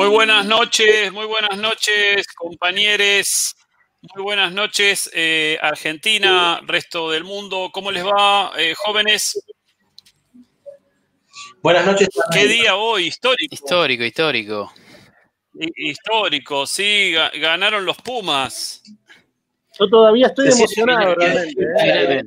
Muy buenas noches, muy buenas noches, compañeros. Muy buenas noches, eh, Argentina, resto del mundo. ¿Cómo les va, eh, jóvenes? Buenas noches. ¿Qué día hoy? Histórico. Histórico, histórico. Histórico, sí, ganaron los Pumas. Yo todavía estoy emocionado realmente. ¿eh?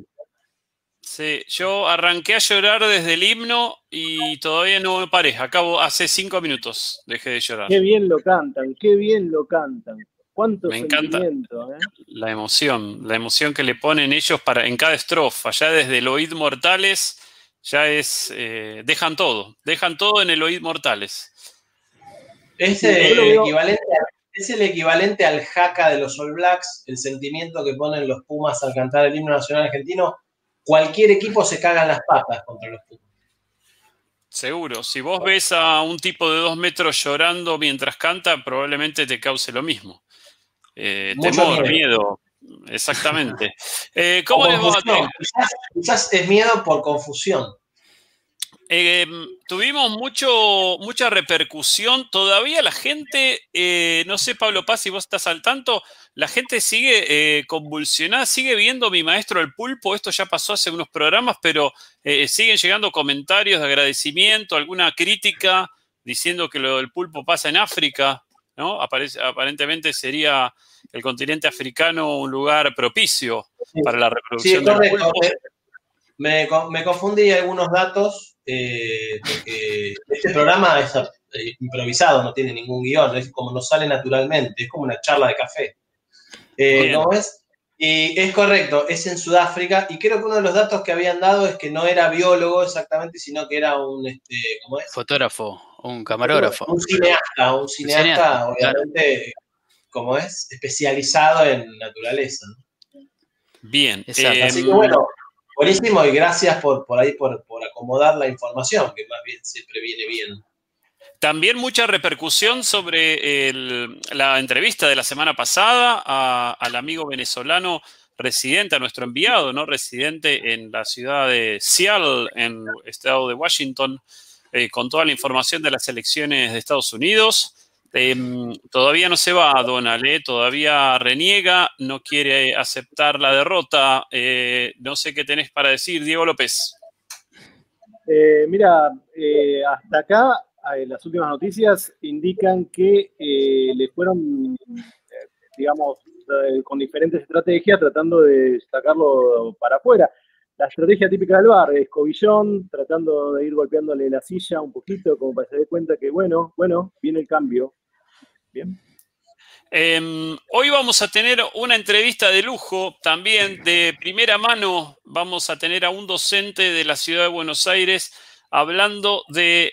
Sí, yo arranqué a llorar desde el himno y todavía no me paré. Acabo hace cinco minutos, dejé de llorar. Qué bien lo cantan, qué bien lo cantan. Cuánto me encanta la emoción, la emoción que le ponen ellos para en cada estrofa. Ya desde el oíd mortales, ya es eh, dejan todo, dejan todo en el oíd mortales. Es el, equivalente, es el equivalente al jaca de los All Blacks, el sentimiento que ponen los Pumas al cantar el himno nacional argentino cualquier equipo se caga en las patas contra los Pumas. Seguro, si vos ves a un tipo de dos metros llorando mientras canta, probablemente te cause lo mismo. Eh, temor, miedo. Exactamente. Eh, ¿Cómo va a quizás es miedo por confusión. Eh, tuvimos mucho, mucha repercusión. Todavía la gente, eh, no sé, Pablo Paz, si vos estás al tanto, la gente sigue eh, convulsionada, sigue viendo mi maestro el pulpo. Esto ya pasó hace unos programas, pero siguen llegando comentarios de agradecimiento, alguna crítica diciendo que lo del pulpo pasa en África, ¿no? aparentemente sería el continente africano un lugar propicio para la reproducción del pulpo. Me, me confundí algunos datos eh, porque este programa es eh, improvisado, no tiene ningún guion, es como nos sale naturalmente, es como una charla de café. Eh, ¿No es? Y es correcto, es en Sudáfrica, y creo que uno de los datos que habían dado es que no era biólogo exactamente, sino que era un, este, ¿cómo es? Fotógrafo, un camarógrafo. Un cineasta, un cineasta, obviamente, como es, especializado en naturaleza. Bien. Así que bueno, Buenísimo y gracias por, por ahí, por, acomodar la información, que más bien siempre viene bien. También mucha repercusión sobre la entrevista de la semana pasada al amigo venezolano residente, a nuestro enviado, ¿no? Residente en la ciudad de Seattle, en el estado de Washington, eh, con toda la información de las elecciones de Estados Unidos. Em, todavía no se va Donald, ¿eh? todavía reniega, no quiere aceptar la derrota. Eh, no sé qué tenés para decir, Diego López. Eh, mira, hasta acá las últimas noticias indican que le fueron, digamos, con diferentes estrategias tratando de sacarlo para afuera. La estrategia típica del bar es Cobillón, tratando de ir golpeándole la silla un poquito, como para que se dé cuenta que, bueno, bueno, viene el cambio, Bien. Em, hoy vamos a tener una entrevista de lujo también de primera mano. Vamos a tener a un docente de la ciudad de Buenos Aires hablando de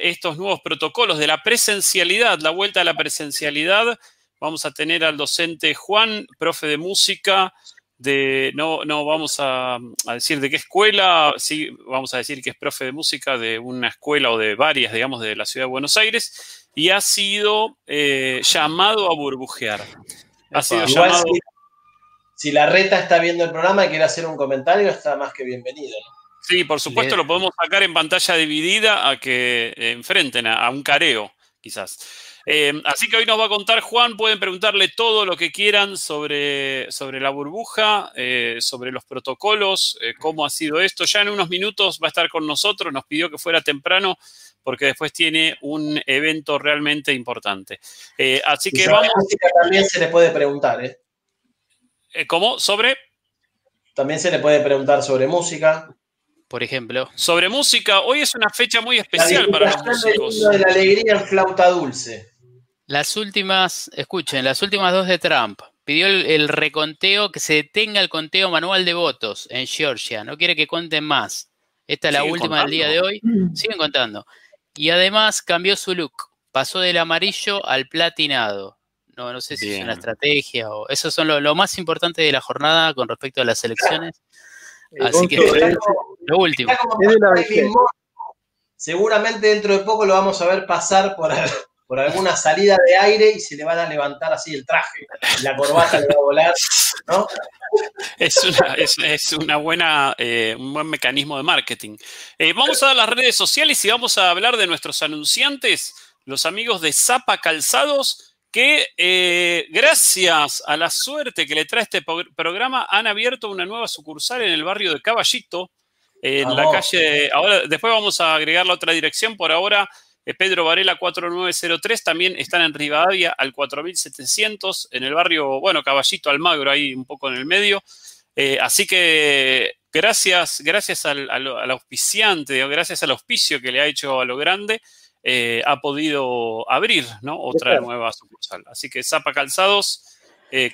estos nuevos protocolos, de la presencialidad, la vuelta a la presencialidad. Vamos a tener al docente Juan, profe de música, de, no, no vamos a, decir de qué escuela, sí vamos a decir que es profe de música de una escuela o de varias, digamos, de la ciudad de Buenos Aires y ha sido eh, llamado a burbujear. Ha sido llamado... si, la reta está viendo el programa y quiere hacer un comentario, está más que bienvenido. Sí, por supuesto, lo podemos sacar en pantalla dividida a que enfrenten a, un careo, quizás. Eh, así que hoy nos va a contar Juan, pueden preguntarle todo lo que quieran sobre, sobre la burbuja, eh, sobre los protocolos, cómo ha sido esto. Ya en unos minutos va a estar con nosotros, nos pidió que fuera temprano porque después tiene un evento realmente importante. Eh, así que vamos. También se le puede preguntar, ¿eh? ¿eh? ¿Cómo? ¿Sobre? También se le puede preguntar sobre música. Por ejemplo. Sobre música, hoy es una fecha muy especial para los músicos. De la alegría en flauta dulce. Las últimas, escuchen, las últimas dos de Trump. Pidió el, reconteo, que se detenga el conteo manual de votos en Georgia. No quiere que cuenten más. Esta es la última del día de hoy. Siguen contando. Y además cambió su look. Pasó del amarillo al platinado. No, no sé si es una estrategia o. Eso son lo, más importante de la jornada con respecto a las elecciones. Así que lo último. Seguramente dentro de poco lo vamos a ver pasar por, por alguna salida de aire y se le van a levantar así el traje. La corbata le va a volar, ¿no? Es, una, buena, eh, un buen mecanismo de marketing. Eh, vamos a dar las redes sociales y vamos a hablar de nuestros anunciantes, los amigos de Zapa Calzados, que eh, gracias a la suerte que le trae este programa han abierto una nueva sucursal en el barrio de Caballito, en la calle, ahora después vamos a agregar la otra dirección, por ahora Pedro Varela 4903, también están en Rivadavia al 4700, en el barrio, bueno, Caballito Almagro, ahí un poco en el medio. Eh, así que gracias, gracias al, auspiciante, gracias al auspicio que le ha hecho a lo grande, eh, ha podido abrir ¿no? otra nueva sucursal. Así que Zapa Calzados,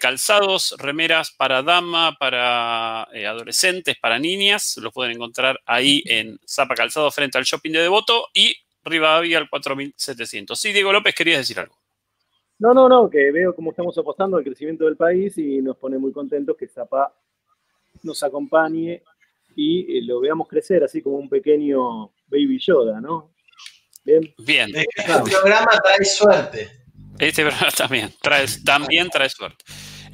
calzados, remeras para dama, para adolescentes, para niñas, los pueden encontrar ahí en Zapa Calzados frente al shopping de Devoto y Rivadavia al 4700. Sí, Diego López, querías decir algo. No, no, no, que veo cómo estamos apostando al crecimiento del país y nos pone muy contentos que Zapa nos acompañe y eh, lo veamos crecer así como un pequeño Baby Yoda, ¿no? Bien. Bien. Este programa trae suerte. Este programa también trae, también trae suerte.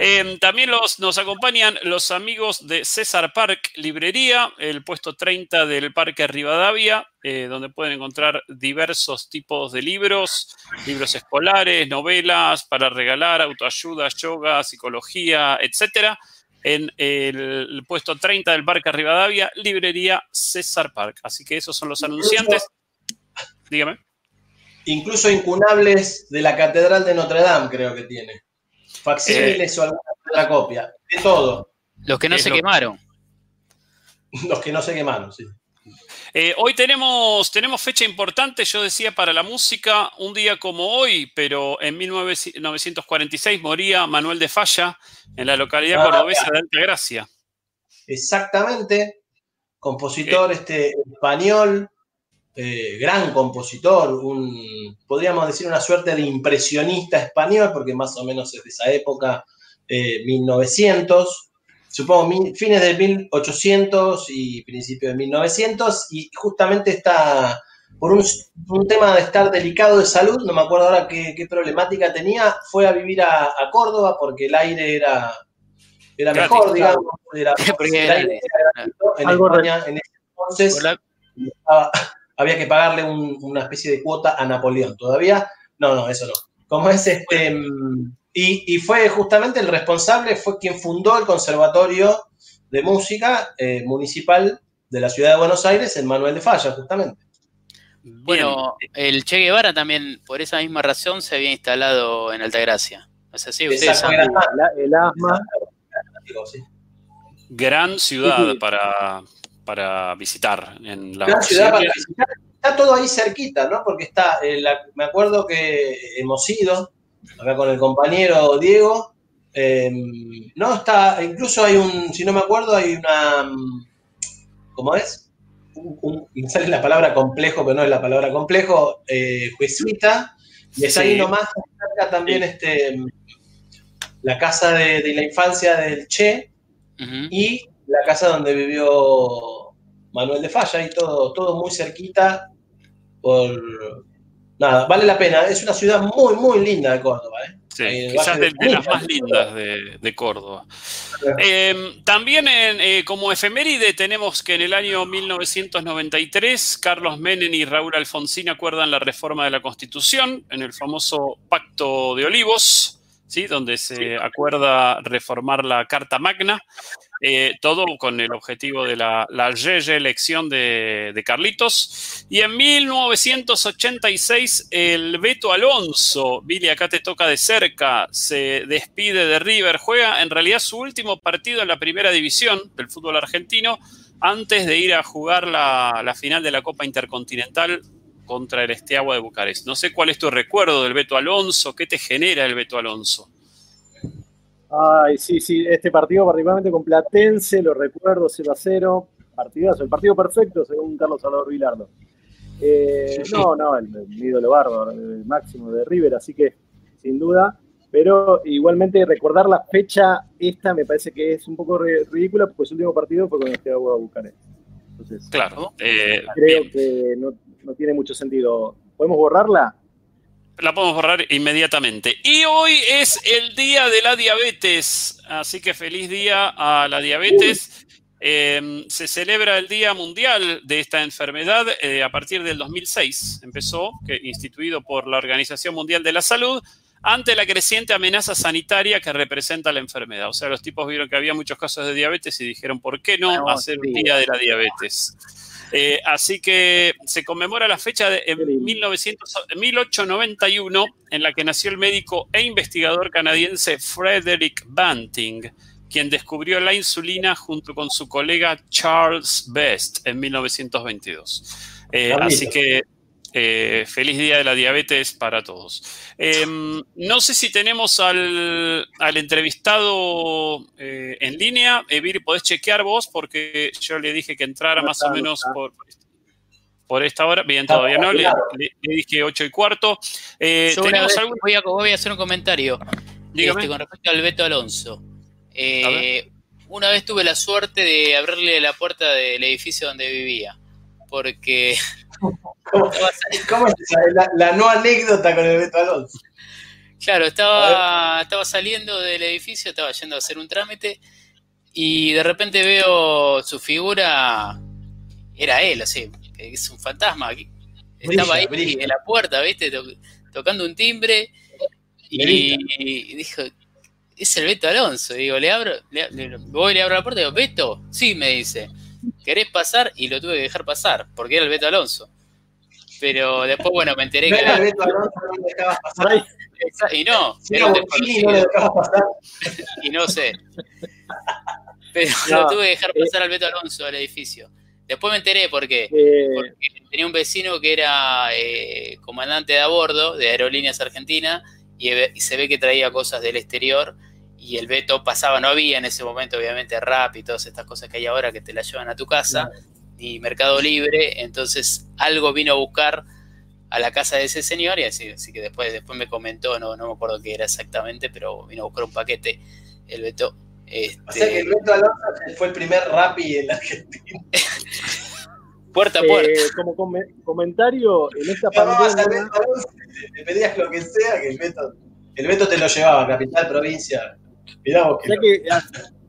Em, también nos acompañan los amigos de César Park Librería, el puesto 30 del Parque Rivadavia, eh, donde pueden encontrar diversos tipos de libros, libros escolares, novelas para regalar, autoayuda, yoga, psicología, etcétera. En el puesto 30 del Parque Rivadavia, Librería César Park. Así que esos son los anunciantes. Dígame. Incluso incunables de la Catedral de Notre Dame, creo que tiene facsímiles eh, o alguna otra copia, de todo. Los que no se quemaron. Los que no se quemaron, sí. Eh, hoy tenemos, tenemos fecha importante, yo decía, para la música, un día como hoy, pero en 1946 moría Manuel de Falla en la localidad ah, cordobesa de Altagracia. Exactamente, compositor este, español, eh, gran compositor, un, podríamos decir una suerte de impresionista español, porque más o menos es de esa época, 1900, eh, supongo fines de 1800 y principios de 1900, y justamente está por un, tema de estar delicado de salud, no me acuerdo ahora qué, problemática tenía, fue a vivir a, Córdoba porque el aire era, era mejor, digamos, era, en España en ese entonces había que pagarle una especie de cuota a Napoleón. Todavía, no, no, eso no. Como es este, y, fue justamente el responsable, fue quien fundó el Conservatorio de Música eh, Municipal de la Ciudad de Buenos Aires, en Manuel de Falla, justamente. Bueno, el Che Guevara también, por esa misma razón, se había instalado en Altagracia. O sea, sí, ustedes saben. El, asma. Gran ciudad para, para visitar en la ciudad para visitar. Está todo ahí cerquita, ¿no? Porque está, eh, me acuerdo que hemos ido acá con el compañero Diego. Em, no, está, incluso hay un, si no me acuerdo, hay una, mm, ¿cómo es? Un, sale la palabra complejo, pero no es la palabra complejo, eh, jesuita, y está ahí nomás cerca también este, la casa de, la infancia del Che y la casa donde vivió Manuel de Falla y todo, todo muy cerquita. Por nada, vale la pena. Es una ciudad muy, muy linda de Córdoba. ¿eh? Sí, quizás de, las más lindas de, Córdoba. Eh, también eh, como efeméride tenemos que en el año 1993 Carlos Menem y Raúl Alfonsín acuerdan la reforma de la Constitución en el famoso Pacto de Olivos. ¿sí? donde se acuerda reformar la Carta Magna, eh, todo con el objetivo de la, la reelección de, Carlitos. Y en 1986, el Beto Alonso, Billy, acá te toca de cerca, se despide de River, juega en realidad su último partido en la primera división del fútbol argentino antes de ir a jugar la, la final de la Copa Intercontinental contra el Esteagua de Bucarest. No sé cuál es tu recuerdo del Beto Alonso, qué te genera el Beto Alonso. Ay, sí, sí, este partido particularmente con Platense, lo recuerdo 0 a 0, partidazo, el partido perfecto según Carlos Salvador Vilardo. Eh, no, no, el, ídolo bárbaro, el máximo de River, así que sin duda, pero igualmente recordar la fecha esta me parece que es un poco ridícula porque su último partido fue con el Bucarest. Entonces, claro, eh, creo que no, no tiene mucho sentido. ¿Podemos borrarla? La podemos borrar inmediatamente. Y hoy es el día de la diabetes, así que feliz día a la diabetes. Em, se celebra el Día Mundial de esta enfermedad eh, a partir del 2006. Empezó, que, instituido por la Organización Mundial de la Salud, ante la creciente amenaza sanitaria que representa la enfermedad. O sea, los tipos vieron que había muchos casos de diabetes y dijeron, ¿por qué no hacer un Día de la Diabetes? Eh, así que se conmemora la fecha de 1891 en la que nació el médico e investigador canadiense Frederick Banting quien descubrió la insulina junto con su colega Charles Best en 1922. Eh, así que eh, feliz día de la diabetes para todos. Em, no sé si tenemos al, entrevistado eh, en línea. Evir, podés chequear vos porque yo le dije que entrara más o menos por, por esta hora. Bien, todavía no. Le, dije 8 y cuarto. voy, a, hacer un comentario este, con respecto al Beto Alonso. Eh, una vez tuve la suerte de abrirle la puerta del edificio donde vivía, porque... ¿Cómo, es La, no anécdota con el Beto Alonso? Claro, estaba, estaba saliendo del edificio, estaba yendo a hacer un trámite y de repente veo su figura, era él, así, es un fantasma. Estaba ahí en la puerta, ¿viste? Tocando un timbre y, y dijo, es el Beto Alonso. Digo, le abro, le, voy le abro la puerta y digo, Beto, sí, me dice, ¿querés pasar? Y lo tuve que dejar pasar, porque era el Beto Alonso. Pero después, bueno, me enteré que era. El Beto Alonso no dejabas pasar. Y no, era un desconocido. y no sé. Pero lo tuve que dejar eh, pasar al Beto Alonso al edificio. Después me enteré por qué. Eh, porque tenía un vecino que era eh, comandante de a bordo de Aerolíneas Argentina y, y, se ve que traía cosas del exterior y el veto pasaba, no había en ese momento obviamente rap y todas estas cosas que hay ahora que te la llevan a tu casa, ni Mercado Libre, entonces algo vino a buscar a la casa de ese señor y así, así que después, después me comentó, no, no me acuerdo qué era exactamente, pero vino a buscar un paquete el veto. Este... O sea que el Beto Alonso fue el primer rapi en la Argentina. puerta a puerta. Eh, como comentario, en esta pandemia... le pedías lo que sea, que el Beto, el Beto te lo llevaba, capital, provincia, ya, que,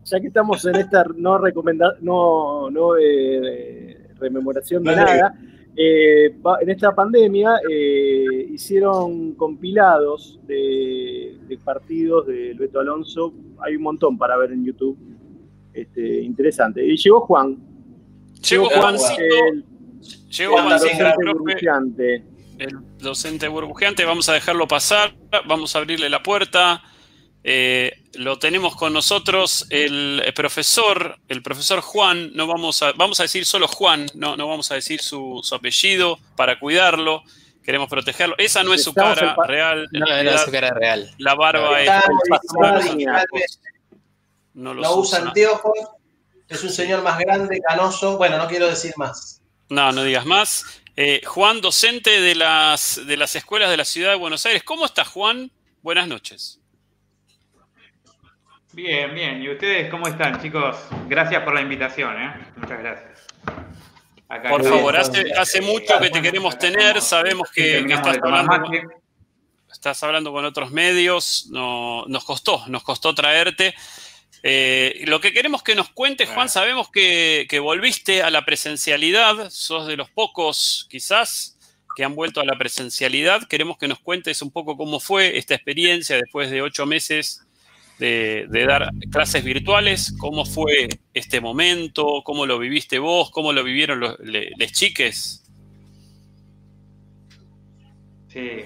ya que estamos en esta no recomenda, no, no eh, rememoración de nada, eh, en esta pandemia eh, hicieron compilados de, partidos del Beto Alonso. Hay un montón para ver en YouTube. Este, interesante. Y llegó Juan. Llegó Juancito. El, llegó Juan, docente burbujeante. El docente burbujeante. Vamos a dejarlo pasar. Vamos a abrirle la puerta. Eh, lo tenemos con nosotros el, profesor, el profesor Juan, no vamos a, vamos a decir solo Juan, no, no vamos a decir su, apellido para cuidarlo, queremos protegerlo. Esa no es su cara real. No, es su cara real. La barba es. No, no usa anteojos, es un señor más grande, canoso. Bueno, no quiero decir más. No, no digas más. Eh, Juan, docente de las, de las escuelas de la ciudad de Buenos Aires. ¿Cómo está Juan? Buenas noches. Bien, bien. ¿Y ustedes cómo están, chicos? Gracias por la invitación, ¿eh? Muchas gracias. por favor, hace, mucho que te queremos tener, sabemos que, estás, hablando, estás, hablando, con otros medios, no, nos costó, nos costó traerte. Eh, lo que queremos que nos cuentes, Juan, sabemos que, que, volviste a la presencialidad, sos de los pocos quizás que han vuelto a la presencialidad. Queremos que nos cuentes un poco cómo fue esta experiencia después de ocho meses de, dar clases virtuales. ¿Cómo fue este momento? ¿Cómo lo viviste vos? ¿Cómo lo vivieron los chiques? Sí.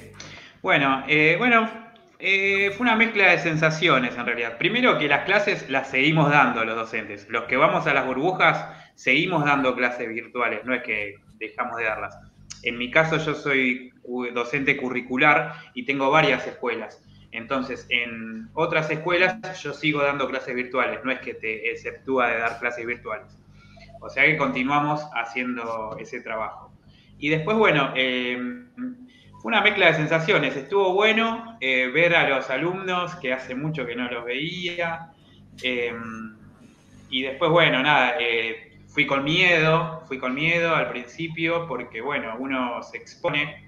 Bueno, eh, bueno, eh, fue una mezcla de sensaciones en realidad. Primero que las clases las seguimos dando los docentes. Los que vamos a las burbujas seguimos dando clases virtuales, no es que dejamos de darlas. En mi caso yo soy docente curricular y tengo varias escuelas. Entonces, en otras escuelas yo sigo dando clases virtuales, no es que te exceptúa de dar clases virtuales. O sea que continuamos haciendo ese trabajo. Y después, bueno, eh, fue una mezcla de sensaciones. Estuvo bueno eh, ver a los alumnos que hace mucho que no los veía. Eh, y después, bueno, nada, fui con miedo, fui con miedo al principio porque, bueno, uno se expone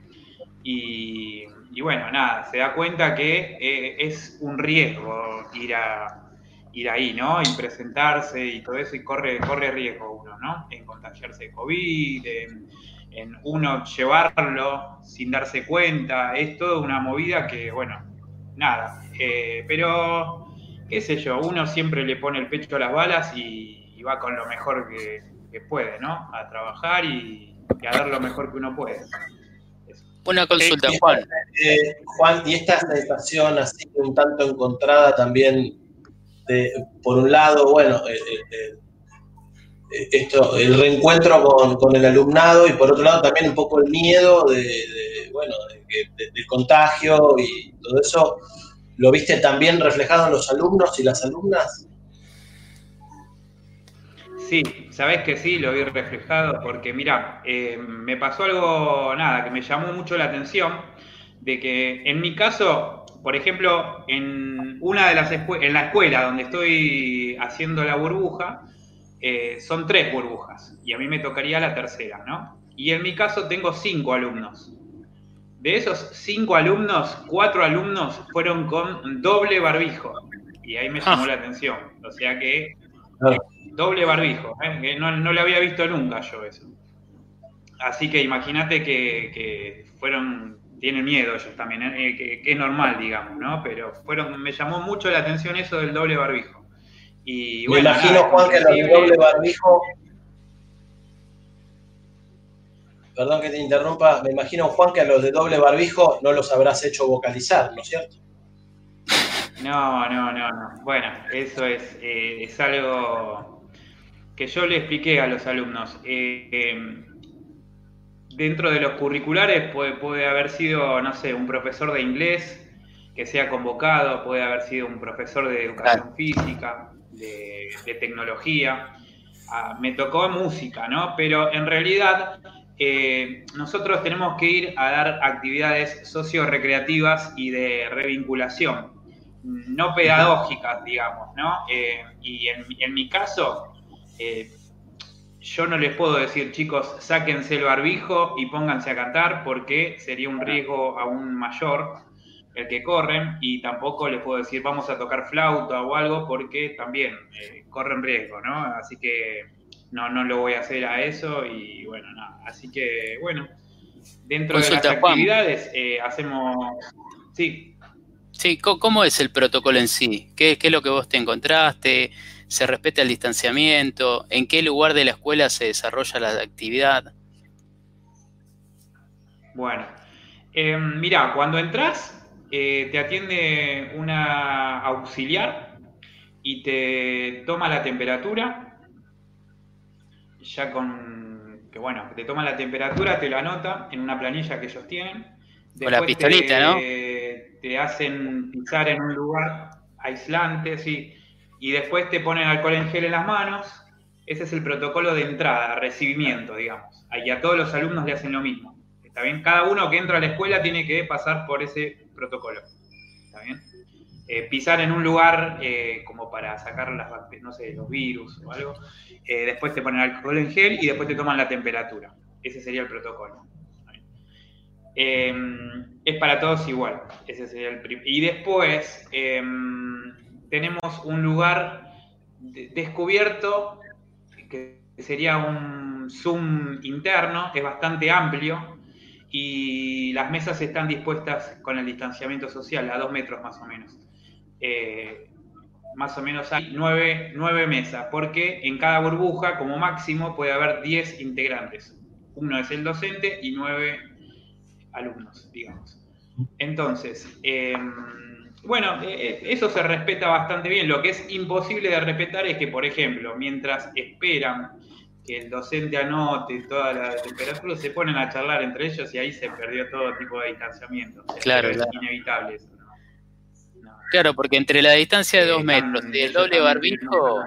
y bueno, nada, se da cuenta que eh, es un riesgo ir a, ir ahí, ¿no? Y presentarse y todo eso, y corre, corre riesgo uno, ¿no? En contagiarse de COVID, en, uno llevarlo sin darse cuenta, es toda una movida que, bueno, nada, eh, pero, qué sé yo, uno siempre le pone el pecho a las balas y, va con lo mejor que, puede, ¿no? A trabajar y, a dar lo mejor que uno puede. Una consulta, Juan. Eh, Juan, y esta sensación así un tanto encontrada también, de, por un lado, bueno, eh, eh, esto, el reencuentro con, el alumnado y por otro lado también un poco el miedo de, bueno, del contagio y todo eso, ¿lo viste también reflejado en los alumnos y las alumnas? Sí, sabes que sí, lo vi reflejado porque mira, eh, me pasó algo, nada, que me llamó mucho la atención, de que en mi caso, por ejemplo, en una de las en la escuela donde estoy haciendo la burbuja, eh, son tres burbujas y a mí me tocaría la tercera, ¿no? Y en mi caso tengo cinco alumnos. De esos cinco alumnos, cuatro alumnos fueron con doble barbijo. Y ahí me llamó ah. la atención. O sea que Doble barbijo, ¿eh? no, no le había visto nunca yo eso. Así que imagínate que, fueron, tienen miedo ellos también, ¿eh? que, es normal, digamos, ¿no? Pero fueron, me llamó mucho la atención eso del doble barbijo. Y, me imagino, Juan, que los doble barbijo. Perdón que te interrumpa, me imagino, Juan, que a los de doble barbijo no los habrás hecho vocalizar, ¿no es cierto? No, no, no, no. Bueno, eso es, eh, es algo que yo le expliqué a los alumnos. Eh, em, dentro de los curriculares puede, puede, haber sido, no sé, un profesor de inglés que sea convocado, puede haber sido un profesor de educación física, de, tecnología. Ah, me tocó música, ¿no? Pero en realidad eh, nosotros tenemos que ir a dar actividades socio-recreativas y de revinculación, no pedagógicas, digamos, ¿no? Eh, y en, en mi caso, eh, yo no les puedo decir, chicos, sáquense el barbijo y pónganse a cantar porque sería un riesgo aún mayor el que corren y tampoco les puedo decir, vamos a tocar flauta o algo porque también eh, corren riesgo, ¿no? Así que no, no lo voy a hacer a eso y bueno, nada. Así que bueno, dentro de las actividades eh, hacemos... Sí. Sí, ¿cómo es el protocolo en sí? ¿Qué, ¿Qué es lo que vos te encontraste? Se respeta el distanciamiento, en qué lugar de la escuela se desarrolla la actividad. Bueno, eh, mira, cuando entras, eh, te atiende una auxiliar y te toma la temperatura, ya con, que bueno, te toma la temperatura, te la anota en una planilla que ellos tienen. con la pistolita, ¿no? Te hacen pisar en un lugar aislante, sí y después te ponen alcohol en gel en las manos. Ese es el protocolo de entrada, recibimiento, digamos. Y a todos los alumnos le hacen lo mismo. ¿Está bien? Cada uno que entra a la escuela tiene que pasar por ese protocolo. ¿Está bien? Eh, pisar en un lugar eh, como para sacar las no sé, los virus o algo. Eh, después te ponen alcohol en gel y después te toman la temperatura. Ese sería el protocolo. es para todos igual. Ese sería el y después em, tenemos un lugar descubierto que sería un Zoom interno, es bastante amplio y las mesas están dispuestas con el distanciamiento social a dos metros más o menos. Eh, más o menos hay nueve, nueve, mesas, porque en cada burbuja, como máximo, puede haber diez integrantes. Uno es el docente y nueve alumnos, digamos. Entonces, eh, bueno, eh, eh, eso se respeta bastante bien. Lo que es imposible de respetar es que, por ejemplo, mientras esperan que el docente anote toda la temperatura, se ponen a charlar entre ellos y ahí se perdió todo tipo de distanciamiento. claro, es inevitable eso. Claro, porque entre la distancia de dos metros y el doble barbijo,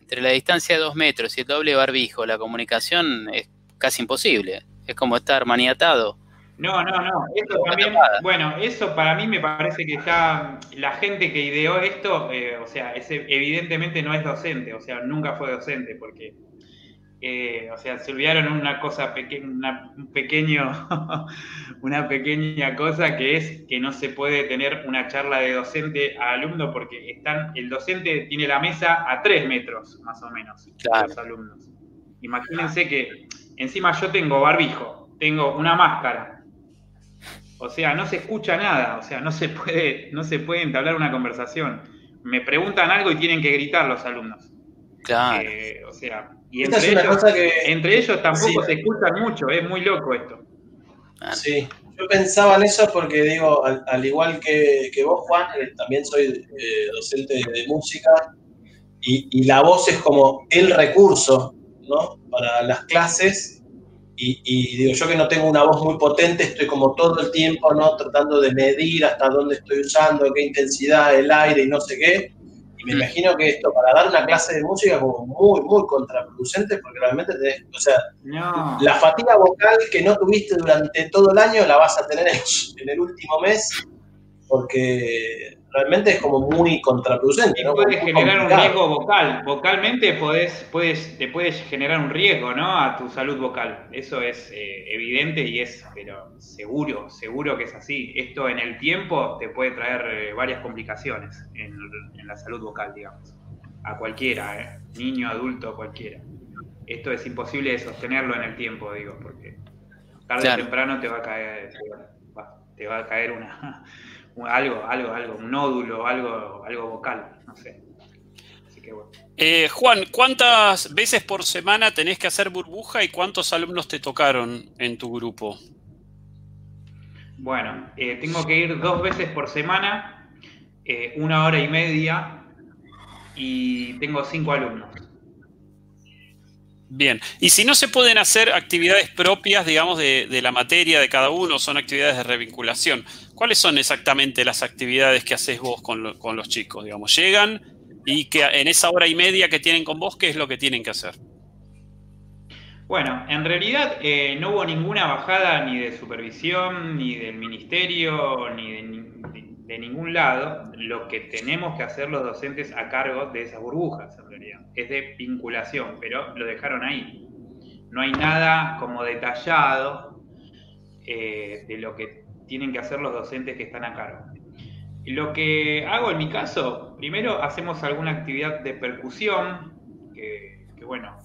entre la distancia de dos metros y el doble barbijo, la comunicación es casi imposible. Es como estar maniatado. No, no, no. Eso también, bueno, eso para mí me parece que está, la gente que ideó esto, eh, o sea, ese, evidentemente no es docente, o sea, nunca fue docente, porque Eh, o sea, se olvidaron una cosa pequeña, un pequeño, una pequeña cosa que es que no se puede tener una charla de docente a alumno porque están, el docente tiene la mesa a tres metros, más o menos, los alumnos. Imagínense que encima yo tengo barbijo, tengo una máscara. O sea, no se escucha nada, o sea, no se puede, no se puede entablar una conversación. Me preguntan algo y tienen que gritar los alumnos. Claro. Eh, o sea, y entre ellos, entre ellos tampoco se escuchan mucho, es muy loco esto. Sí, yo pensaba en eso porque digo, al, igual que, vos, Juan, eh, también soy eh, docente de, música y, la voz es como el recurso, ¿no? Para las clases. Y, digo, yo que no tengo una voz muy potente, estoy como todo el tiempo, ¿no? Tratando de medir hasta dónde estoy usando, qué intensidad, el aire y no sé qué. Y me mm. imagino que esto, para dar una clase de música, es como muy, muy contraproducente, porque realmente, o sea, la fatiga vocal que no tuviste durante todo el año la vas a tener en el último mes, porque realmente es como muy contraproducente. ¿no? Puedes generar un riesgo vocal. Vocalmente podés, puedes, te puedes generar un riesgo ¿no? a tu salud vocal. Eso es eh, evidente y es, pero seguro, seguro que es así. Esto en el tiempo te puede traer eh, varias complicaciones en, la salud vocal, digamos. A cualquiera, ¿eh? niño, adulto, cualquiera. Esto es imposible de sostenerlo en el tiempo, digo, porque tarde o temprano te va a caer, te va a caer una algo, algo, algo, un nódulo, algo, algo vocal, no sé. Eh, Juan, ¿cuántas veces por semana tenés que hacer burbuja y cuántos alumnos te tocaron en tu grupo? Bueno, eh, tengo que ir dos veces por semana, eh, una hora y media, y tengo cinco alumnos. Bien, y si no se pueden hacer actividades propias, digamos, de, la materia de cada uno, son actividades de revinculación, ¿cuáles son exactamente las actividades que haces vos con, los chicos? Digamos, llegan y que en esa hora y media que tienen con vos, ¿qué es lo que tienen que hacer? Bueno, en realidad eh, no hubo ninguna bajada ni de supervisión, ni del ministerio, ni de, ningún lado lo que tenemos que hacer los docentes a cargo de esas burbujas, en realidad. Es de vinculación, pero lo dejaron ahí. No hay nada como detallado eh, de lo que tienen que hacer los docentes que están a cargo. Lo que hago en mi caso, primero hacemos alguna actividad de percusión, que, bueno,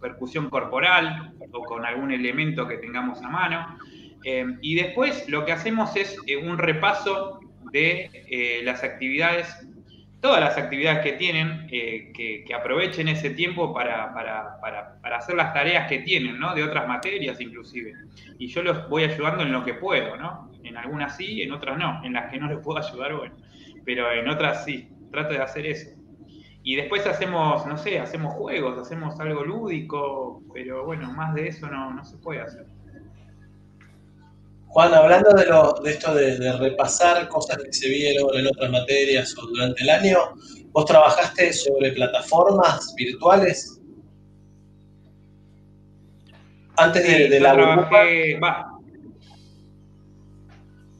percusión corporal o con algún elemento que tengamos a mano. Eh, y después lo que hacemos es eh, un repaso de eh, las actividades, todas las actividades que tienen, eh, que, aprovechen ese tiempo para, hacer las tareas que tienen, ¿no? De otras materias inclusive. Y yo los voy ayudando en lo que puedo, ¿no? En algunas sí, en otras no. En las que no les puedo ayudar, bueno. Pero en otras sí, trato de hacer eso. Y después hacemos, no sé, hacemos juegos, hacemos algo lúdico, pero bueno, más de eso no, no se puede hacer. Juan, hablando de, lo, de esto de, repasar cosas que se vieron en otras materias o durante el año, ¿vos trabajaste sobre plataformas virtuales? Antes de, la trabajé,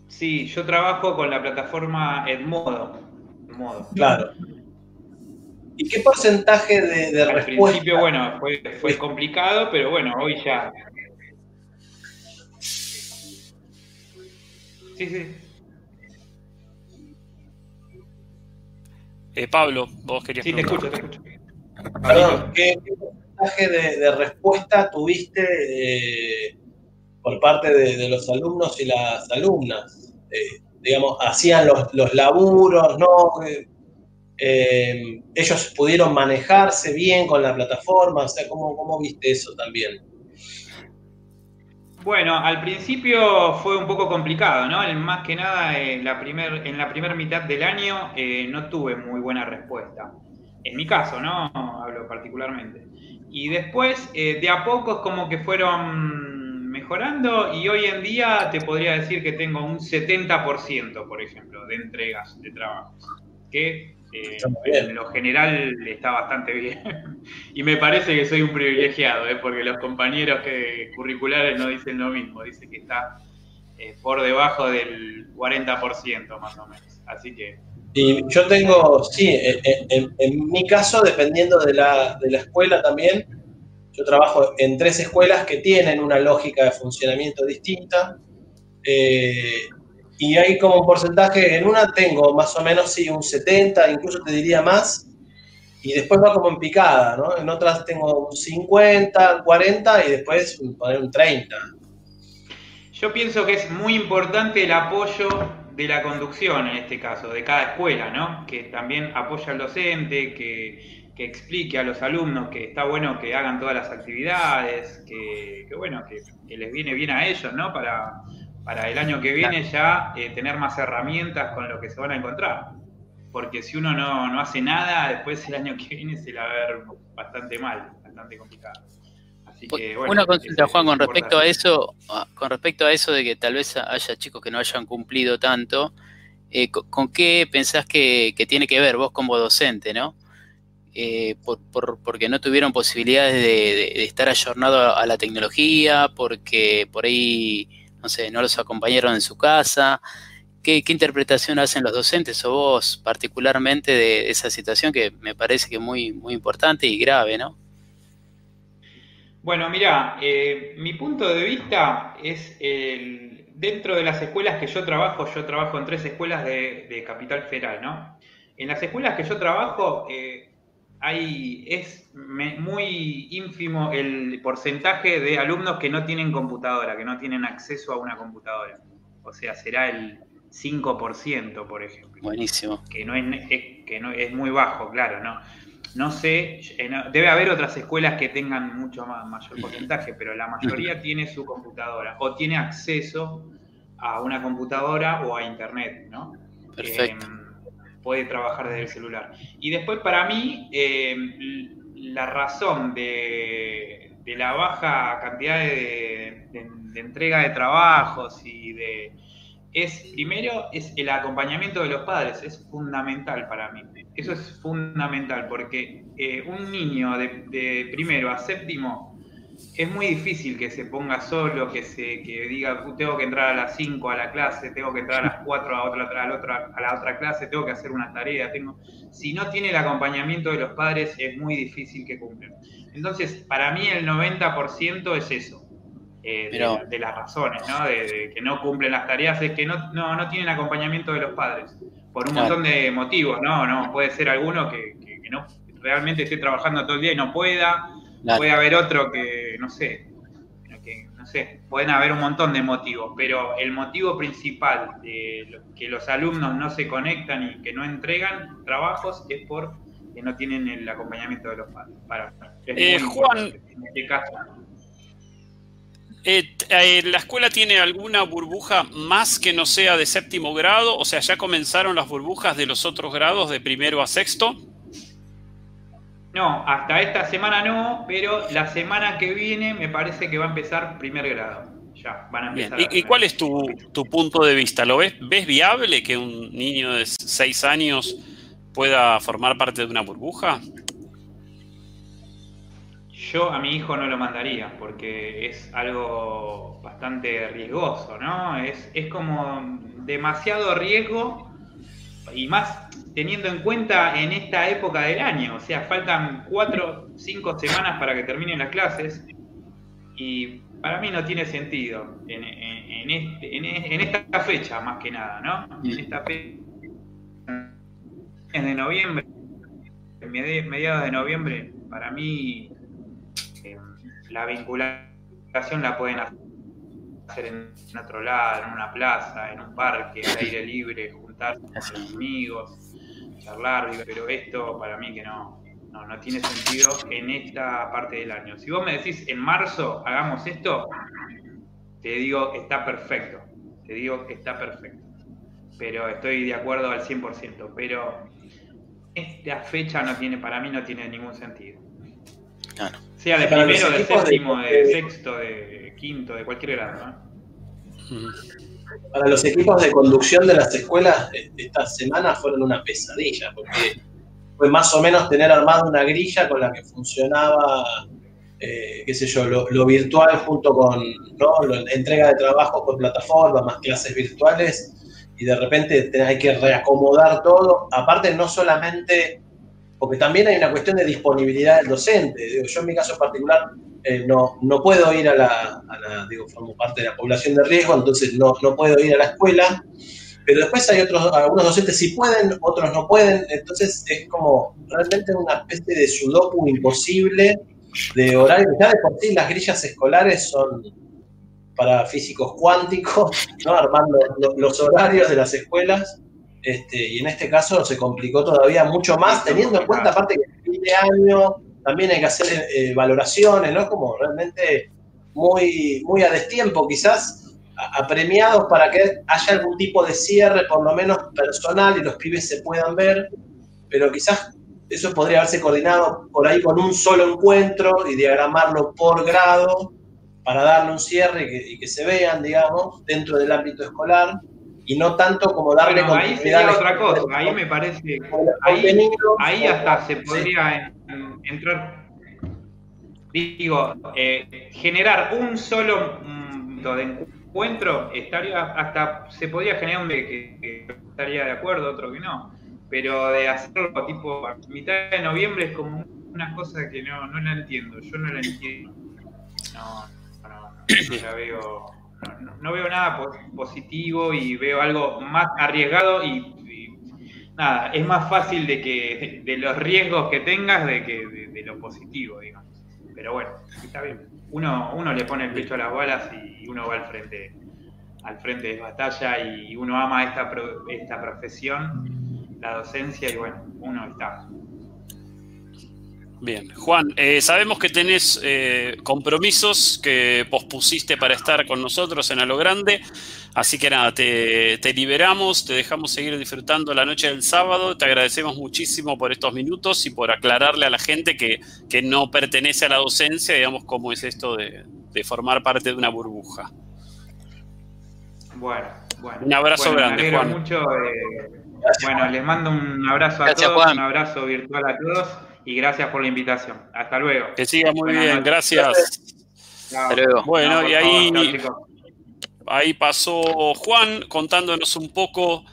Sí, yo trabajo con la plataforma Edmodo. Edmodo. Claro. ¿Y qué porcentaje de, de Al principio, bueno, fue, fue complicado, pero bueno, hoy ya Sí, sí. Eh, Pablo, vos querías. Sí, te escucho, te escucho. Perdón, ¿qué, porcentaje de, respuesta tuviste eh, por parte de, los alumnos y las alumnas? Eh, digamos, hacían los, los laburos, ¿no? ellos pudieron manejarse bien con la plataforma, o sea, ¿cómo, cómo viste eso también? Bueno, al principio fue un poco complicado, ¿no? Más que nada, en la primera mitad del año eh, no tuve muy buena respuesta. En mi caso, ¿no? Hablo particularmente. Y después, eh, de a poco es como que fueron mejorando y hoy en día te podría decir que tengo un 70%, por ejemplo, de entregas de trabajos. Que eh, en lo general está bastante bien. y me parece que soy un privilegiado, ¿eh? porque los compañeros que, curriculares no dicen lo mismo, dicen que está eh, por debajo del 40% más o menos. Así que... Y yo tengo, sí, en, mi caso, dependiendo de la, de la escuela también, Yo trabajo en tres escuelas que tienen una lógica de funcionamiento distinta. Eh, y hay como un porcentaje, en una tengo más o menos sí, un 70, incluso te diría más, y después va como en picada, ¿no? En otras tengo un 50, 40 y después poner un 30. Yo pienso que es muy importante el apoyo de la conducción en este caso, de cada escuela, ¿no? Que también apoya al docente, que, explique a los alumnos que está bueno que hagan todas las actividades, que, bueno, que, les viene bien a ellos, ¿no? Para, para el año que viene ya eh, tener más herramientas con lo que se van a encontrar. Porque si uno no, no hace nada, después el año que viene se la va a ver bastante mal, bastante complicado. Una consulta, Juan, con respecto a eso, ah, con respecto a eso de que tal vez haya chicos que no hayan cumplido tanto, eh, ¿con, qué pensás que, tiene que ver vos como docente, no? Eh, porque no tuvieron posibilidades de, estar ayornados a, la tecnología, porque por ahí, no sé, no los acompañaron en su casa. ¿Qué, interpretación hacen los docentes o vos particularmente de esa situación que me parece que es muy, muy importante y grave, ¿no? Bueno, mira, eh, mi punto de vista es el, dentro de las escuelas que yo trabajo, yo trabajo en tres escuelas de, Capital Federal, ¿no? En las escuelas que yo trabajo eh, hay, es muy ínfimo el porcentaje de alumnos que no tienen computadora, que no tienen acceso a una computadora. O sea, será el 5%, por ejemplo. Buenísimo. Que no es, que no, es muy bajo, claro, ¿no? No sé, debe haber otras escuelas que tengan mucho más, mayor porcentaje, pero la mayoría tiene su computadora o tiene acceso a una computadora o a internet, ¿no? Perfecto. Em, puede trabajar desde el celular. Y después para mí, em, la razón de, la baja cantidad de entrega de trabajos y de es, primero, es el acompañamiento de los padres, es fundamental para mí. Eso es fundamental porque eh, un niño de, primero a séptimo es muy difícil que se ponga solo, que se que diga, tengo que entrar a las 5 a la clase, tengo que entrar a las 4 a, otra, a, la otra, a la otra clase, tengo que hacer una tarea. Tengo... Si no tiene el acompañamiento de los padres, es muy difícil que cumplan. Entonces, para mí el 90% es eso eh, de, las razones, ¿no? De, que no cumplen las tareas, es que no, no, tienen acompañamiento de los padres, por un montón de motivos, ¿no? no Puede ser alguno que, no realmente esté trabajando todo el día y no pueda, puede haber otro que, no sé, que, no sé, pueden haber un montón de motivos, pero el motivo principal de que los alumnos no se conectan y que no entregan trabajos es por que no tienen el acompañamiento de los padres. Para, eh, Juan, en este caso, eh, eh, ¿La escuela tiene alguna burbuja más que no sea de séptimo grado? O sea, ¿ya comenzaron las burbujas de los otros grados de primero a sexto? No, hasta esta semana no, pero la semana que viene me parece que va a empezar primer grado. Ya, van a empezar. ¿Y, cuál es tu, punto de vista? ¿Lo ves, ves viable que un niño de seis años pueda formar parte de una burbuja? Yo a mi hijo no lo mandaría porque es algo bastante riesgoso, ¿no? Es, es como demasiado riesgo y más teniendo en cuenta en esta época del año. O sea, faltan cuatro, cinco semanas para que terminen las clases y para mí no tiene sentido en, este, en, esta fecha más que nada, ¿no? En esta fecha de noviembre, mediados de noviembre, para mí la vinculación la pueden hacer en otro lado, en una plaza, en un parque, al aire libre, juntarse con amigos, charlar, pero esto para mí que no, no, tiene sentido en esta parte del año. Si vos me decís en marzo hagamos esto, te digo está perfecto, te digo que está perfecto, pero estoy de acuerdo al 100%, pero esta fecha no tiene, para mí no tiene ningún sentido. Sea de primero, de séptimo, de, sexto, de quinto, de cualquier grado. Para los equipos de conducción de las escuelas, eh, estas semanas fueron una pesadilla, porque fue más o menos tener armada una grilla con la que funcionaba, eh, qué sé yo, lo, virtual junto con la entrega de trabajo por plataforma, más clases virtuales, y de repente hay que reacomodar todo. Aparte, no solamente porque también hay una cuestión de disponibilidad del docente. yo en mi caso particular eh, no, no puedo ir a la, digo, formo parte de la población de riesgo, entonces no, no puedo ir a la escuela, pero después hay otros, algunos docentes sí pueden, otros no pueden, entonces es como realmente una especie de sudoku imposible de horario. Ya de por sí las grillas escolares son para físicos cuánticos, ¿no? armando los horarios de las escuelas. Este, y en este caso se complicó todavía mucho más, teniendo en cuenta aparte que el fin de año también hay que hacer eh, valoraciones, ¿no? Como realmente muy, muy a destiempo, quizás apremiados para que haya algún tipo de cierre, por lo menos personal, y los pibes se puedan ver, pero quizás eso podría haberse coordinado por ahí con un solo encuentro y diagramarlo por grado para darle un cierre y que, se vean, digamos, dentro del ámbito escolar y no tanto como darle bueno, ahí sería otra cosa, ahí me parece, ahí, hasta se podría entrar, digo, eh, generar un solo de encuentro, estaría hasta se podría generar un de que, estaría de acuerdo, otro que no, pero de hacerlo tipo a mitad de noviembre es como una cosa que no, no la entiendo, yo no la entiendo. No, no, veo, nada positivo y veo algo más arriesgado y, nada, es más fácil de que de los riesgos que tengas de que de, lo positivo, digamos. Pero bueno, está bien. Uno, uno le pone el pecho a las balas y uno va al frente, al frente de batalla y uno ama esta, esta profesión, la docencia y bueno, uno está. Bien, Juan, eh, sabemos que tenés eh, compromisos que pospusiste para estar con nosotros en A lo Grande, así que nada, te, liberamos, te dejamos seguir disfrutando la noche del sábado, te agradecemos muchísimo por estos minutos y por aclararle a la gente que, no pertenece a la docencia, digamos, cómo es esto de, formar parte de una burbuja. Bueno, bueno. Un abrazo grande, Juan. Mucho, eh, bueno, les mando un abrazo a todos, un abrazo virtual a todos y gracias por la invitación. Hasta luego. Que siga muy bien, gracias. Hasta luego. Bueno, y ahí, ahí pasó Juan contándonos un poco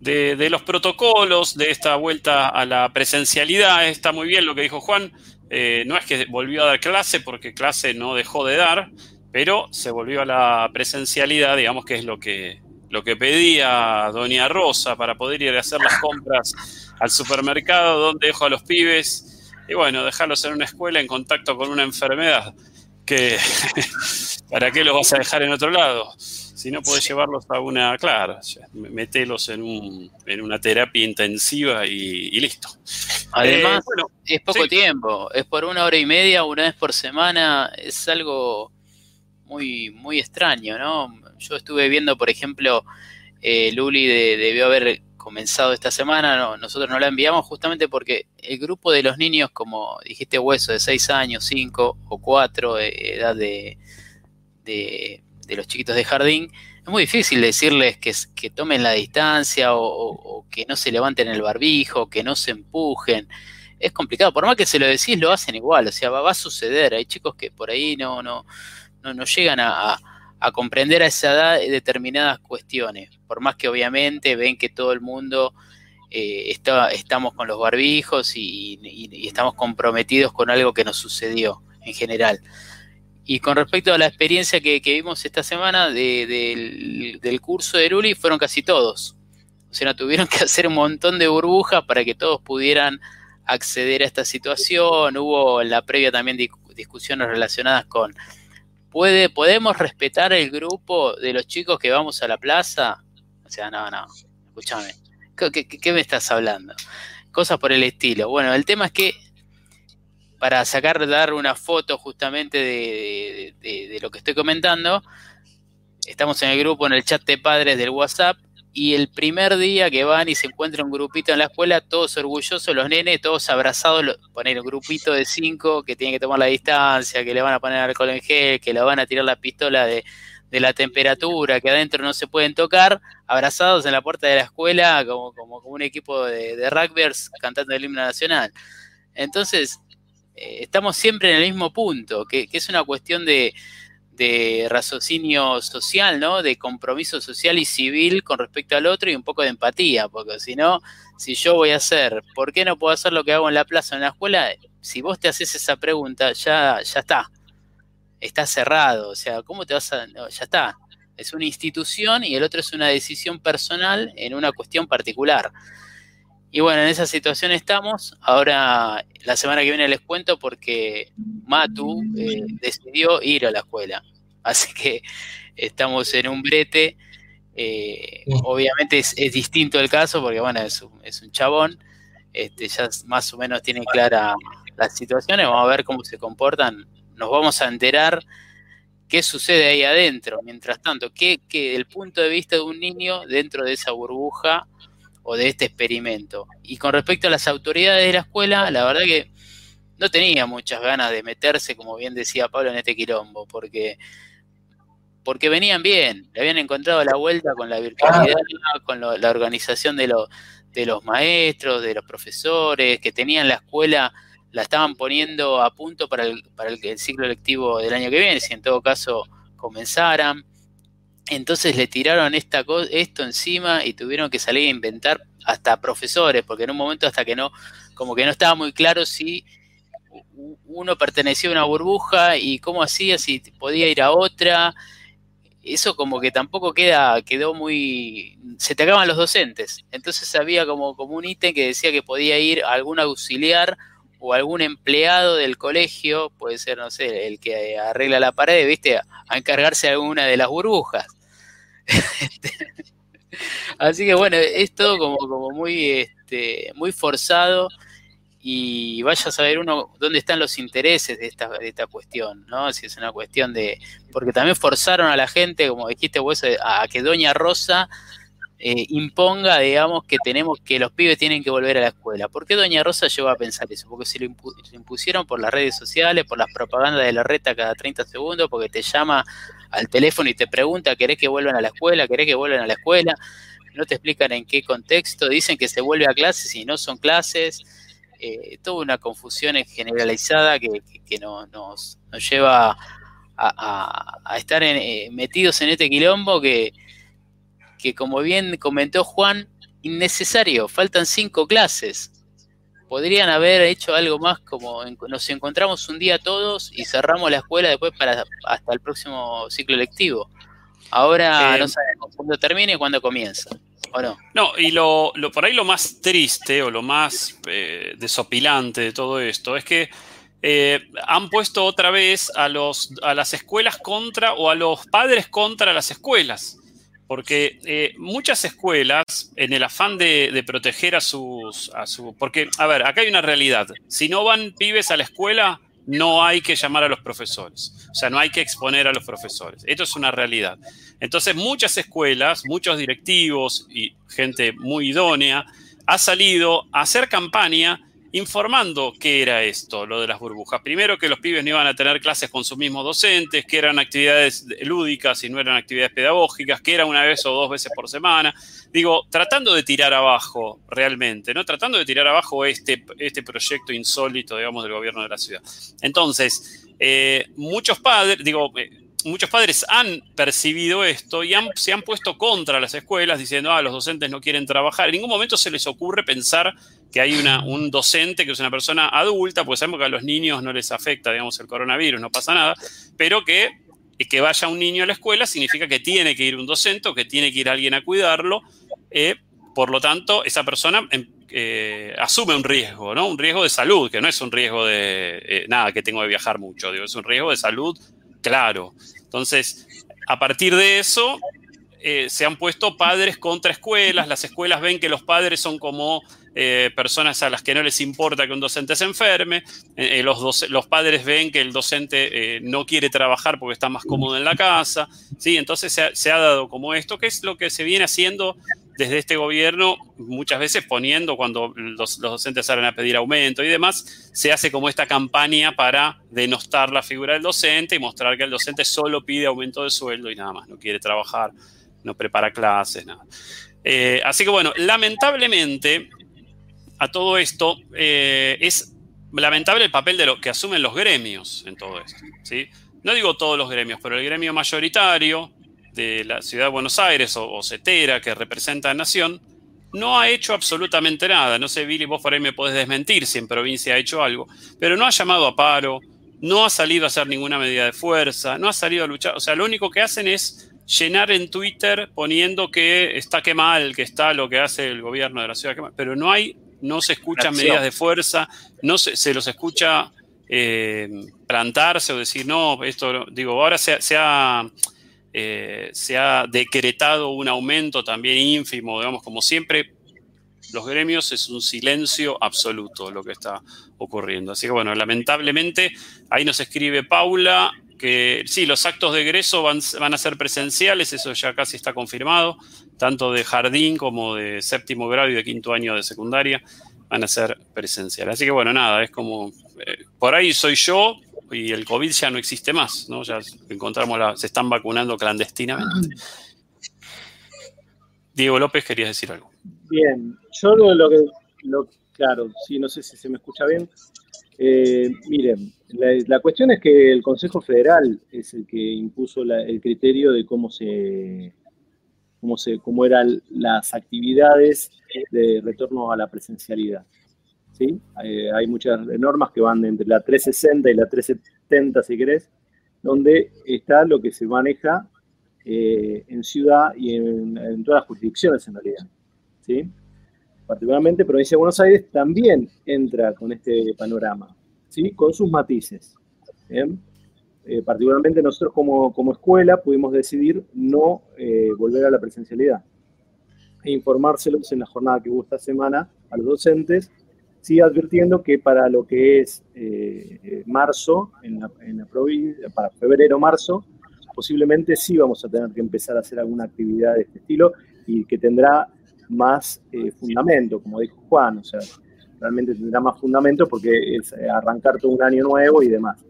de, los protocolos de esta vuelta a la presencialidad. Está muy bien lo que dijo Juan. Eh, no es que volvió a dar clase, porque clase no dejó de dar, pero se volvió a la presencialidad, digamos que es lo que, lo que pedía Doña Rosa para poder ir a hacer las compras al supermercado, donde dejo a los pibes y bueno, dejarlos en una escuela en contacto con una enfermedad, que ¿para qué los vas a dejar en otro lado? Si no puedes llevarlos a una, claro, metelos en, un, en una terapia intensiva y, listo. Además, eh, es poco tiempo, es por una hora y media, una vez por semana, es algo muy, muy extraño, ¿no? Yo estuve viendo, por ejemplo, eh, Luli debió haber comenzado esta semana, no, nosotros no la enviamos justamente porque el grupo de los niños, como dijiste, hueso, de 6 años, 5 o 4, eh, edad de, de, los chiquitos de jardín, es muy difícil decirles que, que tomen la distancia o, que no se levanten el barbijo, que no se empujen. Es complicado, por más que se lo decís, lo hacen igual, o sea, va, a suceder. Hay chicos que por ahí no, no, no, no llegan a a comprender a esa edad determinadas cuestiones, por más que obviamente ven que todo el mundo eh, está, estamos con los barbijos y, estamos comprometidos con algo que nos sucedió en general. Y con respecto a la experiencia que, vimos esta semana del, curso de Luli, fueron casi todos. O sea, tuvieron que hacer un montón de burbujas para que todos pudieran acceder a esta situación. Hubo en la previa también discusiones relacionadas con ¿Puede, ¿Podemos respetar el grupo de los chicos que vamos a la plaza? O sea, no, no, escúchame. ¿Qué, me estás hablando? Cosas por el estilo. Bueno, el tema es que para sacar, dar una foto justamente de, de, lo que estoy comentando, estamos en el grupo, en el chat de padres del WhatsApp, y el primer día que van y se encuentra un grupito en la escuela, todos orgullosos, los nenes, todos abrazados, poner un grupito de cinco que tienen que tomar la distancia, que le van a poner alcohol en gel, que le van a tirar la pistola de, la temperatura, que adentro no se pueden tocar, abrazados en la puerta de la escuela como, como, un equipo de, de rugbyers cantando el himno nacional. Entonces, eh, estamos siempre en el mismo punto, que, que es una cuestión de, de raciocinio social, ¿no? De compromiso social y civil con respecto al otro y un poco de empatía, porque si no, si yo voy a hacer, ¿por qué no puedo hacer lo que hago en la plaza o en la escuela? Si vos te haces esa pregunta, ya, ya está. Está cerrado. O sea, ¿cómo te vas a.? ya está. Es una institución y el otro es una decisión personal en una cuestión particular. Y bueno, en esa situación estamos. Ahora, la semana que viene les cuento porque Matu eh, decidió ir a la escuela. Así que estamos en un brete. Eh, obviamente es, distinto el caso porque, bueno, es un, es un chabón. Este, ya más o menos tiene clara las situaciones. Vamos a ver cómo se comportan. Nos vamos a enterar qué sucede ahí adentro. Mientras tanto, que, el punto de vista de un niño dentro de esa burbuja o de este experimento. Y con respecto a las autoridades de la escuela, la verdad que no tenía muchas ganas de meterse, como bien decía Pablo, en este quilombo, porque, porque venían bien, le habían encontrado la vuelta con la virtualidad, con la organización de, de los maestros, de los profesores, que tenían la escuela la estaban poniendo a punto para el, para el, ciclo lectivo del año que viene, si en todo caso comenzaran. Entonces le tiraron esta esto encima y tuvieron que salir a inventar hasta profesores, porque en un momento hasta que no, como que no estaba muy claro si uno pertenecía a una burbuja y cómo hacía, si podía ir a otra. Eso como que tampoco queda, quedó muy. se te acaban los docentes. Entonces había como, un ítem que decía que podía ir algún auxiliar o algún empleado del colegio, puede ser, no sé, el que arregla la pared, ¿viste? A encargarse alguna de las burbujas. Así que bueno, es todo como, como muy, este, muy forzado y vaya a saber uno dónde están los intereses de esta, cuestión, ¿no? Si es una cuestión de... Porque también forzaron a la gente, como dijiste vos, a que Doña Rosa eh, imponga, digamos, que tenemos que los pibes tienen que volver a la escuela. ¿Por qué Doña Rosa llegó a pensar eso? Porque se lo, impusieron por las redes sociales, por las propagandas de la reta cada 30 segundos, porque te llama al teléfono y te pregunta, ¿querés que vuelvan a la escuela? ¿Querés que vuelvan a la escuela? No te explican en qué contexto, dicen que se vuelve a clases y no son clases. Eh, toda una confusión generalizada que, nos, lleva a, estar eh, metidos en este quilombo que que como bien comentó Juan, innecesario, faltan cinco clases. Podrían haber hecho algo más como nos encontramos un día todos y cerramos la escuela después para hasta el próximo ciclo lectivo. Ahora eh, no sabemos cuándo termine y cuándo comienza. ¿O no? No, y lo, por ahí lo más triste o lo más eh, desopilante de todo esto es que eh, han puesto otra vez a, los, a las escuelas contra o a los padres contra las escuelas. Porque eh, muchas escuelas, en el afán de, proteger a sus... A su, porque, a ver, acá hay una realidad. Si no van pibes a la escuela, no hay que llamar a los profesores. O sea, no hay que exponer a los profesores. Esto es una realidad. Entonces, muchas escuelas, muchos directivos y gente muy idónea, ha salido a hacer campaña informando qué era esto, lo de las burbujas. Primero que los pibes no iban a tener clases con sus mismos docentes, que eran actividades lúdicas y no eran actividades pedagógicas, que era una vez o dos veces por semana. Digo, tratando de tirar abajo realmente, ¿no? Tratando de tirar abajo este, este proyecto insólito, digamos, del gobierno de la ciudad. Entonces, eh, muchos padres, digo, eh, muchos padres han percibido esto y se han puesto contra las escuelas diciendo, ah, los docentes no quieren trabajar. En ningún momento se les ocurre pensar que hay una, un docente que es una persona adulta, pues sabemos que a los niños no les afecta, digamos, el coronavirus, no pasa nada, pero que, que vaya un niño a la escuela significa que tiene que ir un docente o que tiene que ir alguien a cuidarlo. Eh, por lo tanto, esa persona em, eh, asume un riesgo, ¿no? Un riesgo de salud, que no es un riesgo de eh, nada, que tengo que viajar mucho, digo, es un riesgo de salud claro. Entonces, a partir de eso, se han puesto padres contra escuelas, las escuelas ven que los padres son como eh, personas a las que no les importa que un docente se enferme, eh, eh, los, padres ven que el docente no quiere trabajar porque está más cómodo en la casa, ¿sí? entonces se ha, dado como esto, que es lo que se viene haciendo desde este gobierno, muchas veces poniendo cuando los, docentes salen a pedir aumento y demás, se hace como esta campaña para denostar la figura del docente y mostrar que el docente solo pide aumento de sueldo y nada más, no quiere trabajar, no prepara clases, nada. así que bueno, lamentablemente a todo esto, eh, es lamentable el papel de lo que asumen los gremios en todo esto. ¿sí? no digo todos los gremios, pero el gremio mayoritario de la ciudad de Buenos Aires o, CETERA, que representa a Nación, no ha hecho absolutamente nada. No sé, Billy, vos por ahí me podés desmentir si en provincia ha hecho algo, pero no ha llamado a paro, no ha salido a hacer ninguna medida de fuerza, no ha salido a luchar. O sea, lo único que hacen es llenar en Twitter poniendo que está que mal, que está lo que hace el gobierno de la ciudad, pero no hay, no se escuchan medidas de fuerza, no se, los escucha eh, plantarse o decir, no, esto, digo, ahora se, ha, eh, se ha decretado un aumento también ínfimo, digamos, como siempre, los gremios es un silencio absoluto lo que está ocurriendo. Así que bueno, lamentablemente ahí nos escribe Paula que sí, los actos de egreso van, van, a ser presenciales, eso ya casi está confirmado, tanto de jardín como de séptimo grado y de quinto año de secundaria van a ser presenciales. Así que bueno, nada, es como, eh, por ahí soy yo y el COVID ya no existe más, ¿no? Ya encontramos, la, se están vacunando clandestinamente. Diego López, querías decir algo. Bien, yo lo, que, claro, sí, no sé si se me escucha bien. Eh, miren, la, cuestión es que el Consejo Federal es el que impuso el criterio de cómo se, cómo se, cómo eran las actividades de retorno a la presencialidad. ¿Sí? hay muchas normas que van entre la 360 y la 370, si querés, donde está lo que se maneja eh, en ciudad y en, todas las jurisdicciones en realidad. ¿sí? Particularmente provincia de Buenos Aires también entra con este panorama con sus matices. Eh, particularmente nosotros como, escuela pudimos decidir no eh, volver a la presencialidad e informárselos en la jornada que hubo esta semana a los docentes, sí advirtiendo que para lo que es eh, marzo, en la, en la para febrero-marzo, posiblemente sí vamos a tener que empezar a hacer alguna actividad de este estilo y que tendrá más fundamento, como dijo Juan, o sea, realmente tendrá más fundamento porque es eh, arrancar todo un año nuevo y demás.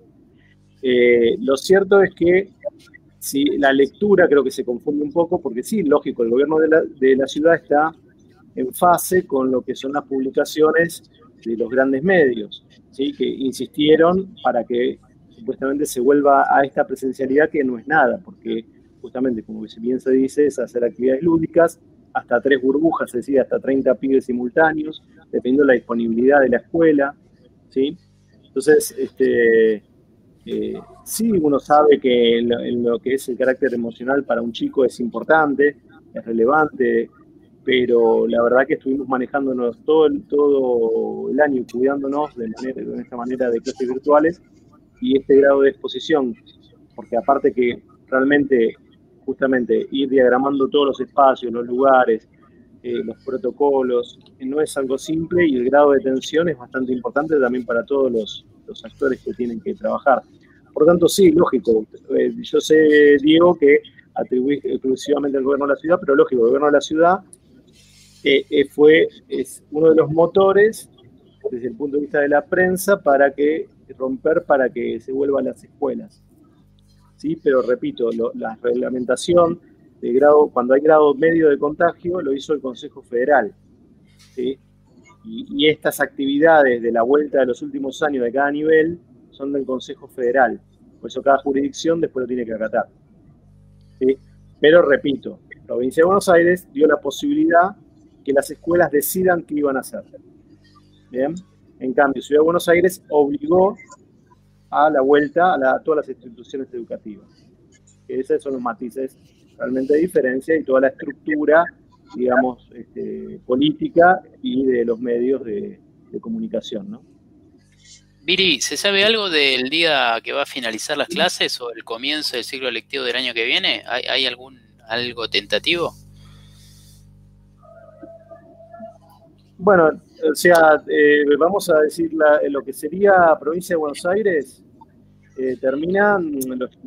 Eh, lo cierto es que si la lectura creo que se confunde un poco porque sí, lógico, el gobierno de la, de la ciudad está en fase con lo que son las publicaciones de los grandes medios, ¿sí? que insistieron para que supuestamente se vuelva a esta presencialidad que no es nada, porque justamente como bien se dice es hacer actividades lúdicas, hasta tres burbujas, es decir, hasta 30 pibes simultáneos, dependiendo de la disponibilidad de la escuela, ¿sí? Entonces, este, eh, sí, uno sabe que en lo, que es el carácter emocional para un chico es importante, es relevante, pero la verdad que estuvimos manejándonos todo el, todo el año cuidándonos de, de esta manera de clases virtuales y este grado de exposición, porque aparte que realmente justamente ir diagramando todos los espacios, los lugares, eh, los protocolos, no es algo simple y el grado de tensión es bastante importante también para todos los, actores que tienen que trabajar. Por tanto, sí, lógico, eh, yo sé, Diego, que atribuís exclusivamente al gobierno de la ciudad, pero lógico, el gobierno de la ciudad eh, fue, es uno de los motores desde el punto de vista de la prensa para que romper para que se vuelvan las escuelas. ¿sí? Pero repito, la reglamentación de grado, cuando hay grado medio de contagio, lo hizo el Consejo Federal. ¿sí? Y, estas actividades de la vuelta de los últimos años de cada nivel son del Consejo Federal. Por eso cada jurisdicción después lo tiene que acatar. ¿sí? Pero repito, la provincia de Buenos Aires dio la posibilidad que las escuelas decidan qué iban a hacer. ¿Bien? En cambio, Ciudad de Buenos Aires obligó a la vuelta a, todas las instituciones educativas. Esos son los matices realmente de diferencia y toda la estructura, digamos, este, política y de los medios de, comunicación, ¿no? Viri, ¿se sabe algo del día que va a finalizar las clases o el comienzo del ciclo lectivo del año que viene? ¿Hay, algún algo tentativo? Bueno, o sea, eh, vamos a decir lo que sería provincia de Buenos Aires, eh, terminan,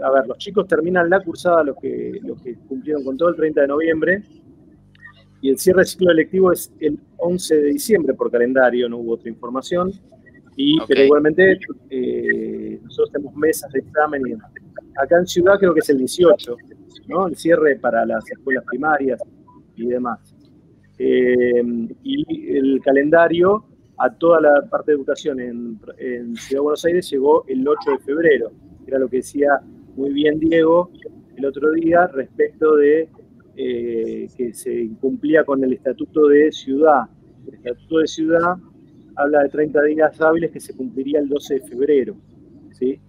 a ver, los chicos terminan la cursada, los que, los que cumplieron con todo el 30 de noviembre, y el cierre del ciclo electivo es el 11 de diciembre por calendario, no hubo otra información, y, pero igualmente eh, nosotros tenemos mesas de examen y Acá en Ciudad creo que es el 18, ¿no? El cierre para las escuelas primarias y demás. Eh, y el calendario a toda la parte de educación en, Ciudad de Buenos Aires llegó el 8 de febrero, era lo que decía muy bien Diego el otro día respecto de eh, que se incumplía con el Estatuto de Ciudad. El Estatuto de Ciudad habla de 30 días hábiles que se cumpliría el 12 de febrero. ¿sí?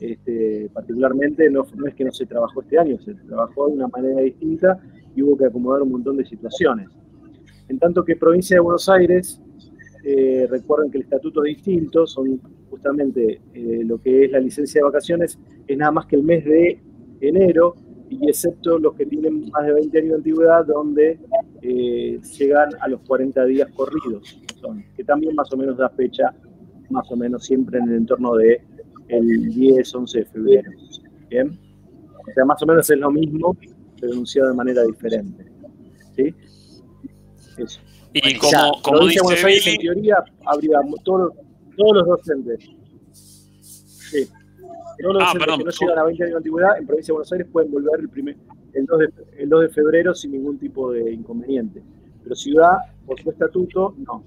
Este, particularmente no, no es que no se trabajó este año, se trabajó de una manera distinta y hubo que acomodar un montón de situaciones. En tanto que provincia de Buenos Aires, eh, recuerden que el estatuto es distinto, son justamente eh, lo que es la licencia de vacaciones, es nada más que el mes de enero, y excepto los que tienen más de 20 años de antigüedad, donde eh, llegan a los 40 días corridos, que también más o menos da fecha, más o menos siempre en el entorno de el 10, 11 de febrero. ¿Bien? O sea, más o menos es lo mismo, pero anunciado de manera diferente. ¿Sí? Eso. Y como, como dice Buenos Aires, en teoría, habría todos, todos los docentes. Sí todos los ah, que no llegan a 20 años de antigüedad en provincia de Buenos Aires pueden volver el, primer, el, 2 de, el 2 de febrero sin ningún tipo de inconveniente. Pero ciudad, por su estatuto, no.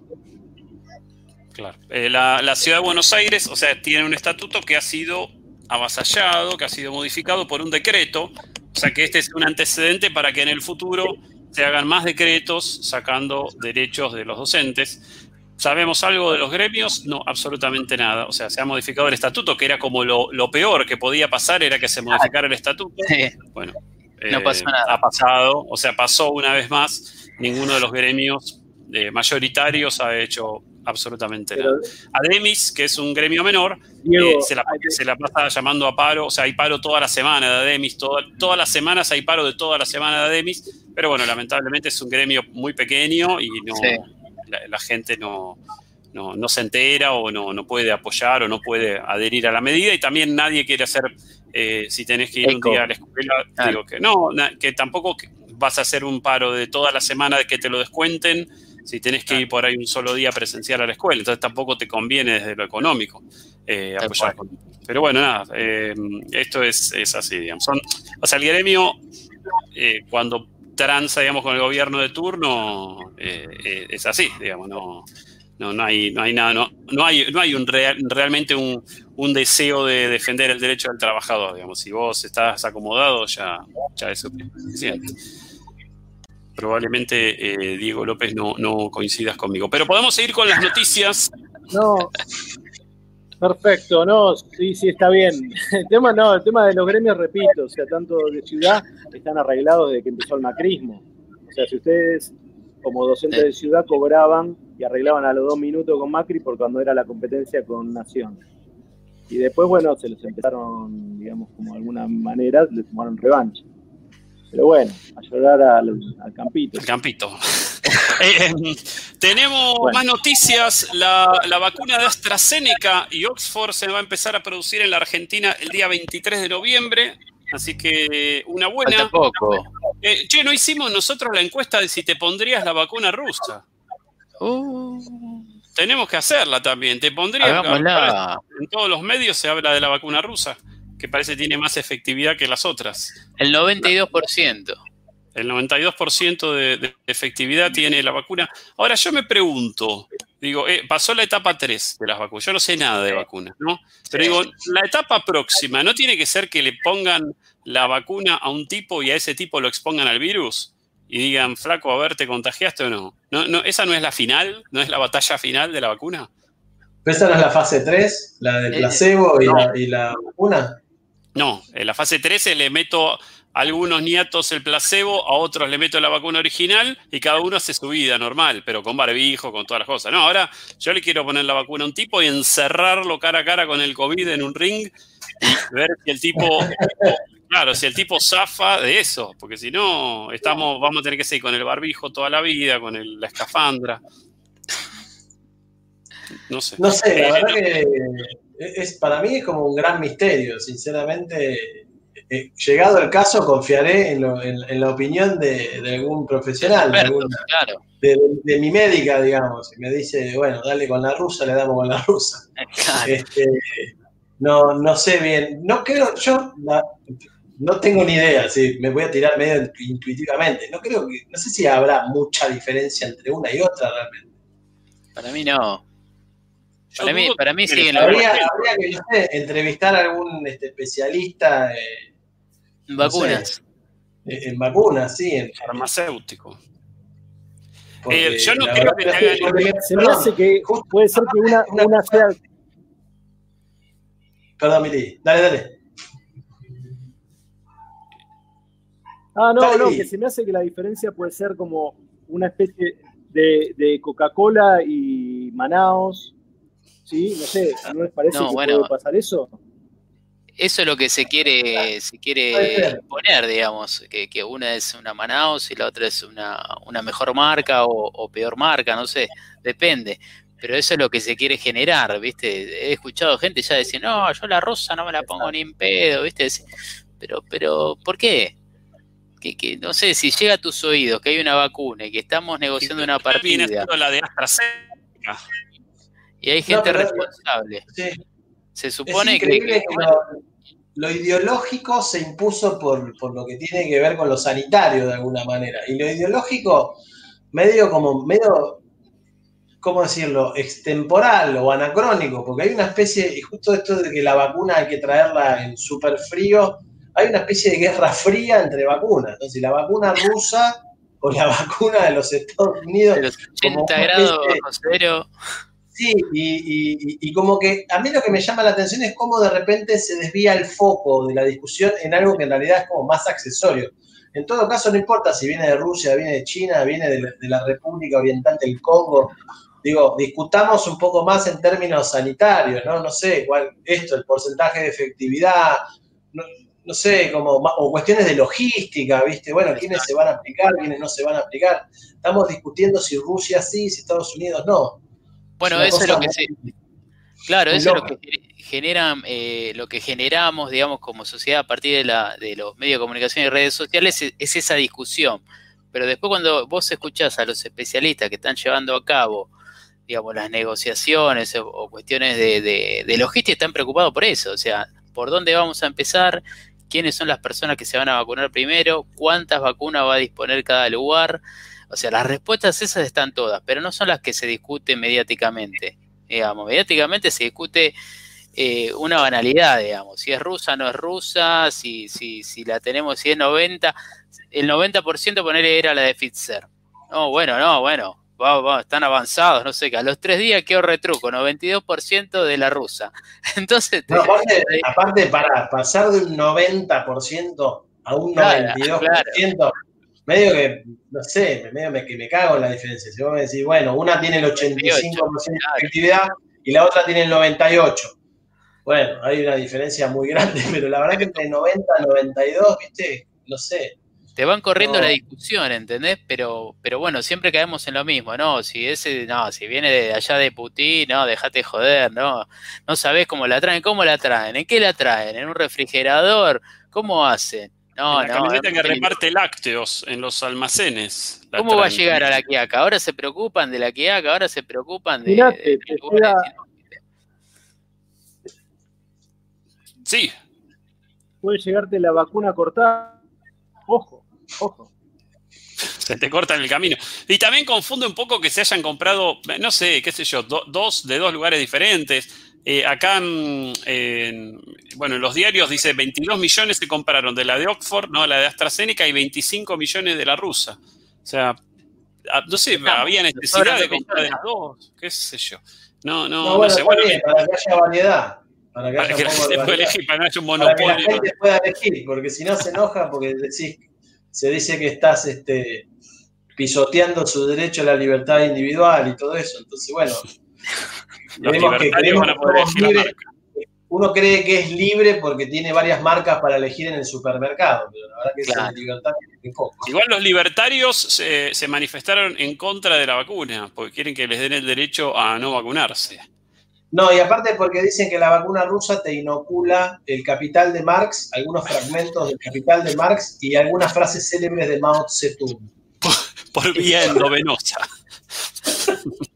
Claro. Eh, la, la, ciudad de Buenos Aires, o sea, tiene un estatuto que ha sido avasallado, que ha sido modificado por un decreto. O sea, que este es un antecedente para que en el futuro se hagan más decretos sacando derechos de los docentes. ¿Sabemos algo de los gremios? No, absolutamente nada. O sea, se ha modificado el estatuto, que era como lo, peor que podía pasar, era que se modificara el estatuto. Bueno, no pasó eh, nada. ha pasado, o sea, pasó una vez más. Ninguno de los gremios eh, mayoritarios ha hecho absolutamente nada. Ademis, que es un gremio menor, eh, se, la, pasa llamando a paro, o sea, hay paro toda la semana de Ademis, todas las semanas hay paro de toda la semana de Ademis, pero bueno, lamentablemente es un gremio muy pequeño y no, la, gente no, no, se entera o no, no, puede apoyar o no puede adherir a la medida y también nadie quiere hacer, eh, si tenés que ir un día a la escuela, digo que no, que tampoco vas a hacer un paro de toda la semana de que te lo descuenten si tenés que ir por ahí un solo día presencial a la escuela, entonces tampoco te conviene desde lo económico eh, apoyar. Pero bueno, nada, eh, esto es, es, así, digamos. Son, o sea, el gremio, cuando tranza, digamos, con el gobierno de turno, eh, eh, es así, digamos, no, no, no, hay, no hay nada, no, no hay, no hay un realmente un, un, deseo de defender el derecho del trabajador, digamos, si vos estás acomodado ya, ya es suficiente. Probablemente eh, Diego López no, no coincidas conmigo. Pero podemos seguir con las noticias. No, Perfecto, no, sí, sí, está bien. El tema, no, el tema de los gremios, repito, o sea, tanto de ciudad están arreglados desde que empezó el macrismo. O sea, si ustedes, como docentes de ciudad, cobraban y arreglaban a los dos minutos con Macri por cuando era la competencia con Nación. Y después, bueno, se los empezaron, digamos, como de alguna manera, les tomaron revancha. Pero bueno, a llorar al, campito. Al campito. Eh, em, tenemos más noticias. La, vacuna de AstraZeneca y Oxford se va a empezar a producir en la Argentina el día 23 de noviembre. Así que una buena. Poco. Eh, che, no hicimos nosotros la encuesta de si te pondrías la vacuna rusa. Uh. Tenemos que hacerla también. ¿Te pondrías? En todos los medios se habla de la vacuna rusa que parece que tiene más efectividad que las otras. El 92%. El 92% de, efectividad tiene la vacuna. Ahora yo me pregunto, digo, eh, pasó la etapa 3 de las vacunas, yo no sé nada de vacunas, ¿no? Pero digo, la etapa próxima, ¿no tiene que ser que le pongan la vacuna a un tipo y a ese tipo lo expongan al virus? Y digan, flaco, a ver, ¿te contagiaste o no? ¿No, no esa no es la final? ¿No es la batalla final de la vacuna? ¿Esa no es la fase 3? ¿La del eh, placebo y, la, y la vacuna? No, en la fase 13 le meto a algunos nietos el placebo, a otros le meto la vacuna original y cada uno hace su vida normal, pero con barbijo, con todas las cosas. No, ahora yo le quiero poner la vacuna a un tipo y encerrarlo cara a cara con el COVID en un ring y ver si el tipo, claro, si el tipo zafa de eso, porque si no, estamos, vamos a tener que seguir con el barbijo toda la vida, con la escafandra. No sé. No sé, la verdad que es, para mí es como un gran misterio, sinceramente. Eh, llegado el caso, confiaré en, la opinión de, algún profesional, de, mi médica, digamos. Y me dice, bueno, dale con la rusa, le damos con la rusa. Este, no, no sé bien, no creo, yo no tengo ni idea, sí, me voy a tirar medio intuitivamente. No creo que, no sé si habrá mucha diferencia entre una y otra realmente. Para mí no. Para mí, para mí siguen habría, habría que entrevistar a algún este, especialista en vacunas. en, vacunas, sí. En, farmacéutico. Eh, yo no creo que, Se me hace que puede ser que una, una sea. Perdón, Mili, dale, dale. Ah, no, no, que se me hace que la diferencia puede ser como una especie de, de Coca-Cola y Manaos. ¿Sí? No sé, ¿no les parece que puede pasar eso? Eso es lo que se quiere, se quiere poner, digamos, que, que, una es una Manaus y la otra es una, una mejor marca o, peor marca, no sé, depende. Pero eso es lo que se quiere generar, ¿viste? He escuchado gente ya decir, no, yo la rosa no me la pongo ni en pedo, ¿viste? Pero, pero, ¿por qué? que, no sé, si llega a tus oídos que hay una vacuna y que estamos negociando una partida. la de AstraZeneca. Y hay gente responsable. Se supone que, lo, ideológico se impuso por, lo que tiene que ver con lo sanitario de alguna manera. Y lo ideológico, medio como, medio, ¿cómo decirlo?, extemporal o anacrónico, porque hay una especie, y justo esto de que la vacuna hay que traerla en súper frío hay una especie de guerra fría entre vacunas. Entonces, la vacuna rusa o la vacuna de los Estados Unidos. De los 80 grados bajo cero. Sí, y, como que a mí lo que me llama la atención es cómo de repente se desvía el foco de la discusión en algo que en realidad es como más accesorio. En todo caso, no importa si viene de Rusia, viene de China, viene de la, República Oriental del Congo. Digo, discutamos un poco más en términos sanitarios, ¿no? No sé, cuál, esto, el porcentaje de efectividad, no sé, como, o cuestiones de logística, ¿viste? Bueno, quiénes se van a aplicar, quiénes no se van a aplicar. Estamos discutiendo si Rusia sí, si Estados Unidos no. Bueno, eso es lo que se, Claro, eso es lo que generan, eh, lo que generamos, digamos, como sociedad a partir de, la, de los medios de comunicación y redes sociales es, esa discusión. Pero después cuando vos escuchás a los especialistas que están llevando a cabo, digamos, las negociaciones o, cuestiones de, de, de logística, están preocupados por eso. O sea, por dónde vamos a empezar, quiénes son las personas que se van a vacunar primero, cuántas vacunas va a disponer cada lugar. O sea, las respuestas esas están todas, pero no son las que se discuten mediáticamente. Digamos, mediáticamente se discute eh, una banalidad, digamos, si es rusa, no es rusa, si, si, si la tenemos, si es 90, el 90% ponerle era la de Pfizer. No, bueno, no, bueno, están avanzados, no sé, que a los tres días quedó retruco, 92% de la rusa. Entonces... aparte, para pasar de un 90% a un 92%, medio que, no sé, medio que me cago en la diferencia. Si vos me decís, bueno, una tiene el 85% de efectividad y la otra tiene el 98%. Bueno, hay una diferencia muy grande, pero la verdad que entre 90 y 92, viste, no sé, te van corriendo la discusión, ¿entendés? Pero, pero bueno, siempre caemos en lo mismo, ¿no? Si ese, no, si viene de allá de Putin, no, déjate joder, ¿no? No sabés cómo la traen, ¿cómo la traen? ¿En qué la traen? ¿En un refrigerador? ¿Cómo hacen? No, en la no. que reparte lácteos en los almacenes. ¿Cómo va a llegar a la quiaca? Ahora se preocupan de la quiaca, ahora se preocupan de. Sí. Puede llegarte la vacuna cortada. Ojo. Ojo. Se te corta en el camino. Y también confunde un poco que se hayan comprado, no sé, qué sé yo, dos de dos lugares diferentes. Eh, acá, en, bueno, en los diarios dice 22 millones se compraron de la de Oxford, no la de AstraZeneca, y 25 millones de la rusa. O sea, no sé, había necesidad de comprar de las dos, qué sé yo. No, no, no, sé. Bueno, para que haya variedad. Para que, haya que pueda elegir, para que no haya un monopolio. Para que la gente pueda elegir, porque si no se enoja, porque decís se dice que estás este, pisoteando su derecho a la libertad individual y todo eso. Entonces, bueno, uno cree que es libre porque tiene varias marcas para elegir en el supermercado, pero la verdad que es libertad poco. Igual los libertarios se, se manifestaron en contra de la vacuna, porque quieren que les den el derecho a no vacunarse. No, y aparte porque dicen que la vacuna rusa te inocula el capital de Marx, algunos fragmentos del capital de Marx y algunas frases célebres de Mao Zedong. Por, vía endovenosa.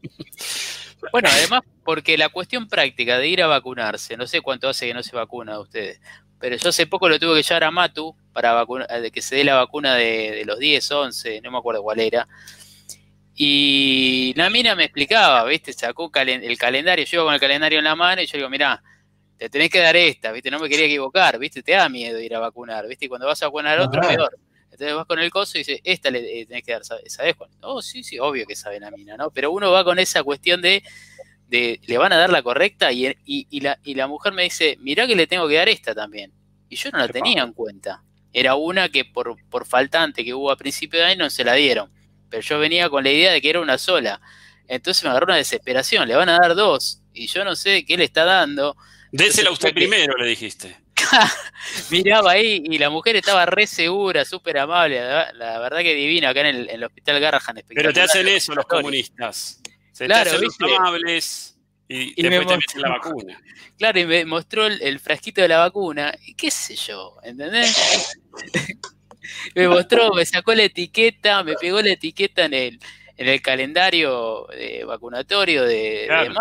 bueno, además, porque la cuestión práctica de ir a vacunarse, no sé cuánto hace que no se vacuna a ustedes, pero yo hace poco lo tuve que llevar a Matu para de que se dé la vacuna de, de los 10, 11, no me acuerdo cuál era Y la mina me explicaba, ¿viste? Sacó el calendario, yo con el calendario en la mano y yo digo, mira, te tenés que dar esta, ¿viste? No me quería equivocar, ¿viste? Te da miedo ir a vacunar, ¿viste? Y cuando vas a vacunar a otro, peor. Entonces vas con el coso y dices, esta le eh, tenés que dar, ¿sabes cuál? Oh, sí, sí, obvio que sabe la mina, ¿no? Pero uno va con esa cuestión de, de le van a dar la correcta y, y, la, y la mujer me dice, mirá que le tengo que dar esta también. Y yo no la tenía en cuenta. Era una que por, por faltante que hubo a principio de año no se la dieron pero yo venía con la idea de que era una sola. Entonces me agarró una desesperación, le van a dar dos, y yo no sé qué le está dando. Désela usted primero, le dijiste. Miraba ahí y la mujer estaba re segura, súper amable, la, verdad que divina acá en el, hospital Garrahan. Pero te hacen eso los comunistas. Se claro, te hacen los amables y, después te meten la vacuna. Claro, y me mostró el, el, frasquito de la vacuna, y qué sé yo, ¿entendés? me mostró, me sacó la etiqueta, me pegó la etiqueta en el, en el calendario de vacunatorio de, claro,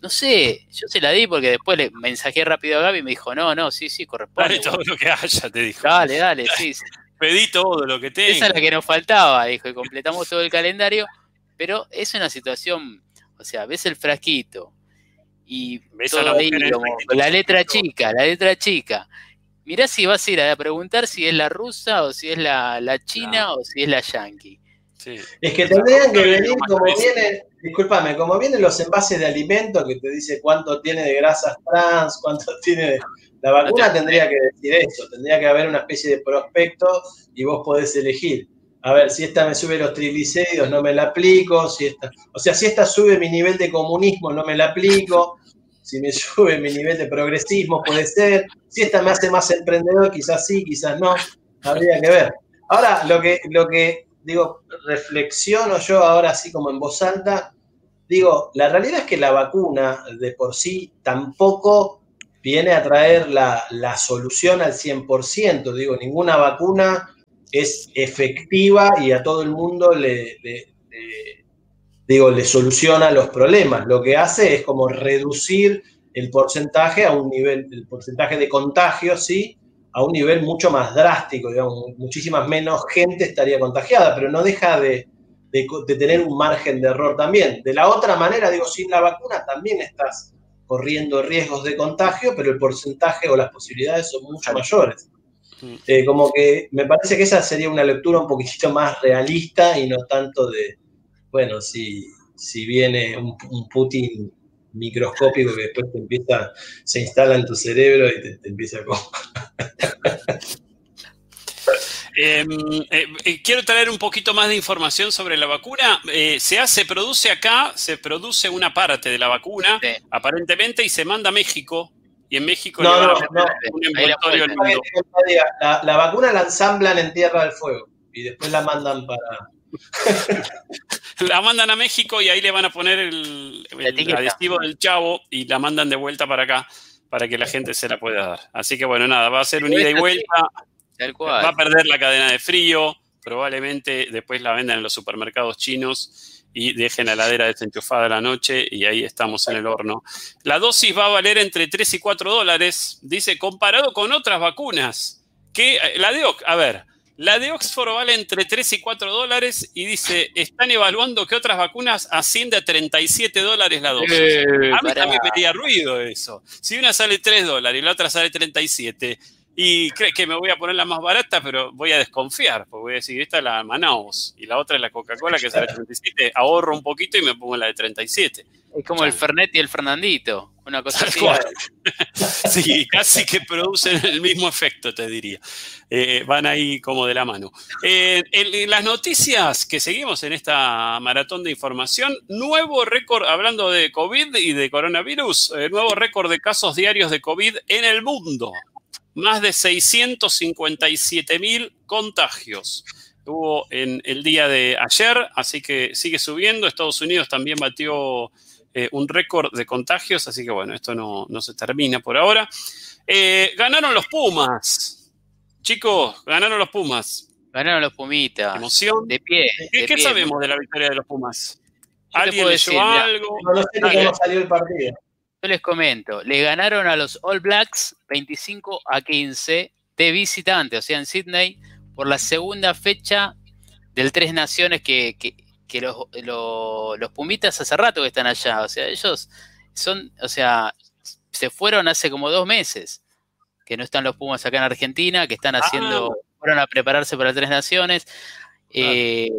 No sé, yo se la di porque después le mensajé rápido a Gaby y me dijo, no, no, sí, sí, corresponde. Dale todo lo que haya, te dijo. Dale, dale, sí. Pedí todo lo que tenga. Esa es la que nos faltaba, dijo, y completamos todo el calendario, pero es una situación, o sea, ves el frasquito y todo ahí, la letra chica, la letra chica, mirá si vas a ir a preguntar si es la rusa o si es la, china o si es la yankee. Es que tendrían que venir como vienen, discúlpame, como vienen los envases de alimento que te dice cuánto tiene de grasas trans, cuánto tiene de... La vacuna tendría que decir eso, tendría que haber una especie de prospecto y vos podés elegir. A ver, si esta me sube los triglicéridos, no me la aplico. Si esta, o sea, si esta sube mi nivel de comunismo, no me la aplico si me sube mi nivel de progresismo, puede ser. Si esta me hace más emprendedor, quizás sí, quizás no. Habría que ver. Ahora, lo que, lo que digo, reflexiono yo ahora así como en voz alta, digo, la realidad es que la vacuna de por sí tampoco viene a traer la, solución al 100%. Digo, ninguna vacuna es efectiva y a todo el mundo le digo, le soluciona los problemas. Lo que hace es como reducir el porcentaje a un nivel, el porcentaje de contagio, ¿sí? A un nivel mucho más drástico, digamos, muchísimas menos gente estaría contagiada, pero no deja de, tener un margen de error también. De la otra manera, digo, sin la vacuna también estás corriendo riesgos de contagio, pero el porcentaje o las posibilidades son mucho mayores. Mm. Eh, como que me parece que esa sería una lectura un poquitito más realista y no tanto de, bueno, si, si viene un, Putin microscópico que después te empieza, se instala en tu cerebro y te, empieza a... Em, eh, eh, quiero traer un poquito más de información sobre la vacuna. Eh, se hace, produce acá, se produce una parte de la vacuna, aparentemente, y se manda a México. Y en México no, no, no, la, la, vacuna la ensamblan en Tierra del Fuego y después la mandan para, la mandan a México y ahí le van a poner el, adhesivo del chavo y la mandan de vuelta para acá para que la gente se la pueda dar. Así que bueno, nada, va a ser un ida y vuelta. Va a perder la cadena de frío. Probablemente después la vendan en los supermercados chinos y dejen la heladera desenchufada la noche y ahí estamos en el horno. La dosis va a valer entre 3 y 4 dólares, dice, comparado con otras vacunas. Que eh, la de, a ver, la de Oxford vale entre 3 y 4 dólares y dice, están evaluando que otras vacunas asciende a 37 dólares la dosis. Eh, a mí también me haría ruido eso. Si una sale 3 dólares y la otra sale 37, y cree que me voy a poner la más barata, pero voy a desconfiar, porque voy a decir, esta es la Manaus y la otra es la Coca-Cola que sale 37, ahorro un poquito y me pongo la de 37. Es como el Fernet y el Fernandito, una cosa así. sí, casi que producen el mismo efecto, te diría. Eh, van ahí como de la mano. Eh, en, las noticias que seguimos en esta maratón de información, nuevo récord, hablando de COVID y de coronavirus, eh, nuevo récord de casos diarios de COVID en el mundo. Más de 657 mil contagios hubo en el día de ayer, así que sigue subiendo. Estados Unidos también batió eh, un récord de contagios, así que bueno, esto no, se termina por ahora. Eh, ganaron los Pumas. Chicos, ganaron los Pumas. Ganaron los Pumitas. Emoción. De pie. ¿Qué, sabemos de la victoria de los Pumas? ¿Alguien leyó algo? No, sé cómo salió el partido. Yo les comento, le ganaron a los All Blacks 25 a 15 de visitante, o sea, en Sydney, por la segunda fecha del Tres Naciones que, que los, los Pumitas hace rato que están allá. O sea, ellos son, o sea, se fueron hace como dos meses que no están los Pumas acá en Argentina, que están haciendo, ah. fueron a prepararse para Tres Naciones. Eh,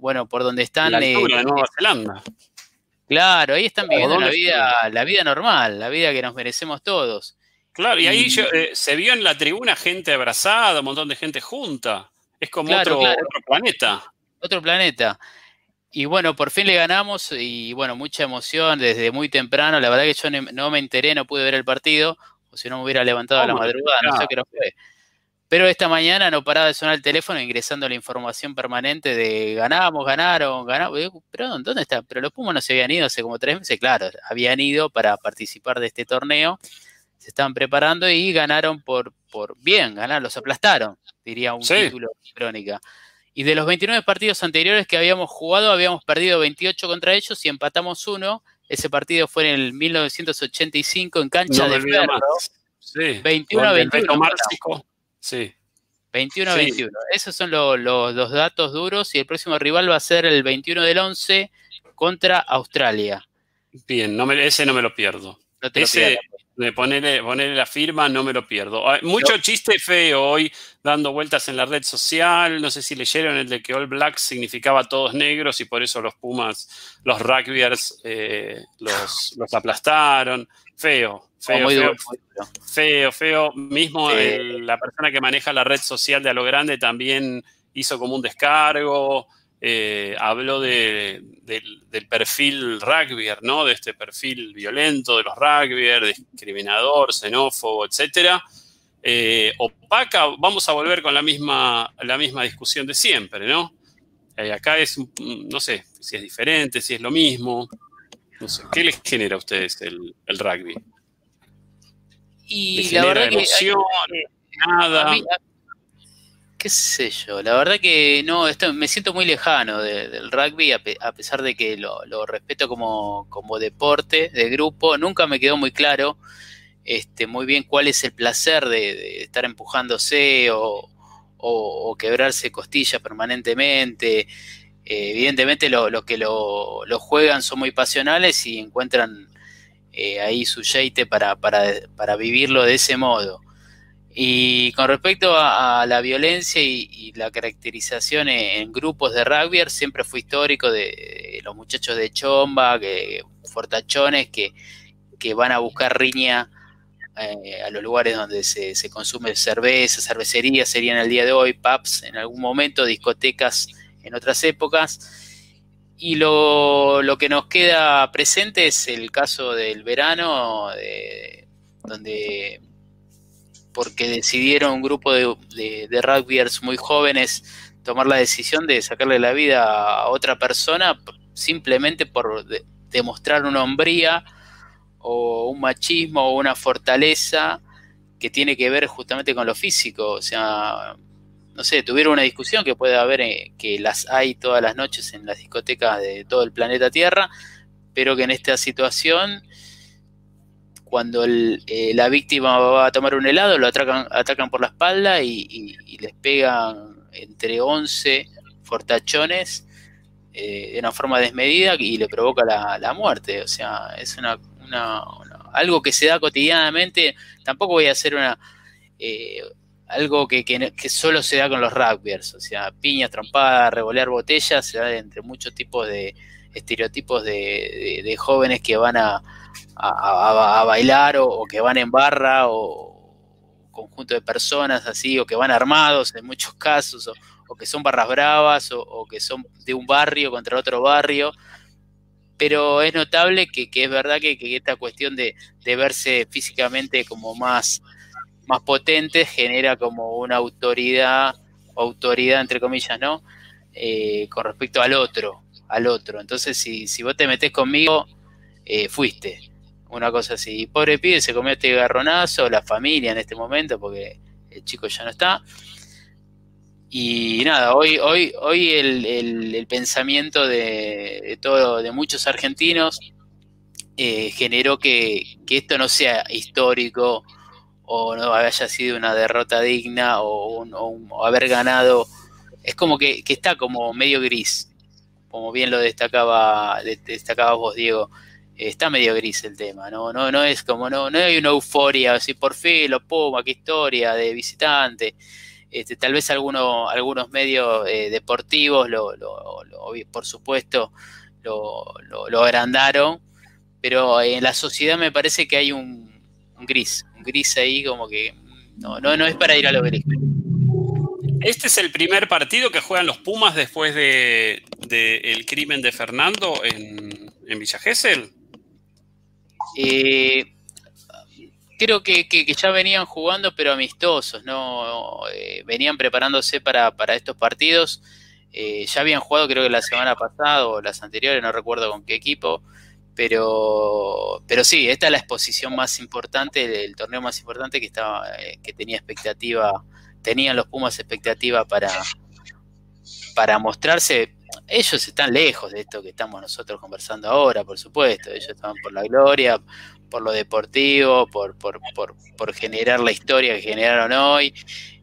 bueno, por donde están. La eh, Nueva Zelanda. Claro, ahí están viviendo la vida, la vida normal, la vida que nos merecemos todos. Claro, y ahí eh, se vio en la tribuna gente abrazada, un montón de gente junta. Es como otro, planeta. Otro planeta. Y bueno, por fin le ganamos y bueno, mucha emoción desde muy temprano. La verdad que yo no me enteré, no pude ver el partido, o si no me hubiera levantado a la madrugada, no sé qué no fue. Pero esta mañana no paraba de sonar el teléfono ingresando la información permanente de ganamos, ganaron, ganamos. Pero ¿dónde está? Pero los Pumas no se habían ido hace como tres meses, claro, habían ido para participar de este torneo, se estaban preparando y ganaron por, por bien, ganaron, los aplastaron, diría un título de crónica. Y de los 29 partidos anteriores que habíamos jugado, habíamos perdido 28 contra ellos y empatamos uno. Ese partido fue en el 1985 en cancha de Ferro. Sí. 21 21. Sí. 21 a 21. Esos son los datos duros y el próximo rival va a ser el 21 del 11 contra Australia. Bien, no ese no me lo pierdo. ese de ponerle, la firma no me lo pierdo. Mucho chiste feo hoy dando vueltas en la red social. No sé si leyeron el de que All Blacks significaba todos negros y por eso los Pumas, los rugbyers, eh, los, los aplastaron. Feo, feo, feo, feo, feo, Mismo la persona que maneja la red social de A lo Grande también hizo como un descargo. Eh, habló de, del perfil rugbyer, ¿no? De este perfil violento de los rugbyers, discriminador, xenófobo, etcétera. Eh, opaca, vamos a volver con la misma, la misma discusión de siempre, ¿no? Eh, acá es, no sé, si es diferente, si es lo mismo. No sé, ¿qué les genera a ustedes el, rugby? Y la verdad emoción, nada. Qué sé yo, la verdad que no, me siento muy lejano del rugby, a, pesar de que lo, respeto como, deporte de grupo, nunca me quedó muy claro este, muy bien cuál es el placer de, estar empujándose o, quebrarse costillas permanentemente. Eh, evidentemente los que lo, juegan son muy pasionales y encuentran eh, ahí su jeite para, para, vivirlo de ese modo. Y con respecto a, la violencia y, la caracterización en, grupos de rugby, siempre fue histórico de, los muchachos de chomba, que, fortachones que, que van a buscar riña eh, a los lugares donde se, se, consume cerveza, cervecería, serían el día de hoy, pubs en algún momento, discotecas en otras épocas. Y lo, que nos queda presente es el caso del verano, donde porque decidieron un grupo de, de, rugbyers muy jóvenes tomar la decisión de sacarle la vida a otra persona simplemente por demostrar una hombría o un machismo o una fortaleza que tiene que ver justamente con lo físico. O sea, no sé, tuvieron una discusión que puede haber, eh, que las hay todas las noches en las discotecas de todo el planeta Tierra, pero que en esta situación, cuando eh, la víctima va a tomar un helado, lo atacan, atacan por la espalda y, les pegan entre 11 fortachones eh, de una forma desmedida y le provoca la, muerte. O sea, es una, algo que se da cotidianamente. Tampoco voy a hacer una algo que, que, solo se da con los rugbyers, o sea, piñas, trompadas, revolear botellas, se da entre muchos tipos de estereotipos de, jóvenes que van a, bailar o, que van en barra o conjunto de personas así, o que van armados en muchos casos, o, que son barras bravas, o, que son de un barrio contra otro barrio. Pero es notable que, es verdad que, esta cuestión de, de verse físicamente como más más potente genera como una autoridad, autoridad entre comillas, ¿no? Eh, con respecto al otro, al otro. Entonces, si, si vos te metés conmigo, eh, fuiste. Una cosa así. pobre pibe se comió este garronazo, la familia en este momento, porque el chico ya no está. Y nada, hoy, hoy, hoy el, pensamiento de, todo, de muchos argentinos eh, generó que, que, esto no sea histórico o no haya sido una derrota digna o, haber ganado. Es como que, está como medio gris. como bien lo destacaba, destacabas vos, Diego, está medio gris el tema, ¿no? No, no es como, no, no hay una euforia, así por fin, lo Puma, qué historia de visitante. Este, tal vez algunos, algunos medios eh, deportivos, lo, por supuesto, lo, agrandaron, pero en la sociedad me parece que hay un, gris, un gris ahí como que no, no, no es para ir a lo gris. ¿Este es el primer partido que juegan los Pumas después del de, el crimen de Fernando en, en Villa Gesell? Eh, creo que, ya venían jugando, pero amistosos, ¿no? Eh, venían preparándose para, estos partidos. Eh, ya habían jugado, creo que la semana pasada o las anteriores, no recuerdo con qué equipo. Pero, pero sí, esta es la exposición más importante, el torneo más importante que estaba, que tenía expectativa, tenían los Pumas expectativa para, para mostrarse. Ellos están lejos de esto que estamos nosotros conversando ahora, por supuesto. Ellos están por la gloria, por lo deportivo, por, por, por, generar la historia que generaron hoy.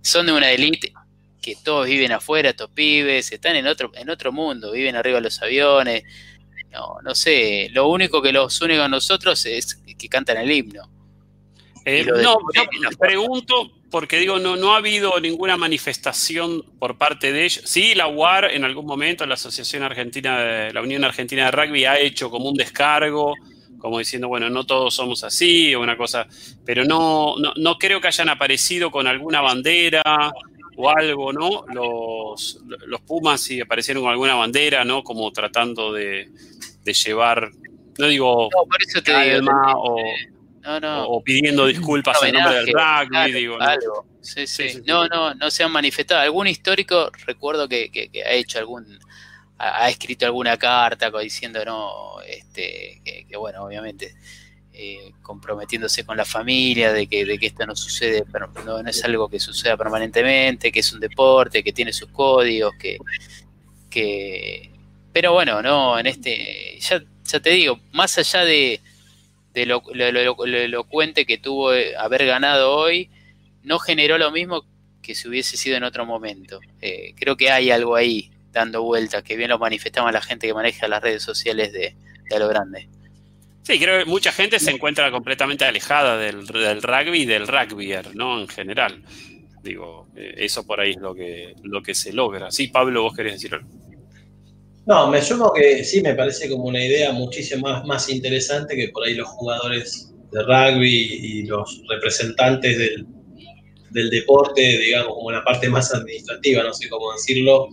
Son de una élite que todos viven afuera, estos pibes, están en otro, en otro mundo, viven arriba de los aviones. No, no sé, lo único que los une con nosotros es que cantan el himno. Eh, no, pregunto porque digo, no, no ha habido ninguna manifestación por parte de ellos. Sí, la UAR en algún momento, la Asociación Argentina, de, la Unión Argentina de Rugby ha hecho como un descargo como diciendo, bueno, no todos somos así o una cosa, pero no, no, creo que hayan aparecido con alguna bandera o algo, ¿no? Los, los Pumas sí aparecieron con alguna bandera, ¿no? Como tratando de, llevar, no digo, no, por eso te digo, o, o, pidiendo disculpas en nombre del rugby, digo, ¿no? Algo. Sí, sí. No, no, no se han manifestado. Algún histórico, recuerdo que, que ha hecho algún ha, escrito alguna carta diciendo no, este, que, bueno, obviamente eh, comprometiéndose con la familia, de que, de que esto no sucede, pero no, es algo que suceda permanentemente, que es un deporte, que tiene sus códigos, que, que pero bueno, no, en este, ya, ya te digo, más allá de, de lo, lo, elocuente que tuvo eh, haber ganado hoy, no generó lo mismo que si hubiese sido en otro momento. Eh, creo que hay algo ahí dando vueltas, que bien lo manifestaba la gente que maneja las redes sociales de, de lo grande. Sí, creo que mucha gente se encuentra completamente alejada del, rugby y del rugbyer, ¿no? En general. Digo, eh, eso por ahí es lo que, lo que se logra. Sí, Pablo, vos querés decir algo. No, me sumo que sí, me parece como una idea muchísimo más, más interesante que por ahí los jugadores de rugby y los representantes del, del deporte, digamos, como la parte más administrativa, no sé cómo decirlo,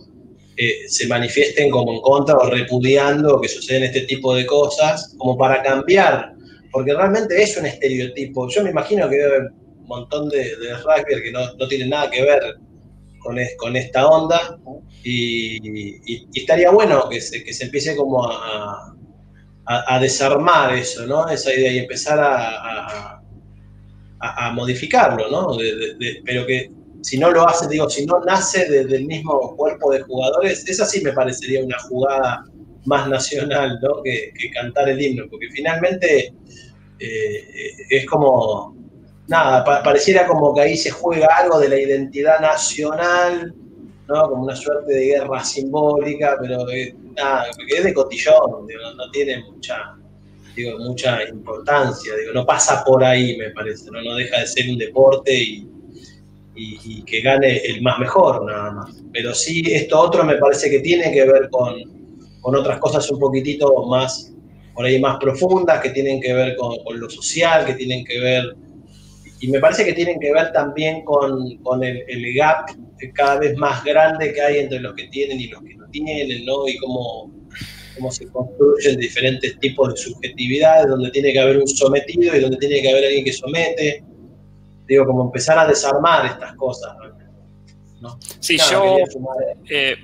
se manifiesten como en contra o repudiando que suceden este tipo de cosas, como para cambiar, porque realmente es un estereotipo. Yo me imagino que debe haber un montón de, de rugby que no, no tienen nada que ver con, esta onda y, estaría bueno que se, empiece como a, desarmar eso. Esa idea y empezar a, modificarlo, pero que si no lo hace, digo, si no nace desde el mismo cuerpo de jugadores, esa sí me parecería una jugada más nacional. Que, cantar el himno, porque finalmente eh, es como, nada, pareciera como que ahí se juega algo de la identidad nacional, ¿no? Como una suerte de guerra simbólica, pero eh, nada, es de cotillón, no, tiene mucha, digo, mucha importancia, digo, no pasa por ahí, me parece, ¿no? no deja de ser un deporte y y, que gane el más mejor, nada más. Pero sí, esto otro me parece que tiene que ver con, con otras cosas un poquitito más, por ahí más profundas, que tienen que ver con, lo social, que tienen que ver, y me parece que tienen que ver también con, con el, el, gap cada vez más grande que hay entre los que tienen y los que no tienen, ¿no? Y cómo, cómo se construyen diferentes tipos de subjetividades, donde tiene que haber un sometido y donde tiene que haber alguien que somete digo, como empezar a desarmar estas cosas. ¿no? Sí, yo eh,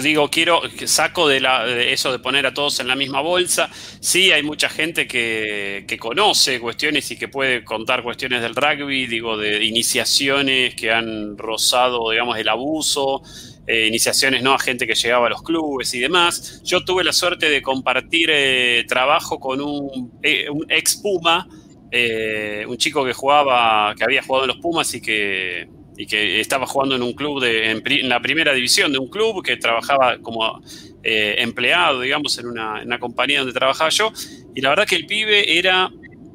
digo, quiero, saco de, la, eso de poner a todos en la misma bolsa. Sí, hay mucha gente que, conoce cuestiones y que puede contar cuestiones del rugby, digo, de iniciaciones que han rozado, digamos, el abuso. Eh, iniciaciones ¿no? a gente que llegaba a los clubes y demás. Yo tuve la suerte de compartir eh, trabajo con un, un ex Puma eh, un chico que jugaba, que había jugado en los Pumas y que, y que estaba jugando en un club, de, en, la primera división de un club, que trabajaba como eh, empleado, digamos, en una, en una, compañía donde trabajaba yo. Y la verdad que el pibe era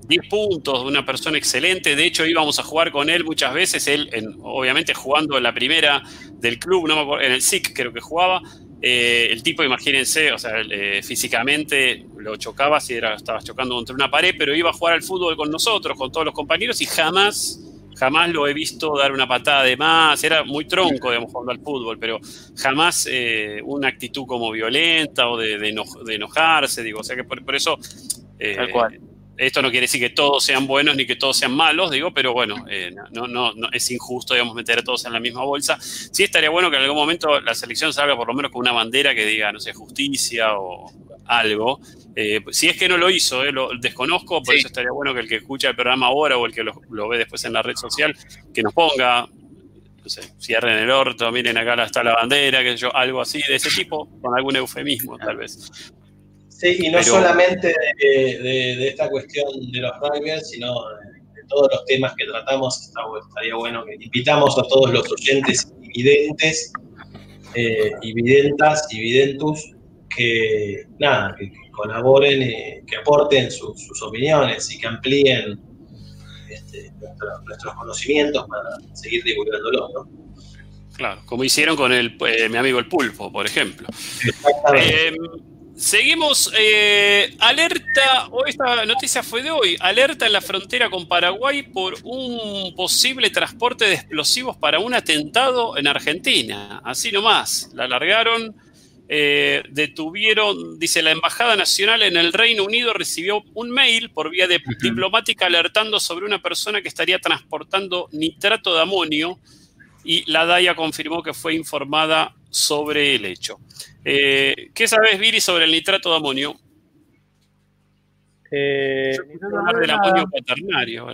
10 puntos, una persona excelente. De hecho, íbamos a jugar con él muchas veces, él obviamente jugando en la primera del club, no me acuerdo, en el SIC creo que jugaba. Eh, el tipo, imagínense, o sea, eh, físicamente lo chocaba si era, estaba chocando contra una pared, pero iba a jugar al fútbol con nosotros, con todos los compañeros, y jamás, jamás lo he visto dar una patada de más. Era muy tronco, digamos, jugando al fútbol, pero jamás eh, una actitud como violenta o de, enojarse, digo, o sea que por, por eso. Tal cual esto no quiere decir que todos sean buenos ni que todos sean malos, digo, pero bueno, eh, no, no, no, es injusto, digamos, meter a todos en la misma bolsa. Sí estaría bueno que en algún momento la selección salga por lo menos con una bandera que diga, no sé, justicia o algo. Eh, si es que no lo hizo, eh, lo desconozco, por eso estaría bueno que el que escucha el programa ahora o el que lo, ve después en la red social, que nos ponga, no sé, cierren el orto, miren acá está la bandera, que yo, algo así de ese tipo, con algún eufemismo tal vez. Sí, y no solamente de, esta cuestión de los rugbyers, sino de, todos los temas que tratamos. estaría bueno que invitamos a todos los oyentes videntes, eh, y videntas y videntus que, nada, que, colaboren, eh, que aporten sus opiniones y que amplíen este, nuestros conocimientos para seguir divulgándolos, ¿no? Claro, como hicieron con el, eh, mi amigo el pulpo, por ejemplo. Exactamente. Em, Seguimos, eh, alerta, o esta noticia fue de hoy, alerta en la frontera con Paraguay por un posible transporte de explosivos para un atentado en Argentina. Así nomás, la largaron, eh, detuvieron, dice la Embajada Nacional en el Reino Unido recibió un mail por vía de diplomática alertando sobre una persona que estaría transportando nitrato de amonio y la DAIA confirmó que fue informada sobre el hecho. Eh, ¿Qué sabes, Viri, sobre el nitrato de amonio? Eh, del amonio cuaternario.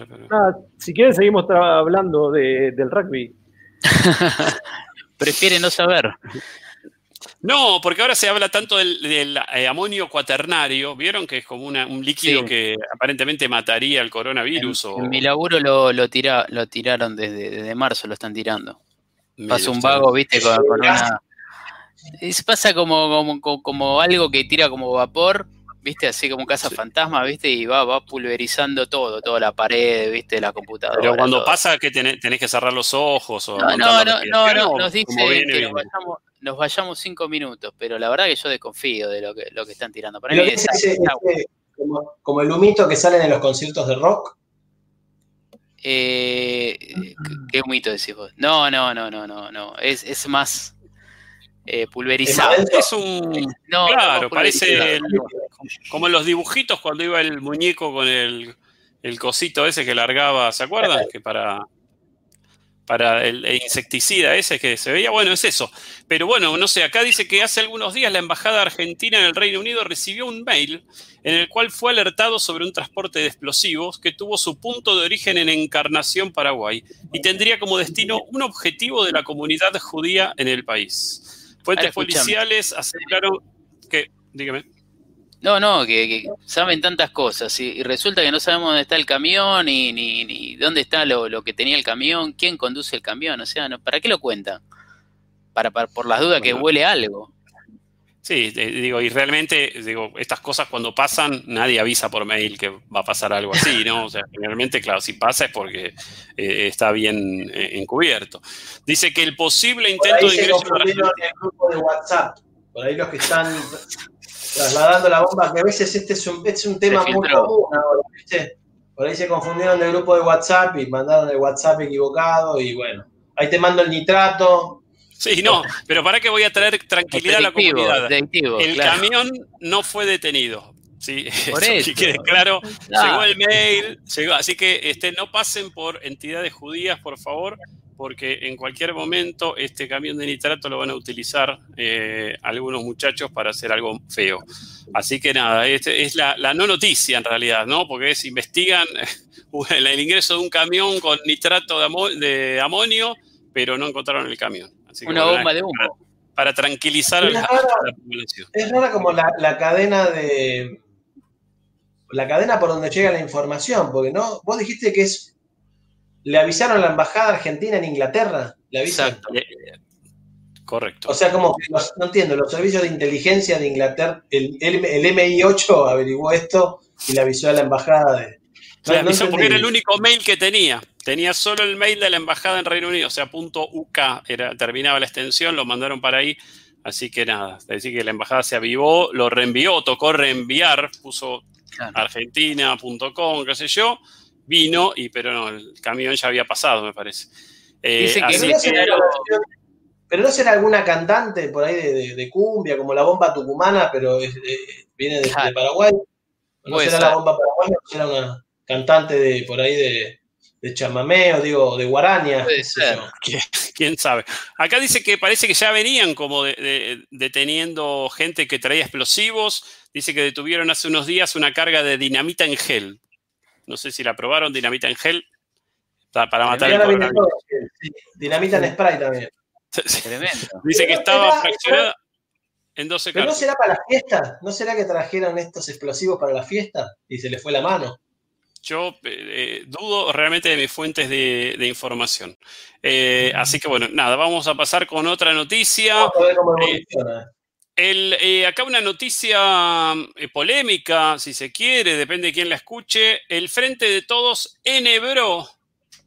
si quieren, seguimos hablando del rugby. Prefiere no saber. No, porque ahora se habla tanto del, eh, amonio cuaternario. ¿Vieron que es como un líquido que aparentemente mataría el coronavirus? En, mi laburo lo, lo, lo tiraron desde, marzo, lo están tirando. Pasa un vago, viste, con, una, es, pasa como, como, algo que tira como vapor, ¿viste? Así como casa fantasma, ¿viste? Y va, va pulverizando todo, toda la pared, ¿viste? La computadora. Pero cuando pasa que tenés, que cerrar los ojos o... No, no, no, no, nos dice que nos vayamos, cinco minutos, pero la verdad que yo desconfío de lo que, lo que están tirando. Para mí como, como, el humito que salen en los conciertos de rock. Eh, ¿Qué humito decís vos? No, no, no, no, no, no. Es, es más eh, pulverizado. Es un. claro, parece como en los dibujitos cuando iba el muñeco con el, el cosito ese que largaba, ¿se acuerdan? Que para, para el, insecticida ese que se veía, bueno, es eso. Pero bueno, no sé, acá dice que hace algunos días la Embajada Argentina en el Reino Unido recibió un mail en el cual fue alertado sobre un transporte de explosivos que tuvo su punto de origen en Encarnación, Paraguay, y tendría como destino un objetivo de la comunidad judía en el país. Fuentes policiales aseguraron que. Dígame. No, no, que, saben tantas cosas y, resulta que no sabemos dónde está el camión ni, ni, dónde está lo, que tenía el camión, quién conduce el camión, o sea, ¿para qué lo cuentan? Para, por las dudas que huele algo. Sí, digo, y realmente, digo, estas cosas cuando pasan, nadie avisa por mail que va a pasar algo así, ¿no? O sea, generalmente, claro, si pasa es porque eh, está bien eh, encubierto. Dice que el posible intento de ingreso en el grupo de WhatsApp, por ahí los que están trasladando la bomba, que a veces este es un, es un tema muy común ahora, ¿viste? Por ahí se confundieron del grupo de WhatsApp y mandaron el WhatsApp equivocado y bueno, ahí te mando el nitrato, Sí, no, pero para que voy a traer tranquilidad a la comunidad. el camión no fue detenido. Sí, por eso, quede claro. Llegó el mail, llegó, así que este, no pasen por entidades judías, por favor, porque en cualquier momento este camión de nitrato lo van a utilizar eh, algunos muchachos para hacer algo feo. Así que nada, este es la, no noticia en realidad, ¿no? Porque es investigan el ingreso de un camión con nitrato de amonio, pero no encontraron el camión. Una bomba de humo. Para, tranquilizar a la, población. Es rara como la, cadena de. La cadena por donde llega la información, porque no. Vos dijiste que es le avisaron a la embajada argentina en Inglaterra. Le. Exacto. Correcto. O sea, como que los- no entiendo, los servicios de inteligencia de Inglaterra, el, el, el MI8 averiguó esto y le avisó a la embajada de. No, Le no avisó porque era el único mail que tenía. Tenía solo el mail de la embajada en Reino Unido, o sea, punto .uk era, terminaba la extensión, lo mandaron para ahí. Así que nada, es decir que la embajada se avivó, lo reenvió, tocó reenviar, puso Claro. argentina.com, qué sé yo, vino, y pero no, el camión ya había pasado, me parece. Eh, Dice que así no, que- será, pero no será alguna cantante por ahí de, de- de cumbia, como la bomba tucumana, pero es- eh, viene de. Paraguay. ¿No será ser. la bomba paraguaya será una cantante de por ahí de, de chamamé o digo, de guaraña? Puede ser. quién sabe. Acá dice que parece que ya venían como de- de- deteniendo gente que traía explosivos. Dice que detuvieron hace unos días una carga de dinamita en gel. No sé si la probaron, dinamita en gel. Está Para matar el sí. Dinamita en spray también. Tremendo. Dice que estaba era- fraccionada en 12 ¿Pero no será para la fiesta? ¿No será que trajeron estos explosivos para la fiesta y se les fue la mano? Yo eh, dudo realmente de mis fuentes de, de información. Eh, así que bueno, nada, vamos a pasar con otra noticia. Vamos a ver cómo Eh. El, eh, acá una noticia eh, polémica, si se quiere, depende de quién la escuche. El Frente de Todos enhebró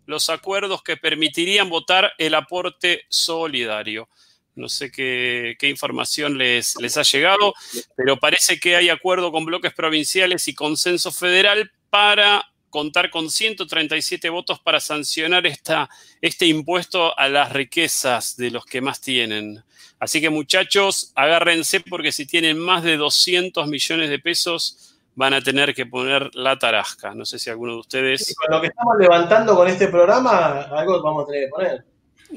los acuerdos que permitirían votar el aporte solidario. No sé qué, qué información les, les ha llegado, pero parece que hay acuerdo con bloques provinciales y consenso federal para contar con 137 votos para sancionar esta, este impuesto a las riquezas de los que más tienen. Así que muchachos, agárrense porque si tienen más de 200 millones de pesos van a tener que poner la tarasca. No sé si alguno de ustedes... con lo que estamos levantando con este programa, algo vamos a tener que poner.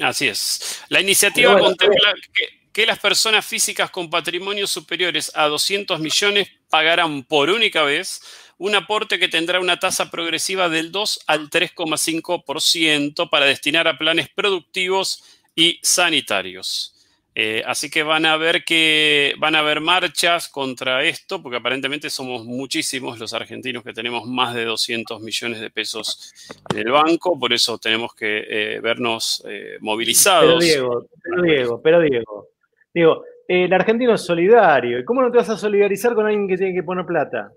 Así es. La iniciativa bueno, contempla que, que las personas físicas con patrimonios superiores a 200 millones pagarán por única vez un aporte que tendrá una tasa progresiva del 2 al 3,5% para destinar a planes productivos y sanitarios. Eh, así que van a ver que van a haber marchas contra esto, porque aparentemente somos muchísimos los argentinos que tenemos más de 200 millones de pesos en el banco, por eso tenemos que eh, vernos eh, Pero movilizados. Diego, pero Diego, pero Diego. Digo, el argentino es solidario. ¿Y cómo no te vas a solidarizar con alguien que tiene que poner plata?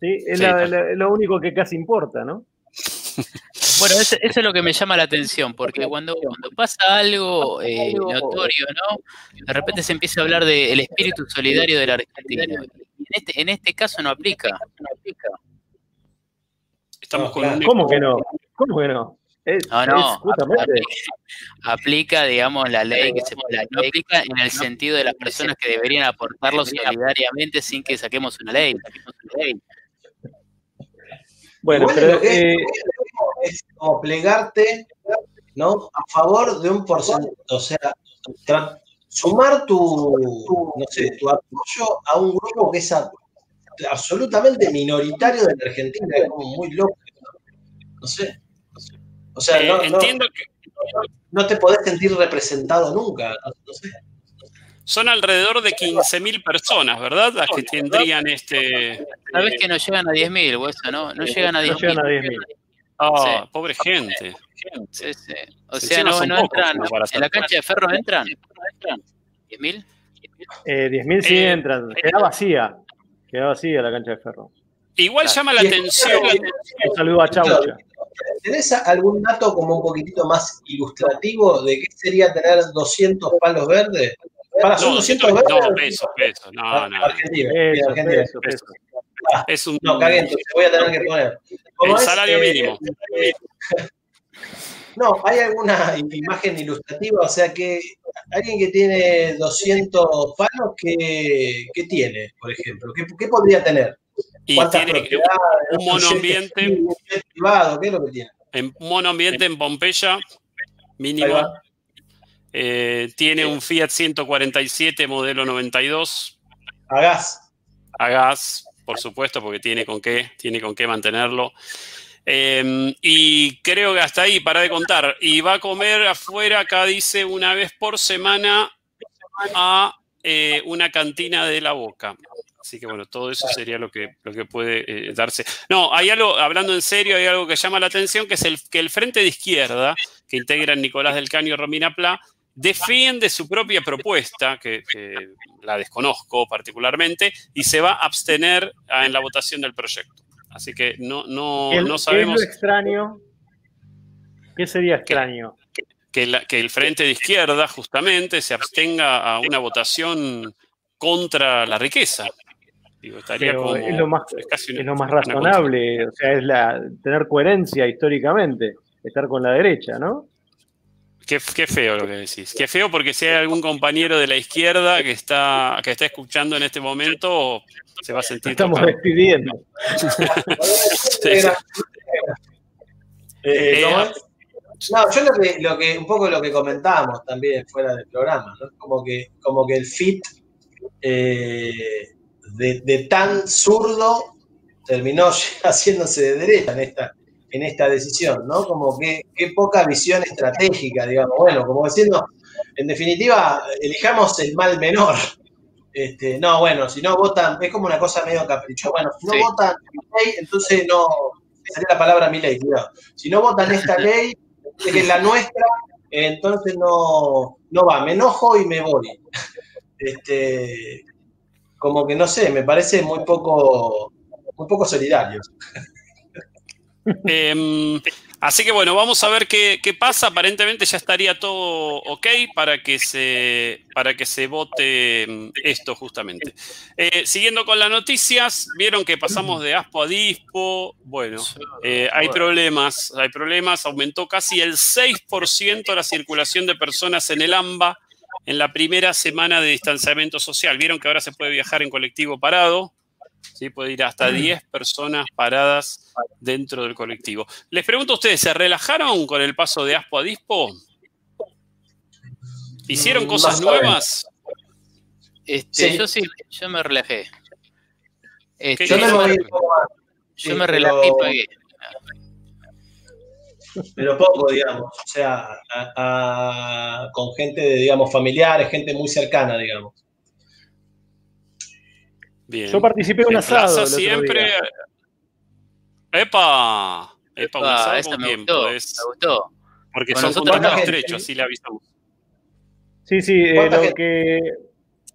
¿Sí? Es Sí, la- tal. la- lo único que casi importa, ¿no? Bueno, eso, eso es lo que me llama la atención, porque cuando, cuando pasa algo eh, notorio, ¿no? De repente se empieza a hablar del espíritu solidario del argentino. En este, en este caso no aplica. No aplica. Estamos No, con un ¿Cómo que no? ¿Cómo que no? Es, No, no, justamente. aplica, aplica, digamos, la ley que se no aplica en el sentido de las personas que deberían aportarlo solidariamente sin que saquemos una ley. Bueno, pero lo que es- eh, es como plegarte, ¿no? A favor de un porcentaje, o sea, sumar tu, no sé, tu apoyo a un grupo que es a- absolutamente minoritario de la Argentina, es como muy loco, ¿no? No sé. O sea, Eh, no, no- entiendo que no te podés sentir representado nunca, no, no sé. son alrededor de 15.000 personas, ¿verdad? Las que tendrían este... Sabes que no llegan a 10.000, hueso, ¿no? No llegan a no 10.000. llegan a 10.000. Ah, Sí. pobre gente. Sí, sí. O sea, no no, no entran. ¿En la cancha de ferro entran? ¿10.000? Eh, 10.000 sí Eh, entran. Queda vacía. Queda vacía la cancha de ferro. Igual Claro. llama la atención... Un saludo a Chaucha. ¿Tenés algún dato como un poquitito más ilustrativo de qué sería tener 200 palos verdes? Para son No, 200 no, verdes. pesos, pesos. No, no. Argentina, Eso. Es un... No, voy a tener que poner. ¿Cómo El es? salario Eh, mínimo. no, ¿hay alguna imagen ilustrativa? O sea, que alguien que tiene 200 palos, ¿qué, qué tiene, por ejemplo? ¿Qué, qué podría tener? Y ¿Cuántas tiene un monoambiente, ¿Un jet privado? ¿Qué es lo que tiene? en un monoambiente en Pompeya, mínimo. Eh, tiene un Fiat 147 modelo 92 A gas. a gas, por supuesto, porque tiene con qué, tiene con qué mantenerlo. Eh, y creo que hasta ahí, para de contar. Y va a comer afuera, acá dice, una vez por semana a eh, una cantina de la boca. Así que bueno, todo eso sería lo que, lo que puede eh, darse. No, hay algo, hablando en serio, hay algo que llama la atención, que es el, que el Frente de Izquierda, que integran Nicolás del Caño y Romina Pla, defiende su propia propuesta, que, la desconozco particularmente, y se va a abstener en la votación del proyecto. Así que no, no, no sabemos. ¿Qué es extraño? ¿Qué sería extraño? Que, que el Frente de Izquierda, justamente, se abstenga a una votación contra la riqueza es lo más, lo más razonable, o sea, es la, tener coherencia históricamente, estar con la derecha, ¿no? Qué, feo lo que decís. Qué feo porque si hay algún compañero de la izquierda que está, que está escuchando en este momento, se va a sentir. Estamos despidiendo. Eh, eh, no, yo lo que, un poco lo que comentábamos también fuera del programa, ¿no? Como que, como que el fit eh, de, tan zurdo terminó haciéndose de derecha en esta, en esta decisión, ¿no? Como que qué poca visión estratégica, digamos. Bueno, como diciendo, en definitiva, elijamos el mal menor. Este, no, bueno, si no votan, es como una cosa medio caprichosa. Bueno, si no votan mi ley, entonces no, sería la palabra mi ley, cuidado. Si no votan esta ley, que es la nuestra, entonces no, no va, me enojo y me voy. Este, como que no sé, me parece muy poco, muy poco solidario. Em, así que bueno, vamos a ver qué, pasa. Aparentemente ya estaría todo ok para que se, para que se vote em, esto justamente. Eh, siguiendo con las noticias, vieron que pasamos de ASPO a DISPO. Bueno, eh, hay problemas, hay problemas. Aumentó casi el 6% la circulación de personas en el AMBA en la primera semana de distanciamiento social. Vieron que ahora se puede viajar en colectivo parado, ¿sí? puede ir hasta 10 personas paradas dentro del colectivo. Les pregunto a ustedes, ¿se relajaron con el paso de Aspo a Dispo? ¿Hicieron mm, cosas nuevas? Este, Yo sí, yo me relajé. Este, yo, me, yo me relajé y pagué pero poco, digamos, o sea, con gente, digamos, familiares, gente muy cercana, digamos. Bien. Yo participé en un asado. siempre. ¡Epa! ¡Epa! Un asado con tiempo. Me gustó. Porque son puntos más estrechos, así le avisamos. Sí, sí, eh, lo que.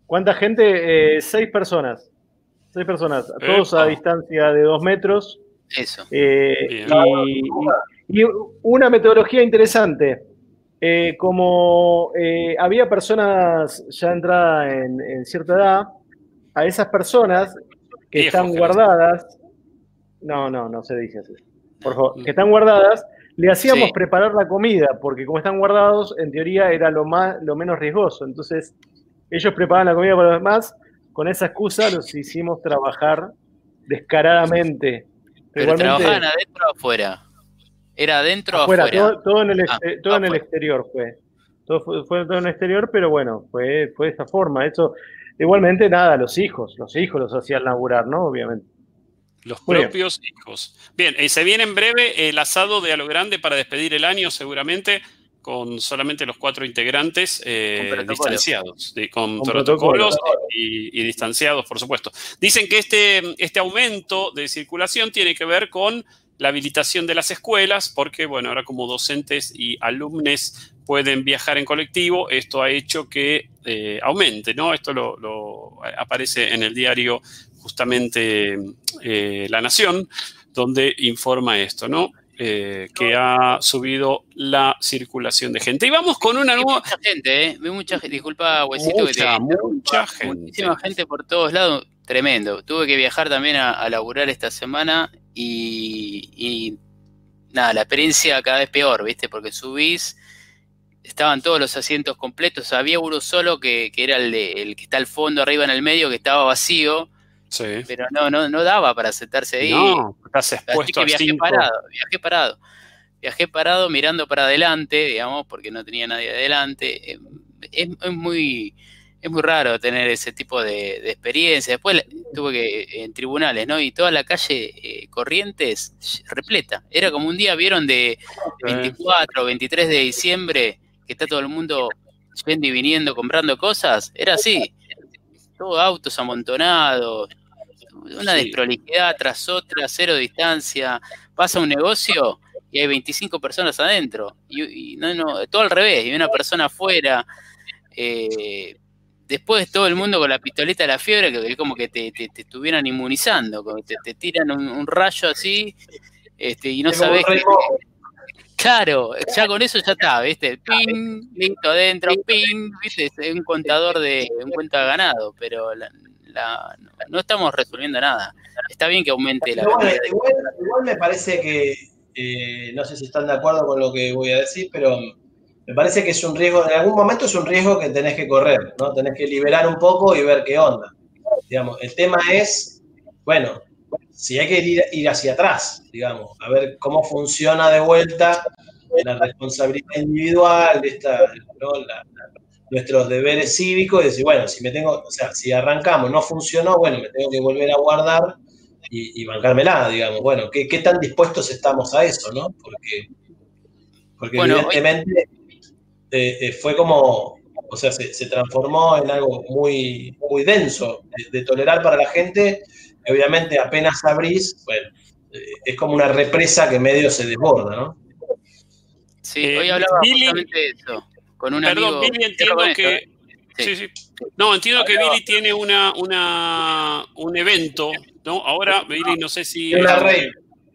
¿Cuánta gente? Eh, seis personas. Seis personas, todos a distancia de dos metros. Eso. Eh, y, y una metodología interesante. Eh, como eh, había personas ya entradas en, cierta edad, a esas personas que están guardadas, no, no, no se dice así, por favor, que están guardadas, le hacíamos preparar la comida, porque como están guardados, en teoría era lo, más, lo menos riesgoso. Entonces, ellos preparaban la comida para los demás, con esa excusa los hicimos trabajar descaradamente. Pero, trabajaban adentro o afuera. ¿Era adentro o afuera? Todo, en el, ah, todo en el exterior fue. Todo fue, todo en el exterior, pero bueno, fue, fue de esta forma. Eso, igualmente, nada, los hijos, los hijos los hacían laburar, ¿no? Obviamente. Los propios hijos. Bien, eh, se viene en breve el asado de a lo grande para despedir el año, seguramente, con solamente los cuatro integrantes eh, distanciados, con, protocolos y, y, distanciados, por supuesto. Dicen que este, este aumento de circulación tiene que ver con la habilitación de las escuelas, porque, bueno, ahora como docentes y alumnos pueden viajar en colectivo, esto ha hecho que eh, aumente, ¿no? Esto lo, aparece en el diario justamente eh, La Nación, donde informa esto, ¿no? Eh, que ha subido la circulación de gente. Y vamos con una nueva. Mucha gente, ¿eh? Mucha gente, disculpa, Huesito, que te. Mucha gente. Muchísima gente por todos lados, tremendo. Tuve que viajar también a, a laburar esta semana y, nada, la experiencia cada vez peor, ¿viste? Porque subís, estaban todos los asientos completos, había uno solo que, era el, el que está al fondo, arriba en el medio, que estaba vacío. Sí. Pero no, no, no daba para sentarse ahí. No, estás expuesto Así que viajé parado, viajé parado. Viajé parado mirando para adelante, digamos, porque no tenía nadie adelante. Es muy, es muy raro tener ese tipo de, experiencia. Después tuve que en tribunales, ¿no? Y toda la calle eh, Corrientes repleta. Era como un día, vieron, de 24 o 23 de diciembre, que está todo el mundo yendo y viniendo comprando cosas. Era así. Todo autos amontonados, una desprolijidad tras otra, cero distancia. Pasa un negocio y hay 25 personas adentro. Y, no, no, todo al revés, y una persona afuera. Eh, después todo el mundo con la pistoleta de la fiebre, que es como que te, estuvieran inmunizando, como te, te tiran un, rayo así, este, y no sabes que, Claro, ya con eso ya está, ¿viste? Ping, listo adentro, ping, ¿viste? Es un contador de un cuenta ganado, pero no estamos resolviendo nada. Está bien que aumente la. Igual, me parece que, eh, no sé si están de acuerdo con lo que voy a decir, pero me parece que es un riesgo, en algún momento es un riesgo que tenés que correr, ¿no? Tenés que liberar un poco y ver qué onda. Digamos, el tema es, bueno, si hay que ir, ir hacia atrás, digamos, a ver cómo funciona de vuelta la responsabilidad individual, esta, nuestros deberes cívicos, y decir, bueno, si me tengo, o sea, si arrancamos, no funcionó, bueno, me tengo que volver a guardar y, y bancármela, digamos, bueno, ¿qué, ¿qué, tan dispuestos estamos a eso, no? Porque, porque evidentemente eh, eh, fue como, o sea, se, transformó en algo muy, muy denso de, tolerar para la gente. Obviamente apenas abrís, bueno, eh, es como una represa que medio se desborda, ¿no? Sí, hoy hablaba justamente de eso. Con un perdón, Billy entiendo que. Sí. Sí, No, entiendo que Billy tiene una, una, un evento, ¿no? Ahora, Billy, no sé si. Una rey.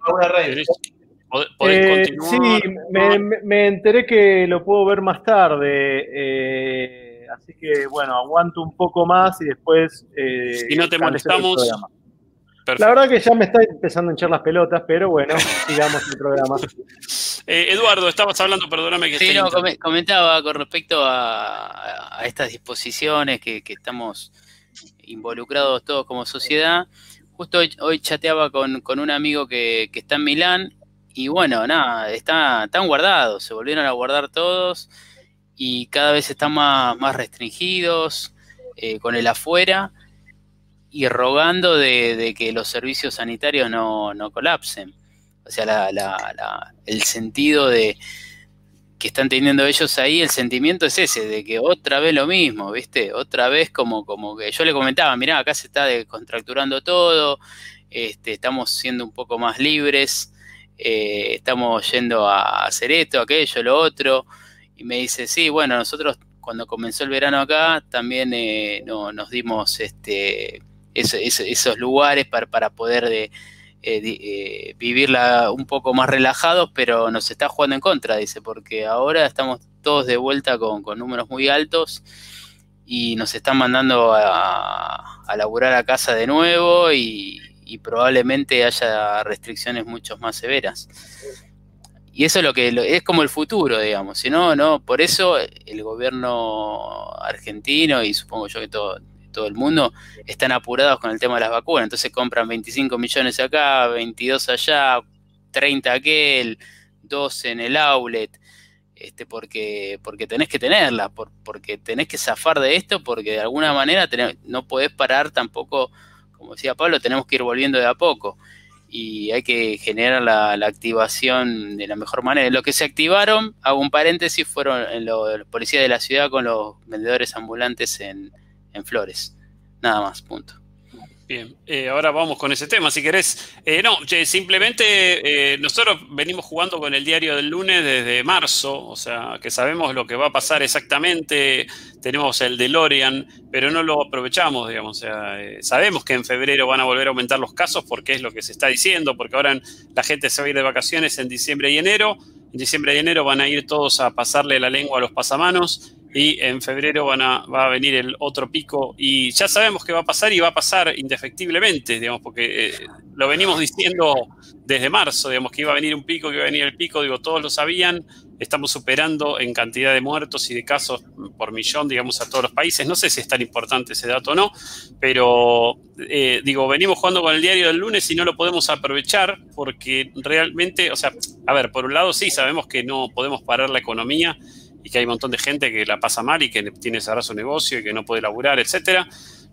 Una rey. Eh, sí, me, enteré que lo puedo ver más tarde. Eh, así que, bueno, aguanto un poco más y después. Eh, si no te molestamos. La verdad que ya me está empezando a hinchar las pelotas, pero bueno, sigamos el programa. Eduardo, estabas hablando, perdóname que Sí, no, comentaba con respecto a, estas disposiciones que, estamos involucrados todos como sociedad. Justo hoy, chateaba con, un amigo que, que está en Milán y bueno, nada, está, están guardados, se volvieron a guardar todos y cada vez están más, más restringidos eh, con el afuera y rogando de, que los servicios sanitarios no, colapsen. O sea, el sentido de que están teniendo ellos ahí, el sentimiento es ese, de que otra vez lo mismo, ¿viste? Otra vez como, como que yo le comentaba, mirá, acá se está descontracturando todo, este, estamos siendo un poco más libres, eh, estamos yendo a hacer esto, aquello, lo otro, y me dice, sí, bueno, nosotros cuando comenzó el verano acá también eh, no, nos dimos este, esos lugares para, para poder de, eh, vivirla un poco más relajados, pero nos está jugando en contra, dice, porque ahora estamos todos de vuelta con, números muy altos y nos están mandando a, a laburar a casa de nuevo y, y probablemente haya restricciones mucho más severas. Y eso es lo que es como el futuro, digamos. Si no, no, por eso el gobierno argentino y supongo yo que todo, todo el mundo están apurados con el tema de las vacunas. Entonces compran 25 millones acá, 22 allá, 30 aquel, 12 en el outlet, este, porque, porque tenés que tenerla, porque tenés que zafar de esto, porque de alguna manera no podés parar tampoco como decía Pablo, tenemos que ir volviendo de a poco y hay que generar la, activación de la mejor manera. Lo que se activaron, hago un paréntesis, fueron los policías de la ciudad con los vendedores ambulantes en, en Flores. Nada más, punto. Bien, eh, ahora vamos con ese tema, si querés. Eh, no, simplemente eh, nosotros venimos jugando con el diario del lunes desde marzo, o sea, que sabemos lo que va a pasar exactamente, tenemos el DeLorean, pero no lo aprovechamos, digamos, o sea, sabemos que en febrero van a volver a aumentar los casos porque es lo que se está diciendo, porque ahora la gente se va a ir de vacaciones en diciembre y enero, en diciembre y enero van a ir todos a pasarle la lengua a los pasamanos y en febrero va a venir el otro pico y ya sabemos qué va a pasar y va a pasar indefectiblemente, digamos, porque eh, lo venimos diciendo desde marzo, digamos, que iba a venir un pico, que iba a venir el pico, digo, todos lo sabían, estamos superando en cantidad de muertos y de casos por millón, digamos, a todos los países, no sé si es tan importante ese dato o no, pero eh, digo, venimos jugando con el diario del lunes y no lo podemos aprovechar porque realmente, o sea, a ver, por un lado sí, sabemos que no podemos parar la economía, y que hay un montón de gente que la pasa mal y que tiene cerrar su negocio y que no puede laburar, etcétera.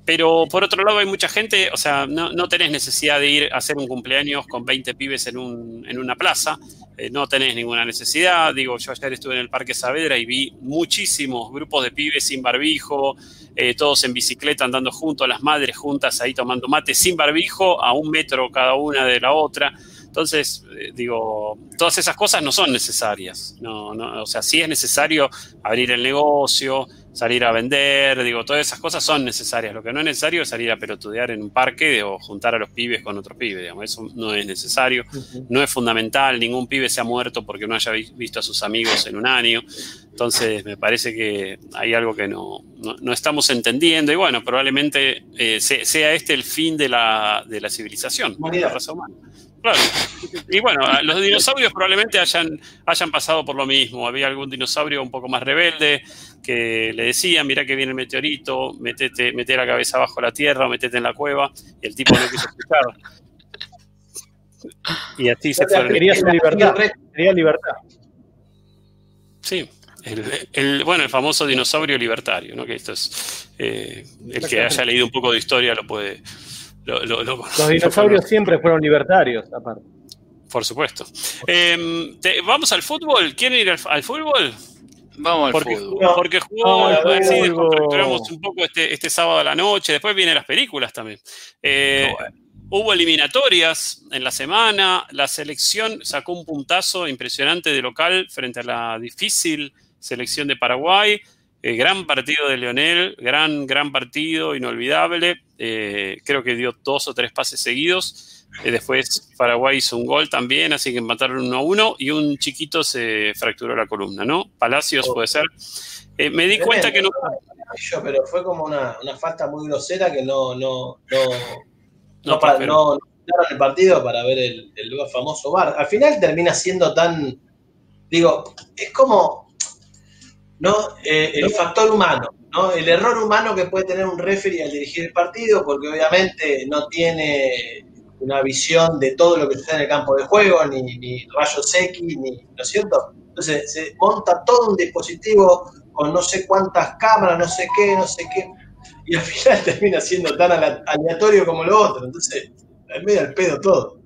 Pero por otro lado hay mucha gente, o sea, no, no, tenés necesidad de ir a hacer un cumpleaños con 20 pibes en, un, en una plaza, eh, no tenés ninguna necesidad. Digo, yo ayer estuve en el Parque Saavedra y vi muchísimos grupos de pibes sin barbijo, eh, todos en bicicleta andando juntos, las madres juntas ahí tomando mate sin barbijo, a un metro cada una de la otra. Entonces, eh, digo, todas esas cosas no son necesarias. No, no, o sea, sí es necesario abrir el negocio, salir a vender, digo, todas esas cosas son necesarias. Lo que no es necesario es salir a pelotudear en un parque o juntar a los pibes con otros pibes, digamos. Eso no es necesario, no es fundamental, ningún pibe se ha muerto porque no haya visto a sus amigos en un año. Entonces, me parece que hay algo que no, no, estamos entendiendo y bueno, probablemente eh, sea este el fin de la, de la civilización, de la raza humana. Claro. Y bueno, los dinosaurios probablemente hayan, hayan pasado por lo mismo. Había algún dinosaurio un poco más rebelde que le decía, mira que viene el meteorito, metete, mete la cabeza abajo la tierra o metete en la cueva. Y el tipo no quiso escuchar. Y así se fueron. Quería su libertad. Quería libertad. Sí. El, bueno, el famoso dinosaurio libertario, ¿no? Que esto es. Eh, el que haya leído un poco de historia lo puede, los dinosaurios siempre fueron libertarios, aparte. Por supuesto. Em, ¿Vamos al fútbol? ¿Quieren ir al, fútbol? Vamos al porque, fútbol. Porque jugó, así un poco este, este, sábado a la noche. Después vienen las películas también. Eh, hubo eliminatorias en la semana. La selección sacó un puntazo impresionante de local frente a la difícil selección de Paraguay. Eh, gran partido de Leonel, gran, gran partido, inolvidable. Eh, creo que dio dos o tres pases seguidos. Eh, después Paraguay hizo un gol también, así que empataron uno a uno y un chiquito se fracturó la columna, ¿no? Palacios puede ser. me di cuenta que no. Pero fue como una, falta muy grosera que no, no, no, no, el partido para ver el, el famoso bar. Al final termina siendo tan. Digo, es como ¿no? Eh, el factor humano, ¿no? El error humano que puede tener un referee al dirigir el partido, porque obviamente no tiene una visión de todo lo que sucede en el campo de juego, ni, rayos X, ni, ¿no es cierto? Entonces se monta todo un dispositivo con no sé cuántas cámaras, no sé qué, no sé qué, y al final termina siendo tan aleatorio como lo otro. Entonces, es medio al pedo todo.